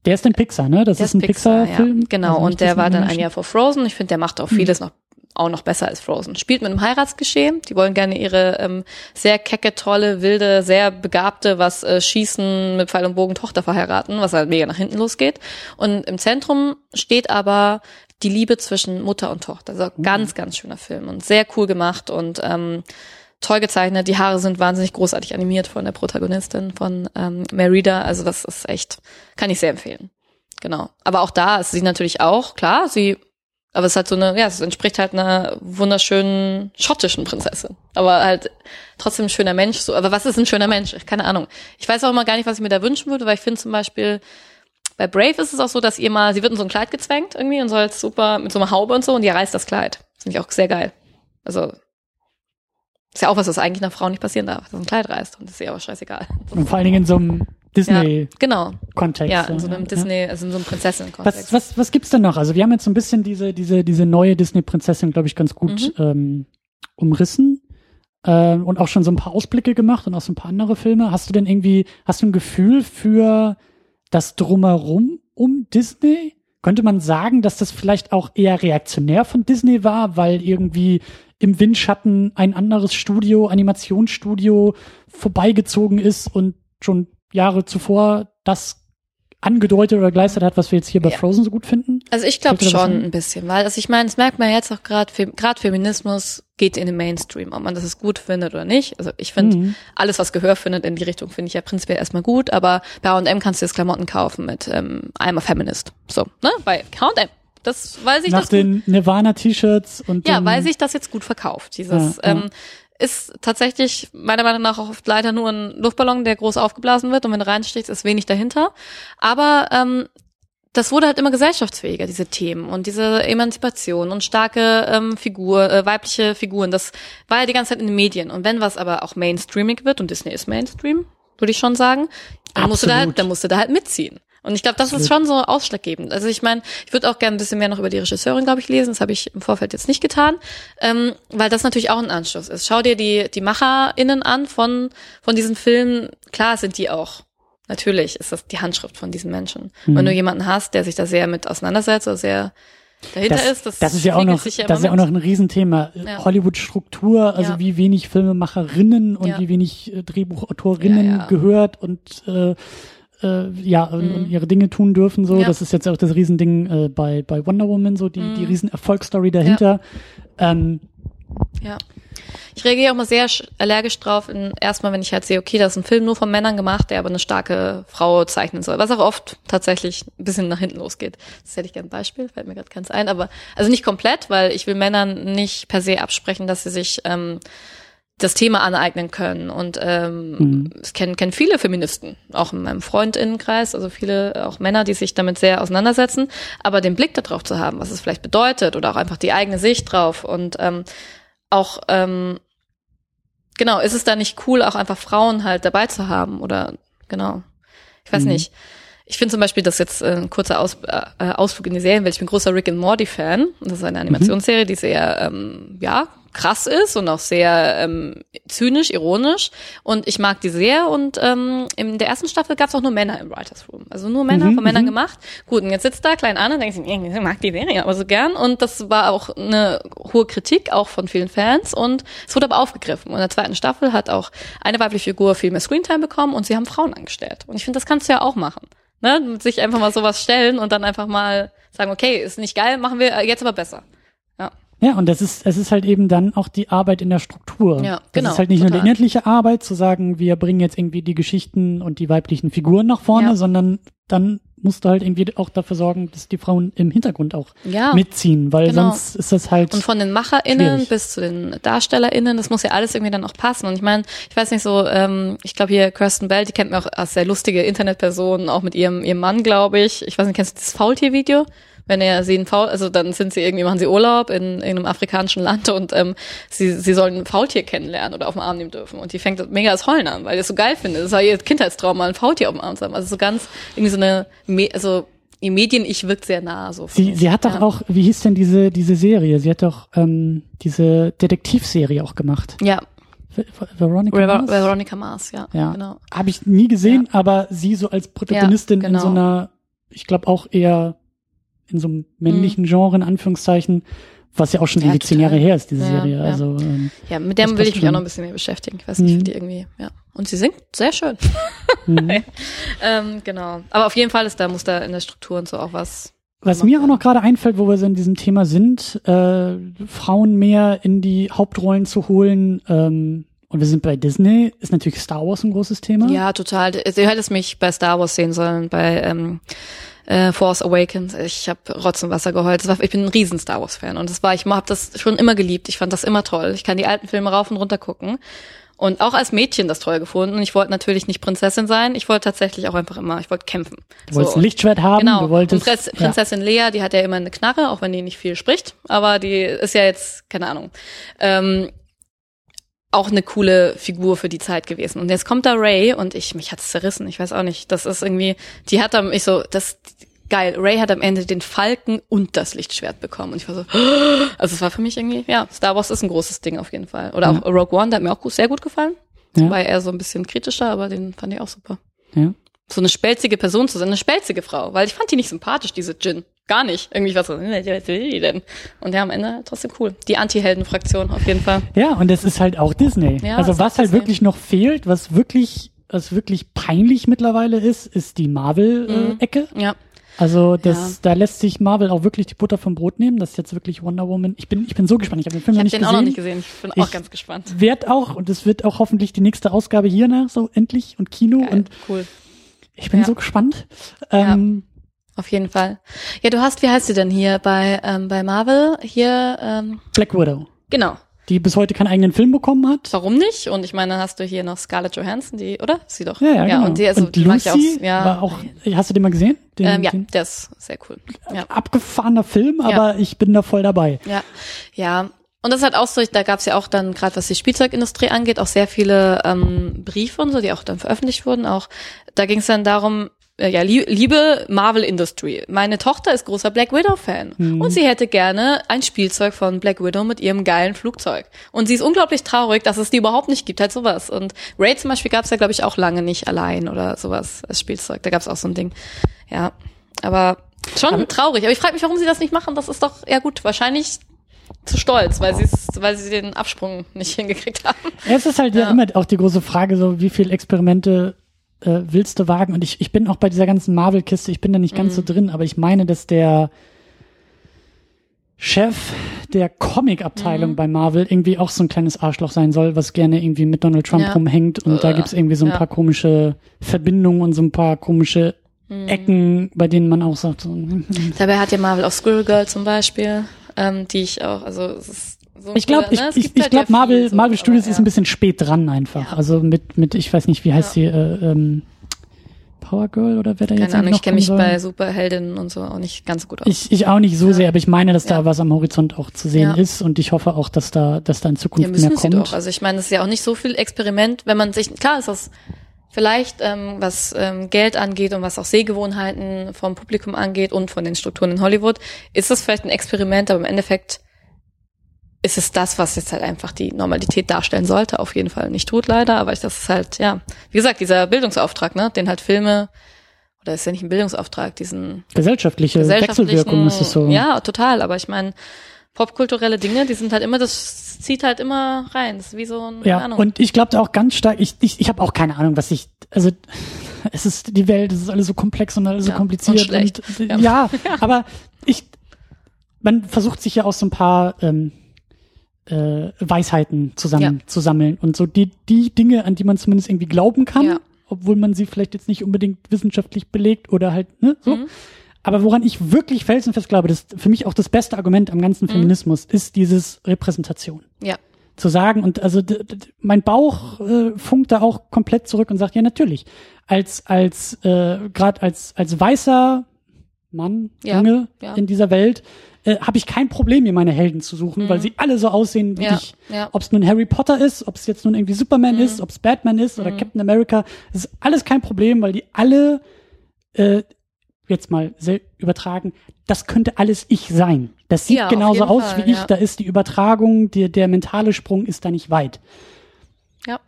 Der ist in Pixar, ne? Das ist ein Pixar-Film. Ja, genau, Also und der war dann ein Jahr vor Frozen. Ich finde, der macht auch vieles noch auch noch besser als Frozen. Spielt mit einem Heiratsgeschehen. Die wollen gerne ihre ähm, sehr kecke, tolle, wilde, sehr begabte, was äh, Schießen mit Pfeil und Bogen Tochter verheiraten, was halt mega nach hinten losgeht. Und im Zentrum steht aber die Liebe zwischen Mutter und Tochter. Also ganz, ganz schöner Film und sehr cool gemacht und ähm, toll gezeichnet. Die Haare sind wahnsinnig großartig animiert von der Protagonistin von ähm, Merida. Also das ist echt, kann ich sehr empfehlen. Genau. Aber auch da ist sie natürlich auch, klar, sie, aber es halt so eine, ja, es entspricht halt einer wunderschönen schottischen Prinzessin. Aber halt trotzdem ein schöner Mensch. So, aber was ist ein schöner Mensch? Keine Ahnung. Ich weiß auch immer gar nicht, was ich mir da wünschen würde, weil ich finde zum Beispiel, bei Brave ist es auch so, dass ihr mal, sie wird in so ein Kleid gezwängt irgendwie und soll jetzt super mit so einer Haube und so und ihr reißt das Kleid. Finde ich auch sehr geil. Also, ist ja auch was, was eigentlich einer Frau nicht passieren darf, dass ein Kleid reißt und das ist ihr aber scheißegal. Und vor allen Dingen in so einem Disney-Kontext. Genau. Ja, in so einem ja. Disney, also in so einem Prinzessinnen-Kontext. Was, was, was gibt's denn noch? Also wir haben jetzt so ein bisschen diese, diese, diese neue Disney-Prinzessin, glaube ich, ganz gut Mhm. ähm, umrissen. Ähm, und auch schon so ein paar Ausblicke gemacht und auch so ein paar andere Filme. Hast du denn irgendwie, hast du ein Gefühl für das Drumherum um Disney? Könnte man sagen, dass das vielleicht auch eher reaktionär von Disney war, weil irgendwie im Windschatten ein anderes Studio, Animationsstudio vorbeigezogen ist und schon Jahre zuvor das angedeutet oder geleistet hat, was wir jetzt hier bei Ja. Frozen so gut finden? Also ich glaube schon ein? bisschen, weil also ich meine, das merkt man jetzt auch gerade, gerade Feminismus geht in den Mainstream, ob man das gut findet oder nicht. Also ich finde, Mhm. alles, was Gehör findet in die Richtung, finde ich ja prinzipiell erstmal gut, aber bei H&M kannst du jetzt Klamotten kaufen mit ähm, I'm a Feminist. So, ne? Bei H&M. Das weiß ich, Nach das den Nirvana-T-Shirts und Ja, weil sich das jetzt gut verkauft. Dieses Ja, ja. Ähm, ist tatsächlich meiner Meinung nach auch oft leider nur ein Luftballon, der groß aufgeblasen wird und wenn du reinstichst, ist wenig dahinter. Aber ähm, das wurde halt immer gesellschaftsfähiger, diese Themen und diese Emanzipation und starke ähm, Figur, äh, weibliche Figuren. Das war ja die ganze Zeit in den Medien. Und wenn was aber auch mainstreamig wird, und Disney ist Mainstream, würde ich schon sagen, dann musst du da halt, dann musst du da halt mitziehen. Und ich glaube, das ist schon so ausschlaggebend. Also ich meine, ich würde auch gerne ein bisschen mehr noch über die Regisseurin, glaube ich, lesen. Das habe ich im Vorfeld jetzt nicht getan, ähm, weil das natürlich auch ein Anschluss ist. Schau dir die die MacherInnen an von von diesen Filmen. Klar sind die auch. Natürlich ist das die Handschrift von diesen Menschen. Mhm. Wenn du jemanden hast, der sich da sehr mit auseinandersetzt oder sehr dahinter das, ist, das, das ist ja auch noch, sich ja das ist ja auch noch ein Riesenthema. Ja. Hollywood-Struktur, also Ja. wie wenig Filmemacherinnen und wie wenig äh, Drehbuchautorinnen gehört und äh, äh, ja und, Mhm. und ihre Dinge tun dürfen. So, Ja. das ist jetzt auch das Riesending äh, bei bei Wonder Woman, so die die Mhm. Riesenerfolgsstory dahinter. Ähm, Ja. Ich reagiere auch mal sehr sch- allergisch drauf, in, erstmal, wenn ich halt sehe, okay, das ist ein Film nur von Männern gemacht, der aber eine starke Frau zeichnen soll, was auch oft tatsächlich ein bisschen nach hinten losgeht. Das hätte ich gerne ein Beispiel, fällt mir gerade keins ein, aber also nicht komplett, weil ich will Männern nicht per se absprechen, dass sie sich ähm, das Thema aneignen können. Und ähm, Mhm. ich kenne kenn viele Feministen, auch in meinem Freundinnenkreis, also viele auch Männer, die sich damit sehr auseinandersetzen. Aber den Blick darauf zu haben, was es vielleicht bedeutet oder auch einfach die eigene Sicht drauf und ähm, auch ähm, genau, ist es da nicht cool, auch einfach Frauen halt dabei zu haben oder genau. Ich weiß Mhm. nicht. Ich finde zum Beispiel, das ist jetzt äh, ein kurzer Aus, äh, Ausflug in die Serien, weil ich bin großer Rick and Morty Fan. Das ist eine Animationsserie, die sehr ähm, ja krass ist und auch sehr ähm, zynisch, ironisch. Und ich mag die sehr. Und ähm, in der ersten Staffel gab es auch nur Männer im Writers Room, also nur Männer Mhm, von Männern mhm. gemacht. Gut, und jetzt sitzt da klein Anne und denkt sich, ich mag die Serie aber so gern. Und das war auch eine hohe Kritik, auch von vielen Fans. Und es wurde aber aufgegriffen. Und in der zweiten Staffel hat auch eine weibliche Figur viel mehr Screentime bekommen und sie haben Frauen angestellt. Und ich finde, das kannst du ja auch machen. Ne? Sich einfach mal sowas stellen und dann einfach mal sagen, okay, ist nicht geil, machen wir jetzt aber besser. Ja. Und das ist, es ist halt eben dann auch die Arbeit in der Struktur. Ja, das genau, ist halt nicht nur total. die inhaltliche Arbeit, zu sagen, wir bringen jetzt irgendwie die Geschichten und die weiblichen Figuren nach vorne, Ja. sondern dann musst du halt irgendwie auch dafür sorgen, dass die Frauen im Hintergrund auch Ja. mitziehen, weil Genau. sonst ist das halt. Und von den MacherInnen Schwierig. bis zu den DarstellerInnen, das muss ja alles irgendwie dann auch passen. Und ich meine, ich weiß nicht so, ähm, ich glaube hier Kirsten Bell, die kennt mir auch als sehr lustige Internetperson, auch mit ihrem, ihrem Mann, glaube ich. Ich weiß nicht, kennst du das Faultier-Video? Wenn er sie ein Faul, also dann sind sie irgendwie, machen sie Urlaub in, in einem afrikanischen Land und ähm, sie, sie sollen ein Faultier kennenlernen oder auf den Arm nehmen dürfen. Und die fängt mega als Heulen an, weil die das so geil findet. Das war ihr Kindheitstraum, mal ein Faultier auf dem Arm zu haben. Also so ganz, irgendwie so eine, also die Medien-Ich wirkt sehr nah. So sie, sie hat doch ja. auch, wie hieß denn diese, diese Serie? Sie hat doch ähm, diese Detektivserie auch gemacht. Ja, Ver- Ver- Veronica Ver Mars? Veronica Mars, ja, Ja. genau. Habe ich nie gesehen, aber sie so als Protagonistin Ja, in genau. so einer, ich glaube auch eher in so einem männlichen Genre, in Anführungszeichen, was ja auch schon Mhm. Ja, irgendwie zehn. Jahre her ist, diese Ja, Serie. ja. Also ähm, Ja, mit dem will ich mich schon. auch noch ein bisschen mehr beschäftigen. Ich weiß nicht, Mhm. die irgendwie, ja. Und sie singt sehr schön. mhm. ähm, genau. Aber auf jeden Fall ist da, muss da in der Struktur und so auch was. Was mir auch noch gerade einfällt, wo wir so in diesem Thema sind, äh, Frauen mehr in die Hauptrollen zu holen, ähm, und wir sind bei Disney, ist natürlich Star Wars ein großes Thema. Ja, total. Du hättest mich bei Star Wars sehen sollen, bei ähm, äh, Force Awakens. Ich habe Rotz und Wasser geheult. War, ich bin ein riesen Star Wars Fan und das war, ich habe das schon immer geliebt. Ich fand das immer toll. Ich kann die alten Filme rauf und runter gucken. Und auch als Mädchen das toll gefunden. Und ich wollte natürlich nicht Prinzessin sein. Ich wollte tatsächlich auch einfach immer, ich wollte kämpfen. Du wolltest So. ein Lichtschwert haben, Genau. du wolltest. und Prinz, Prinzessin Lea, die hat ja immer eine Knarre, auch wenn die nicht viel spricht, aber die ist ja jetzt, keine Ahnung, ähm, auch eine coole Figur für die Zeit gewesen. Und jetzt kommt da Ray und ich, mich hat's zerrissen. Ich weiß auch nicht. Das ist irgendwie, die hat am, ich so, das, geil. Ray hat am Ende den Falken und das Lichtschwert bekommen. Und ich war so, also es war für mich irgendwie, ja, Star Wars ist ein großes Ding auf jeden Fall. Oder auch Rogue One, der hat mir auch gut, sehr gut gefallen. Ja. War eher so ein bisschen kritischer, aber den fand ich auch super Ja. So eine spelzige Person zu sein, eine spelzige Frau, weil ich fand die nicht sympathisch, diese Jin. Gar nicht. Irgendwie war so, was will die denn? Und ja, am Ende trotzdem cool. Die Anti-Helden-Fraktion auf jeden Fall. Ja, und es ist halt auch Disney. Ja, also was auch halt Disney. wirklich noch fehlt, was wirklich, was wirklich peinlich mittlerweile ist, ist die Marvel-Ecke. Ja. Also das, Mhm. Ja. da lässt sich Marvel auch wirklich die Butter vom Brot nehmen. Das ist jetzt wirklich Wonder Woman. Ich bin, ich bin so gespannt. Ich habe den Film Ich noch habe nicht den gesehen. auch noch nicht gesehen. Ich bin auch Ich- ganz gespannt. Wird auch, und es wird auch hoffentlich die nächste Ausgabe hier nach, so endlich und Kino. Geil. Und cool. Ich bin Ja. so gespannt. Ähm, Auf jeden Fall. Ja, du hast, wie heißt sie denn hier bei, ähm, bei Marvel? Hier, ähm, Black Widow, genau. die bis heute keinen eigenen Film bekommen hat. Warum nicht? Und ich meine, hast du hier noch Scarlett Johansson, die, oder? Sie doch. Ja, ja, genau. und die, also, und die mag ich Lucy auch, ja. war auch, hast du den mal gesehen? Den, ähm, ja, den der ist sehr cool. Ja. abgefahrener Film, aber ich bin da voll dabei. Ja, ja. Und das halt auch so, da gab es ja auch dann, gerade was die Spielzeugindustrie angeht, auch sehr viele ähm, Briefe und so, die auch dann veröffentlicht wurden. Auch da ging es dann darum, äh, ja, lie liebe Marvel Industry, meine Tochter ist großer Black Widow-Fan und sie hätte gerne ein Spielzeug von Black Widow mit ihrem geilen Flugzeug. Und sie ist unglaublich traurig, dass es die überhaupt nicht gibt, halt sowas. Und Ray zum Beispiel gab es ja, glaube ich, auch lange nicht allein oder sowas als Spielzeug. Da gab es auch so ein Ding. Ja, aber schon traurig. Aber ich frage mich, warum sie das nicht machen. Das ist doch, ja gut, wahrscheinlich zu stolz, weil sie weil sie den Absprung nicht hingekriegt haben. Es ist halt ja. Ja. immer auch die große Frage, so wie viel Experimente äh, willst du wagen? Und ich, ich bin auch bei dieser ganzen Marvel-Kiste, ich bin da nicht ganz Mhm. so drin, aber ich meine, dass der Chef der Comic-Abteilung Mhm. bei Marvel irgendwie auch so ein kleines Arschloch sein soll, was gerne irgendwie mit Donald Trump Ja. rumhängt. Und da Äh, gibt's irgendwie so ein ja. paar komische Verbindungen und so ein paar komische Mhm. Ecken, bei denen man auch sagt, so, Dabei hat ja Marvel auch Squirrel Girl zum Beispiel, ähm, die ich auch, also es ist so Ich glaube, ich, ne, ich, ich halt glaube, ja Marvel, so, Marvel aber Studios ja. ist ein bisschen spät dran einfach. Ja. Also mit, mit, ich weiß nicht, wie heißt Ja. sie, äh, ähm, Power Girl oder wer da jetzt Keine Ahnung, noch ich kenne mich soll? bei Superheldinnen und so auch nicht ganz so gut aus. Ich, ich auch nicht so Ja. sehr, aber ich meine, dass da Ja. was am Horizont auch zu sehen Ja. ist und ich hoffe auch, dass da, dass da in ja, Zukunft müssen mehr sie kommt. doch. Also ich meine, es ist ja auch nicht so viel Experiment, wenn man sich, klar ist das vielleicht, ähm, was ähm, Geld angeht und was auch Sehgewohnheiten vom Publikum angeht und von den Strukturen in Hollywood, ist das vielleicht ein Experiment, aber im Endeffekt ist es das, was jetzt halt einfach die Normalität darstellen sollte, auf jeden Fall nicht tut leider, aber ich, das ist halt, ja, wie gesagt, dieser Bildungsauftrag, ne, den halt Filme, oder ist ja nicht ein Bildungsauftrag, diesen Gesellschaftliche gesellschaftlichen, Wechselwirkung ist es so. Ja, total. Aber ich meine, popkulturelle Dinge, die sind halt immer, das zieht halt immer rein. Das ist wie so ein, Ja, Ahnung. und ich glaube auch ganz stark, ich, ich, ich habe auch keine Ahnung, was ich, also es ist die Welt, es ist alles so komplex und alles so Ja, kompliziert. und schlecht. Und, Ja. ja. aber ich, man versucht sich ja aus so ein paar ähm, äh, Weisheiten zusammen Ja. zu sammeln und so die, die Dinge, an die man zumindest irgendwie glauben kann, obwohl man sie vielleicht jetzt nicht unbedingt wissenschaftlich belegt oder halt, ne, so. Mhm. Aber woran ich wirklich felsenfest glaube, das ist für mich auch das beste Argument am Mhm. ganzen Feminismus, ist dieses Repräsentation ja, zu sagen und also mein Bauch äh, funkt da auch komplett zurück und sagt ja natürlich als als äh, gerade als als weißer Mann, Ja, Junge ja. in dieser Welt, äh, habe ich kein Problem, mir meine Helden zu suchen, weil sie alle so aussehen wie Mhm. Ja, ich. ja. Mhm. Ob es nun Harry Potter ist, ob es jetzt nun irgendwie Superman ist, ob es Batman ist oder Captain America, das ist alles kein Problem, weil die alle äh, jetzt mal übertragen, das könnte alles ich sein. Das sieht Ja, genauso aus Fall, wie ich, ja. da ist die Übertragung, der, der mentale Sprung ist da nicht weit. Ja.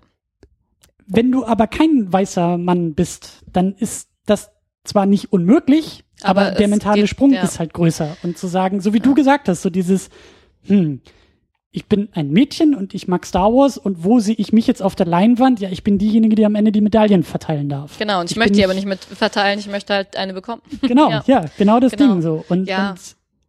Wenn du aber kein weißer Mann bist, dann ist das zwar nicht unmöglich, aber, Aber der mentale geht- Sprung ja. ist halt größer. Und zu sagen, so wie du gesagt hast, so dieses, hm, ich bin ein Mädchen und ich mag Star Wars und wo sehe ich mich jetzt auf der Leinwand? Ja, ich bin diejenige, die am Ende die Medaillen verteilen darf. Genau, und ich, Ich möchte die aber nicht- mit verteilen, ich möchte halt eine bekommen. Genau, ja, Ja. genau das Genau. Ding so. Und, Ja. und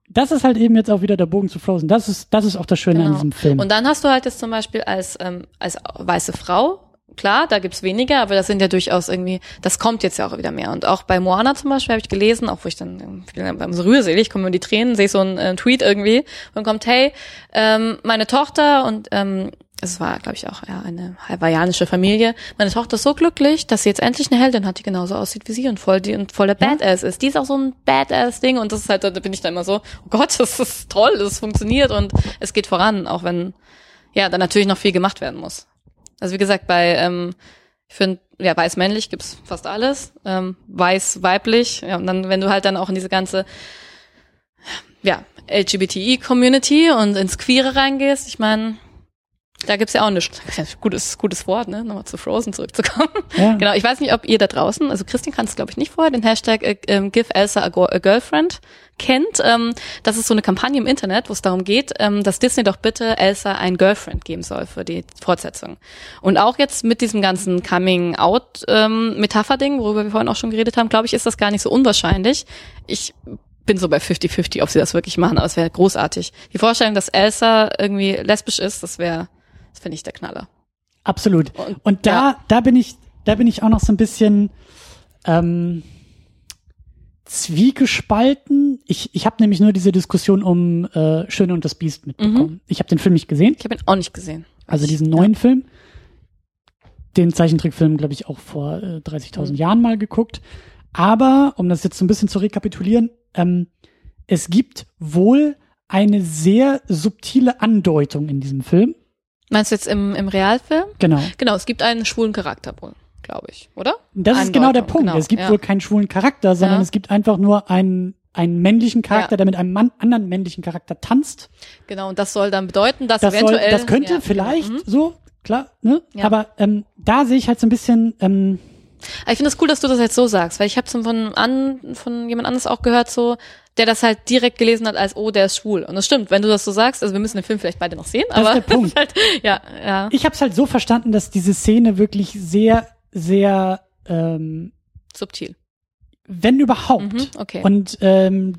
das ist halt eben jetzt auch wieder der Bogen zu Frozen. Das ist, das ist auch das Schöne an Genau. diesem Film. Und dann hast du halt jetzt zum Beispiel als, ähm, als weiße Frau, klar, da gibt's weniger, aber das sind ja durchaus irgendwie, das kommt jetzt ja auch wieder mehr. Und auch bei Moana zum Beispiel habe ich gelesen, auch wo ich dann, ich bin dann beim so rührselig, kommen mir die Tränen, sehe so einen äh, Tweet irgendwie und kommt, hey, ähm, meine Tochter und ähm, es war, glaube ich, auch ja, eine hawaiianische Familie. Meine Tochter ist so glücklich, dass sie jetzt endlich eine Heldin hat, die genauso aussieht wie sie und voll die und voll der Badass ist. Die ist auch so ein Badass-Ding und das ist halt, da bin ich dann immer so, oh Gott, das ist toll, das funktioniert und es geht voran, auch wenn ja dann natürlich noch viel gemacht werden muss. Also wie gesagt, bei ähm, ich finde, ja, weiß-männlich gibt's fast alles, ähm, weiß-weiblich, ja, und dann, wenn du halt dann auch in diese ganze ja, LGBTI-Community und ins Queere reingehst, ich meine, da gibt's ja auch nichts. Gutes, gutes Wort, ne? Nochmal zu Frozen zurückzukommen. Ja. Genau, ich weiß nicht, ob ihr da draußen, also Christine kann es glaube ich nicht vorher, den Hashtag äh, ähm, Give Elsa a, Go- a Girlfriend kennt. Ähm, das ist so eine Kampagne im Internet, wo es darum geht, ähm, dass Disney doch bitte Elsa ein Girlfriend geben soll für die Fortsetzung. Und auch jetzt mit diesem ganzen Coming-out-Metapher-Ding, worüber wir vorhin auch schon geredet haben, glaube ich, ist das gar nicht so unwahrscheinlich. Ich bin so bei 50-50, ob sie das wirklich machen, aber es wäre großartig. Die Vorstellung, dass Elsa irgendwie lesbisch ist, das wäre, finde ich der Knaller. Absolut. Und- Und da, ja. da bin ich, da bin ich auch noch so ein bisschen ähm, zwiegespalten. Ich, ich habe nämlich nur diese Diskussion um äh, Schöne und das Biest mitbekommen. Ich habe den Film nicht gesehen, Ich habe ihn auch nicht gesehen. also diesen neuen Film. Den Zeichentrickfilm, glaube ich, auch vor äh, 30.000 Jahren mal geguckt. Aber, um das jetzt so ein bisschen zu rekapitulieren, ähm, es gibt wohl eine sehr subtile Andeutung in diesem Film. Meinst du jetzt im, im Realfilm? Genau. Genau, es gibt einen schwulen Charakter wohl, glaube ich, oder? Das ist genau der Punkt. genau, es gibt ja. wohl keinen schwulen Charakter, sondern Ja. es gibt einfach nur einen, einen männlichen Charakter, Ja. der mit einem Mann, anderen männlichen Charakter tanzt. Genau, und das soll dann bedeuten, dass Das, soll, eventuell. das könnte ja, vielleicht Genau. Mhm. so, klar, ne? Aber ähm, da sehe ich halt so ein bisschen, ähm, Ich finde es cool, dass du das jetzt so sagst, weil ich habe von, an, von jemand anderes auch gehört, so, der das halt direkt gelesen hat als, oh, der ist schwul. Und das stimmt, wenn du das so sagst, also wir müssen den Film vielleicht beide noch sehen, ist aber der Punkt. halt, ja, ja. ich habe es halt so verstanden, dass diese Szene wirklich sehr, sehr, ähm, Subtil. wenn überhaupt. Mhm, okay. Und ähm,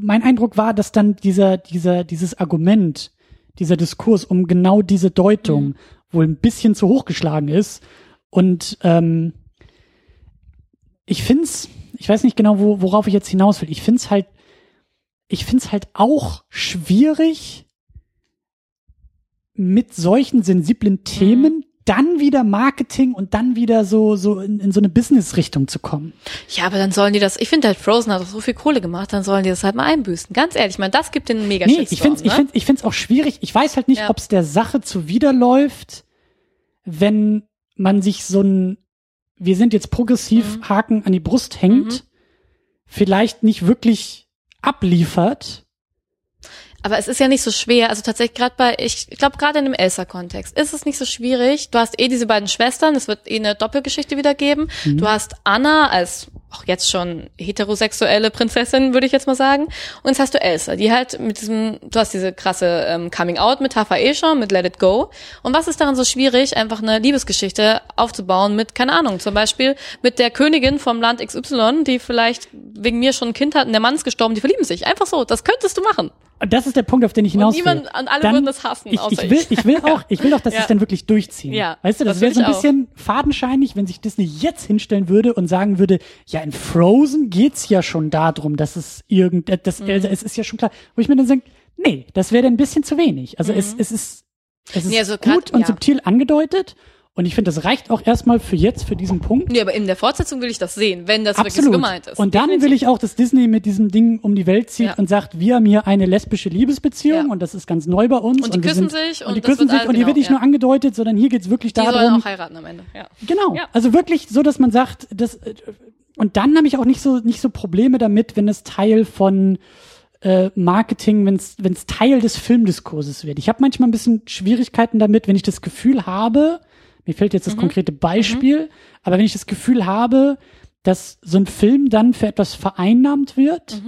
mein Eindruck war, dass dann dieser, dieser, dieses Argument, dieser Diskurs um genau diese Deutung Mhm. wohl ein bisschen zu hoch geschlagen ist. Und ähm, ich find's, ich weiß nicht genau, wo, worauf ich jetzt hinaus will. Ich find's halt, ich find's halt auch schwierig, mit solchen sensiblen Themen dann wieder Marketing und dann wieder so, so in, in so eine Business-Richtung zu kommen. Ja, aber dann sollen die das, ich finde halt, Frozen hat doch so viel Kohle gemacht, dann sollen die das halt mal einbüßen. Ganz ehrlich, ich meine, das gibt den mega Nee, ich finde ich ne? find, ich find's auch schwierig. Ich weiß halt nicht, Ja. ob es der Sache zuwiderläuft, wenn man sich so ein wir sind jetzt progressiv Mhm. Haken an die Brust hängt, Mhm. vielleicht nicht wirklich abliefert. Aber es ist ja nicht so schwer. Also tatsächlich gerade bei, ich glaube gerade in dem Elsa-Kontext ist es nicht so schwierig. Du hast eh diese beiden Schwestern, es wird eh eine Doppelgeschichte wieder geben. Mhm. Du hast Anna als auch jetzt schon heterosexuelle Prinzessin, würde ich jetzt mal sagen. Und jetzt hast du Elsa, die halt mit diesem, du hast diese krasse ähm, Coming-out-Metapher eh schon mit Let It Go. Und was ist daran so schwierig, einfach eine Liebesgeschichte aufzubauen mit, keine Ahnung, zum Beispiel mit der Königin vom Land XY, die vielleicht wegen mir schon ein Kind hat und der Mann ist gestorben, die verlieben sich. Einfach so, das könntest du machen. Das ist der Punkt, auf den ich hinaus will. niemand, und alle Dann- würden das hassen, ich, ich will, ich. will auch, ich will auch, dass Ja. es dann wirklich durchziehen. Ja, weißt du, das, das wäre so ein ich auch. bisschen fadenscheinig, wenn sich Disney jetzt hinstellen würde und sagen würde, ja, in Frozen geht's ja schon darum, dass es irgend, äh, das, Mhm. Elsa, es ist ja schon klar. Wo ich mir dann denke, nee, das wäre dann ein bisschen zu wenig. Also es, es ist, es ist Nee, also grad- gut und ja. subtil angedeutet. Und ich finde, das reicht auch erstmal für jetzt, für diesen Punkt. Nee, aber in der Fortsetzung will ich das sehen, wenn das wirklich so Absolut. gemeint ist. Und dann will ich auch, dass Disney mit diesem Ding um die Welt zieht Ja. und sagt, wir haben hier eine lesbische Liebesbeziehung Ja. und das ist ganz neu bei uns. Und die wir küssen sind, sich und, und die küssen wird sich und hier wird genau, nicht ja. nur angedeutet, sondern hier geht's wirklich Die sollen darum, auch heiraten am Ende, ja. Genau. Also wirklich so, dass man sagt, das und dann habe ich auch nicht so nicht so Probleme damit, wenn es Teil von äh, Marketing, wenn es wenn es Teil des Filmdiskurses wird. Ich habe manchmal ein bisschen Schwierigkeiten damit, wenn ich das Gefühl habe, mir fällt jetzt das Mhm. konkrete Beispiel, aber wenn ich das Gefühl habe, dass so ein Film dann für etwas vereinnahmt wird.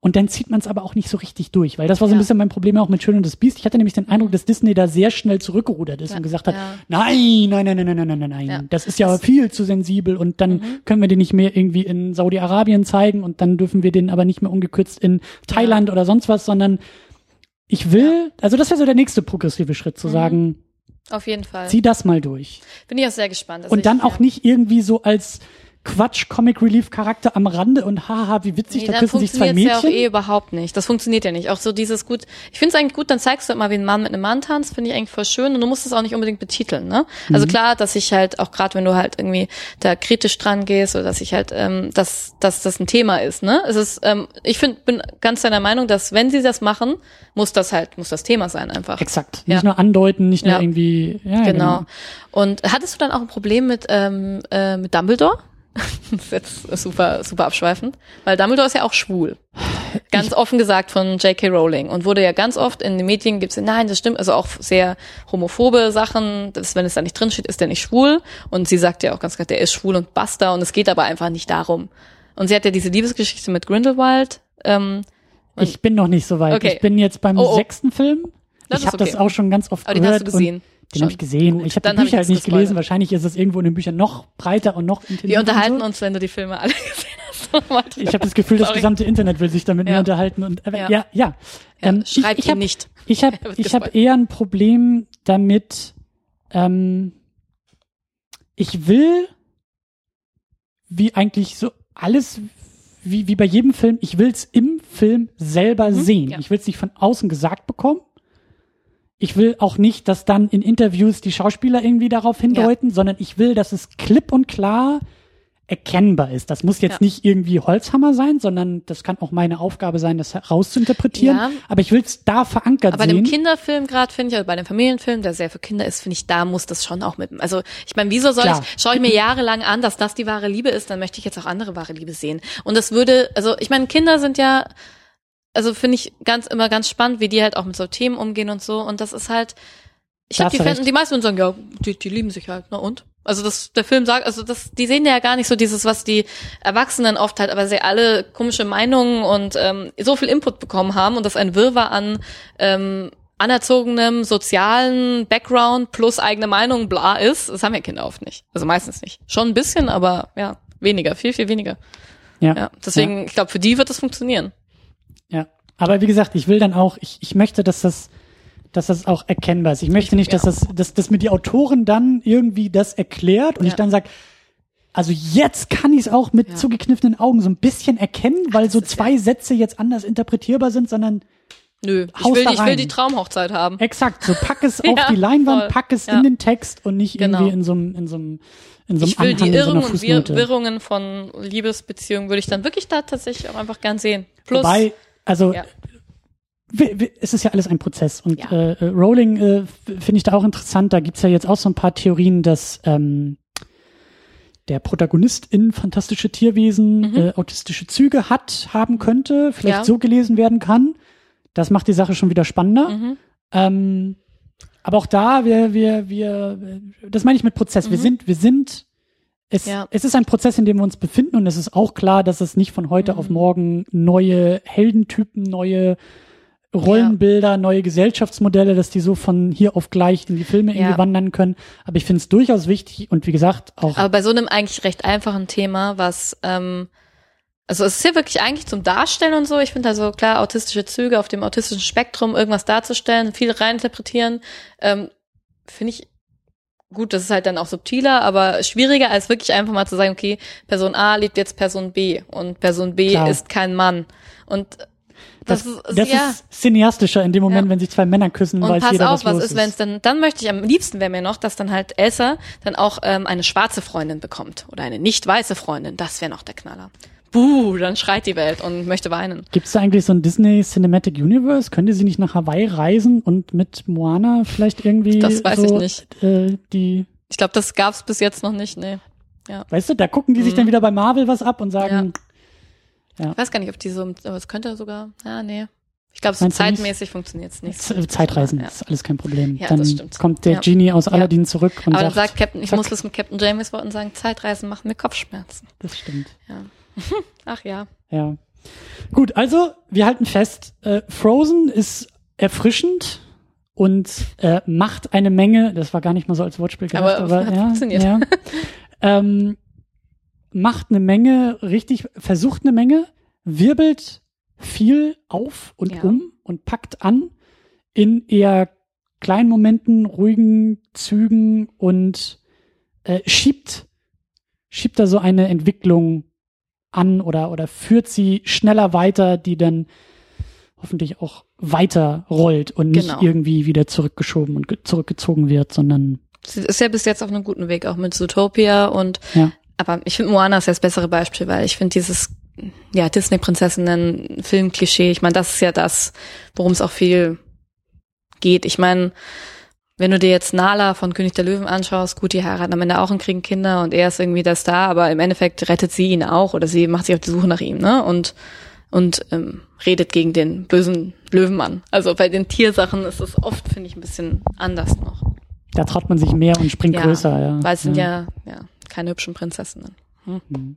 Und dann zieht man es aber auch nicht so richtig durch, weil das war so ein Mhm. Ja. Mhm. bisschen mein Problem auch mit Schön und das Biest. Ich hatte nämlich den Eindruck, dass Disney da sehr schnell zurückgerudert ist Ja. und gesagt hat, Ja. nein, nein, nein, nein, nein, nein, nein, nein, das ist ja viel zu sensibel und dann Mhm. können wir den nicht mehr irgendwie in Saudi-Arabien zeigen und dann dürfen wir den aber nicht mehr ungekürzt in Thailand oder sonst was, sondern ich will, also das wäre so der nächste progressive Schritt, Mhm. zu sagen, Auf jeden Fall. zieh das mal durch. Bin ich auch sehr gespannt. Also Und dann auch nicht irgendwie so als Quatsch Comic Relief Charakter am Rande und haha, wie witzig, Nee, da küssen sich zwei funktioniert ja Mädchen. auch eh überhaupt nicht. Das funktioniert ja nicht. Auch so dieses gut. Ich finde es eigentlich gut, dann zeigst du halt mal, wie ein Mann mit einem Mann tanzt, finde ich eigentlich voll schön. Und du musst es auch nicht unbedingt betiteln, ne? Also Mhm. klar, dass ich halt auch gerade, wenn du halt irgendwie da kritisch dran gehst oder dass ich halt, ähm, dass, dass das ein Thema ist, ne? Es ist, ähm, ich finde, bin ganz deiner Meinung, dass wenn sie das machen, muss das halt, muss das Thema sein einfach. Exakt. Ja. Nicht nur andeuten, nicht nur Ja. irgendwie, ja, Genau. Und hattest du dann auch ein Problem mit, ähm, äh, mit Dumbledore? das ist jetzt super, super abschweifend. Weil Dumbledore ist ja auch schwul. Ganz offen gesagt von J.K. Rowling. Und wurde ja ganz oft in den Medien gibt's ja, nein, das stimmt, also auch sehr homophobe Sachen, dass, wenn es da nicht drin steht, ist der nicht schwul. Und sie sagt ja auch ganz klar, der ist schwul und basta. Und es geht aber einfach nicht darum. Und sie hat ja diese Liebesgeschichte mit Grindelwald. Ähm, Ich bin noch nicht so weit. Okay. Ich bin jetzt beim Oh, oh. sechsten Film. Das ich habe das okay. auch schon ganz oft aber den gehört. hast du gesehen. Den habe ich gesehen. Gut, ich habe die hab Bücher halt nichts nicht gelesen. gespoilert. Wahrscheinlich ist es irgendwo in den Büchern noch breiter und noch intensiver. Wir unterhalten so. uns, wenn du die Filme alle gesehen hast. Nochmal Ich habe das Gefühl, das gesamte Internet will sich damit Ja. unterhalten. Und aber, Ja. ja, ja. Ähm, schreibt ich, ich hab, nicht. Ich habe ich hab eher ein Problem damit. Ähm, ich will, wie eigentlich so alles, wie, wie bei jedem Film, ich will's im Film selber sehen. Mhm. ja. Ich will's nicht von außen gesagt bekommen. Ich will auch nicht, dass dann in Interviews die Schauspieler irgendwie darauf hindeuten, sondern ich will, dass es klipp und klar erkennbar ist. Das muss jetzt Ja. nicht irgendwie Holzhammer sein, sondern das kann auch meine Aufgabe sein, das herauszuinterpretieren. Ja. Aber ich will es da verankert Aber bei sehen. dem Kinderfilm gerade finde ich, oder bei dem Familienfilm, der sehr für Kinder ist, finde ich, da muss das schon auch mit. Also ich meine, wieso soll Klar. ich, schaue ich mir jahrelang an, dass das die wahre Liebe ist, dann möchte ich jetzt auch andere wahre Liebe sehen. Und das würde, also ich meine, Kinder sind ja, also finde ich ganz immer ganz spannend, wie die halt auch mit so Themen umgehen und so. Und das ist halt, ich glaube, die Fans, die meisten würden sagen, ja, die, die lieben sich halt, na und? Also das, der Film sagt, also das, die sehen ja gar nicht so dieses, was die Erwachsenen oft halt, aber sie alle komische Meinungen und ähm, so viel Input bekommen haben und das ein Wirrwarr an ähm, anerzogenem sozialen Background plus eigene Meinung bla ist, das haben ja Kinder oft nicht. Also meistens nicht. Schon ein bisschen, aber ja, weniger, viel, viel weniger. ja. Ja, deswegen, ich glaube, für die wird das funktionieren. Ja, aber wie gesagt, ich will dann auch, ich, ich möchte, dass das, dass das auch erkennbar ist. Ich möchte nicht, dass ja. das, dass, dass mir die Autorin dann irgendwie das erklärt und Ja. ich dann sag, also jetzt kann ich es auch mit Ja. zugekniffenen Augen so ein bisschen erkennen, weil das so zwei Sätze jetzt anders interpretierbar sind, sondern Nö, ich will, ich will die Traumhochzeit haben. exakt, so pack es Ja, auf die Leinwand, voll. pack es Ja. in den Text und nicht Genau. irgendwie in so einem, in so einem, in so einem Ich will Anhang, die so Irrungen einer und. Wirrungen von Liebesbeziehungen würde ich dann wirklich da tatsächlich auch einfach gern sehen. Plus, Wobei, also ja. es ist ja alles ein Prozess und Ja. äh, äh, Rowling äh, finde ich da auch interessant. Da gibt's ja jetzt auch so ein paar Theorien, dass ähm, der Protagonist in fantastische Tierwesen äh, autistische Züge hat, haben könnte, vielleicht Mhm. Ja. so gelesen werden kann. Das macht die Sache schon wieder spannender. Mhm. Ähm, aber auch da, wir, wir, wir, das meine ich mit Prozess. Wir sind, wir sind, es. Ja. es ist ein Prozess, in dem wir uns befinden und es ist auch klar, dass es nicht von heute Mhm. auf morgen neue Heldentypen, neue Rollenbilder, neue Gesellschaftsmodelle, dass die so von hier auf gleich in die Filme irgendwie Ja. wandern können. Aber ich finde es durchaus wichtig und wie gesagt auch Aber bei so einem eigentlich recht einfachen Thema, was, ähm, also es ist ja wirklich eigentlich zum Darstellen und so. Ich finde also klar, autistische Züge auf dem autistischen Spektrum, irgendwas darzustellen, viel reininterpretieren, ähm, finde ich gut, das ist halt dann auch subtiler, aber schwieriger als wirklich einfach mal zu sagen, okay, Person A liebt jetzt Person B und Person B Klar. ist kein Mann. Und Das, Das das, ist- ja. ist cineastischer in dem Moment, Ja. wenn sich zwei Männer küssen, Und weiß pass jeder, auf, was los ist, wenn es dann, dann möchte ich am liebsten wäre mir noch, dass dann halt Elsa dann auch ähm, eine schwarze Freundin bekommt oder eine nicht weiße Freundin. Das wäre noch der Knaller. Buh, dann schreit die Welt und möchte weinen. Gibt es da eigentlich so ein Disney Cinematic Universe? Könnte sie nicht nach Hawaii reisen und mit Moana vielleicht irgendwie Das weiß so, ich nicht. Äh, die, Ich glaube, das gab's bis jetzt noch nicht. Nee. weißt du, da gucken die sich Mhm. dann wieder bei Marvel was ab und sagen, Ich weiß gar nicht, ob die so, aber es könnte sogar, ja, nee. Ich glaube, so nicht? zeitmäßig funktioniert's nicht. Z- Zeitreisen Ja. ist alles kein Problem. Ja, dann das stimmt. kommt der Ja. Genie aus Ja. Aladdin zurück und Aber dann sagt, sagt Captain, ich zack. muss das mit Captain James Worten sagen, Zeitreisen machen mir Kopfschmerzen. das stimmt. Ach ja. Ja. Gut, also wir halten fest, äh, Frozen ist erfrischend und äh, macht eine Menge, das war gar nicht mal so als Wortspiel gedacht, Aber aber, ja, funktioniert. ja ähm, macht eine Menge, richtig, versucht eine Menge, wirbelt viel auf und Ja. um und packt an in eher kleinen Momenten, ruhigen Zügen und äh, schiebt, schiebt da so eine Entwicklung an oder, oder führt sie schneller weiter, die dann hoffentlich auch weiter rollt und nicht Genau. irgendwie wieder zurückgeschoben und ge- zurückgezogen wird, sondern Sie ist ja bis jetzt auf einem guten Weg, auch mit Zootopia und ja. aber ich finde Moana ist ja das bessere Beispiel, weil ich finde dieses ja Disney-Prinzessinnen Filmklischee, ich meine, das ist ja das, worum es auch viel geht. Ich meine, wenn du dir jetzt Nala von König der Löwen anschaust, gut, die heiraten am Ende auch und kriegen Kinder und er ist irgendwie der Star, aber im Endeffekt rettet sie ihn auch oder sie macht sich auf die Suche nach ihm, ne? Und und ähm, redet gegen den bösen Löwenmann. Also bei den Tiersachen ist es oft, finde ich, ein bisschen anders noch. Da traut man sich mehr und springt Ja, größer, ja. Weil es sind ja, ja keine hübschen Prinzessinnen. Hm. Mhm.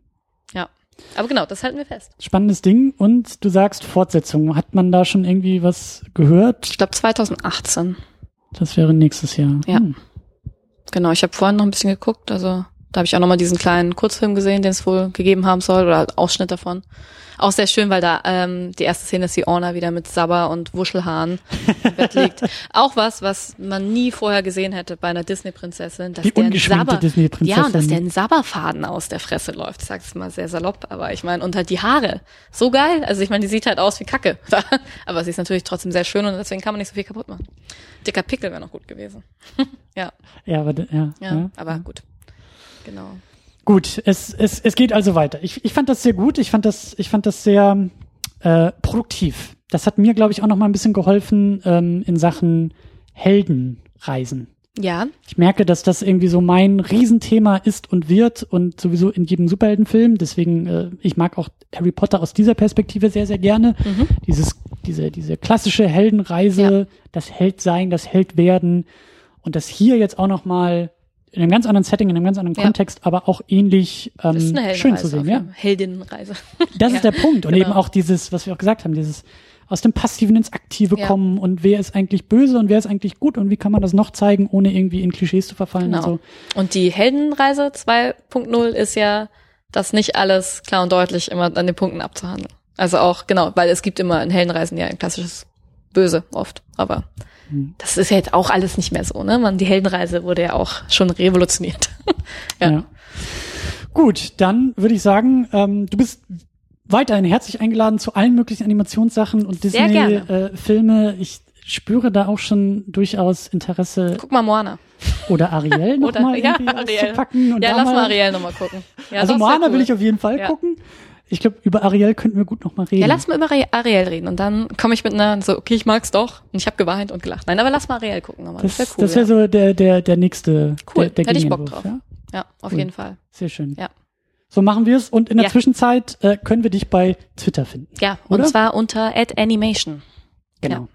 Ja. Aber genau, das halten wir fest. Spannendes Ding. Und du sagst Fortsetzung. Hat man da schon irgendwie was gehört? Ich glaube 2018. Das wäre nächstes Jahr. Ja. Hm. Genau, ich habe vorhin noch ein bisschen geguckt. Also da habe ich auch noch mal diesen kleinen Kurzfilm gesehen, den es wohl gegeben haben soll oder Ausschnitt davon. Auch sehr schön, weil da ähm, die erste Szene ist die Orna wieder mit Sabber und Wuschelhaaren im Bett liegt. Auch was, was man nie vorher gesehen hätte bei einer Disney-Prinzessin, dass Die der Sabber, Disney-Prinzessin. ja, und dass der ein Sabberfaden aus der Fresse läuft. Ich sag's mal sehr salopp, aber ich meine, und halt die Haare. So geil. Also ich meine, die sieht halt aus wie Kacke. aber sie ist natürlich trotzdem sehr schön und deswegen kann man nicht so viel kaputt machen. Dicker Pickel wäre noch gut gewesen. ja, Ja, aber, ja, ja, ja. aber gut. Genau. Gut, es, es, es geht also weiter. Ich, ich fand das sehr gut. Ich fand das, ich fand das sehr äh, produktiv. Das hat mir, glaube ich, auch noch mal ein bisschen geholfen ähm, in Sachen Heldenreisen. Ja, Ich merke, dass das irgendwie so mein Riesenthema ist und wird und sowieso in jedem Superheldenfilm. Deswegen, äh, ich mag auch Harry Potter aus dieser Perspektive sehr, sehr gerne. Mhm. Dieses, diese, diese klassische Heldenreise, Ja. das Heldsein, das Heldwerden und das hier jetzt auch noch mal in einem ganz anderen Setting, in einem ganz anderen Ja. Kontext, aber auch ähnlich ähm, schön zu sehen. Ja. Heldinnenreise. das Ja, ist der Punkt. Und genau. eben auch dieses, was wir auch gesagt haben, dieses aus dem Passiven ins Aktive Ja. kommen und wer ist eigentlich böse und wer ist eigentlich gut und wie kann man das noch zeigen, ohne irgendwie in Klischees zu verfallen Genau. und so. Und die Heldenreise 2.0 ist ja, das nicht alles klar und deutlich immer an den Punkten abzuhandeln. Also auch, genau, weil es gibt immer in Heldenreisen ja ein klassisches Böse oft, aber. Das ist ja jetzt auch alles nicht mehr so, ne? Man, die Heldenreise wurde ja auch schon revolutioniert. Ja. Ja. Gut, dann würde ich sagen, ähm, du bist weiterhin herzlich eingeladen zu allen möglichen Animationssachen und. Disney-Filme. ich spüre da auch schon durchaus Interesse Guck mal Moana. oder Ariel noch Oder- mal ja, Ariel. auszupacken. Und ja, lass mal Ariel nochmal gucken. Ja, also Moana cool. will ich auf jeden Fall Ja. gucken. Ich glaube, über Ariel könnten wir gut noch mal reden. Ja, lass mal über Ari- Ariel reden und dann komme ich mit einer so, okay, ich mag's doch und ich habe geweint und gelacht. Nein, aber lass mal Ariel gucken nochmal. Das, das wäre cool. das wäre so der, der, der nächste, Cool, der, der hätte ich Bock drauf. Ja? ja, auf cool. jeden Fall. Sehr schön. Ja. So machen wir es. Und in der Ja. Zwischenzeit äh, können wir dich bei Twitter finden. Ja, Oder? und zwar unter @animation. Genau.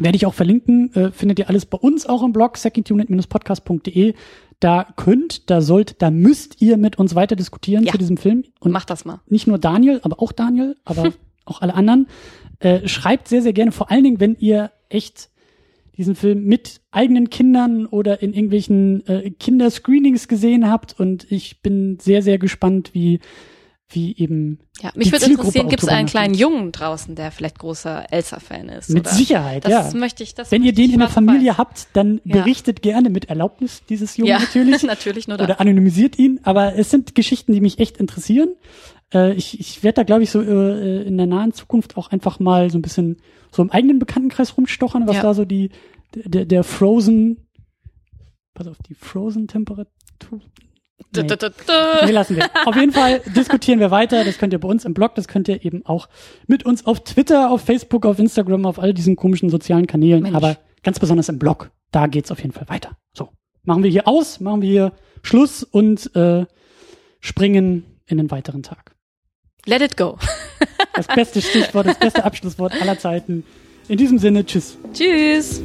Werde ich auch verlinken, äh, findet ihr alles bei uns auch im Blog, secondunit-podcast.de. Da könnt, da sollt, da müsst ihr mit uns weiter diskutieren Ja. zu diesem Film. Und Mach das mal. nicht nur Daniel, aber auch Daniel, aber auch alle anderen. Äh, schreibt sehr, sehr gerne, vor allen Dingen, wenn ihr echt diesen Film mit eigenen Kindern oder in irgendwelchen äh, Kinderscreenings gesehen habt. Und ich bin sehr, sehr gespannt, wie wie eben Ja, mich würde interessieren, gibt es einen kleinen. Jungen draußen, der vielleicht großer Elsa-Fan ist? Mit oder? Sicherheit, Das ja. möchte ich, das Wenn ihr den in der Familie weiß. habt, dann Ja. berichtet gerne mit Erlaubnis dieses Jungen ja, natürlich. natürlich nur da. oder anonymisiert ihn, aber es sind Geschichten, die mich echt interessieren. Äh, ich ich werde da, glaube ich, so äh, in der nahen Zukunft auch einfach mal so ein bisschen so im eigenen Bekanntenkreis rumstochern, was Ja. da so die der, der Frozen, pass auf, die Frozen-Temperatur. Nee. Nee, lassen wir. Auf jeden Fall diskutieren wir weiter. Das könnt ihr bei uns im Blog, das könnt ihr eben auch mit uns auf Twitter, auf Facebook, auf Instagram, auf all diesen komischen sozialen Kanälen, Mensch. aber ganz besonders im Blog. Da geht's auf jeden Fall weiter. So, machen wir hier aus, machen wir hier Schluss und äh, springen in den weiteren Tag. Let it go. Das beste Stichwort, das beste Abschlusswort aller Zeiten. In diesem Sinne, tschüss. Tschüss.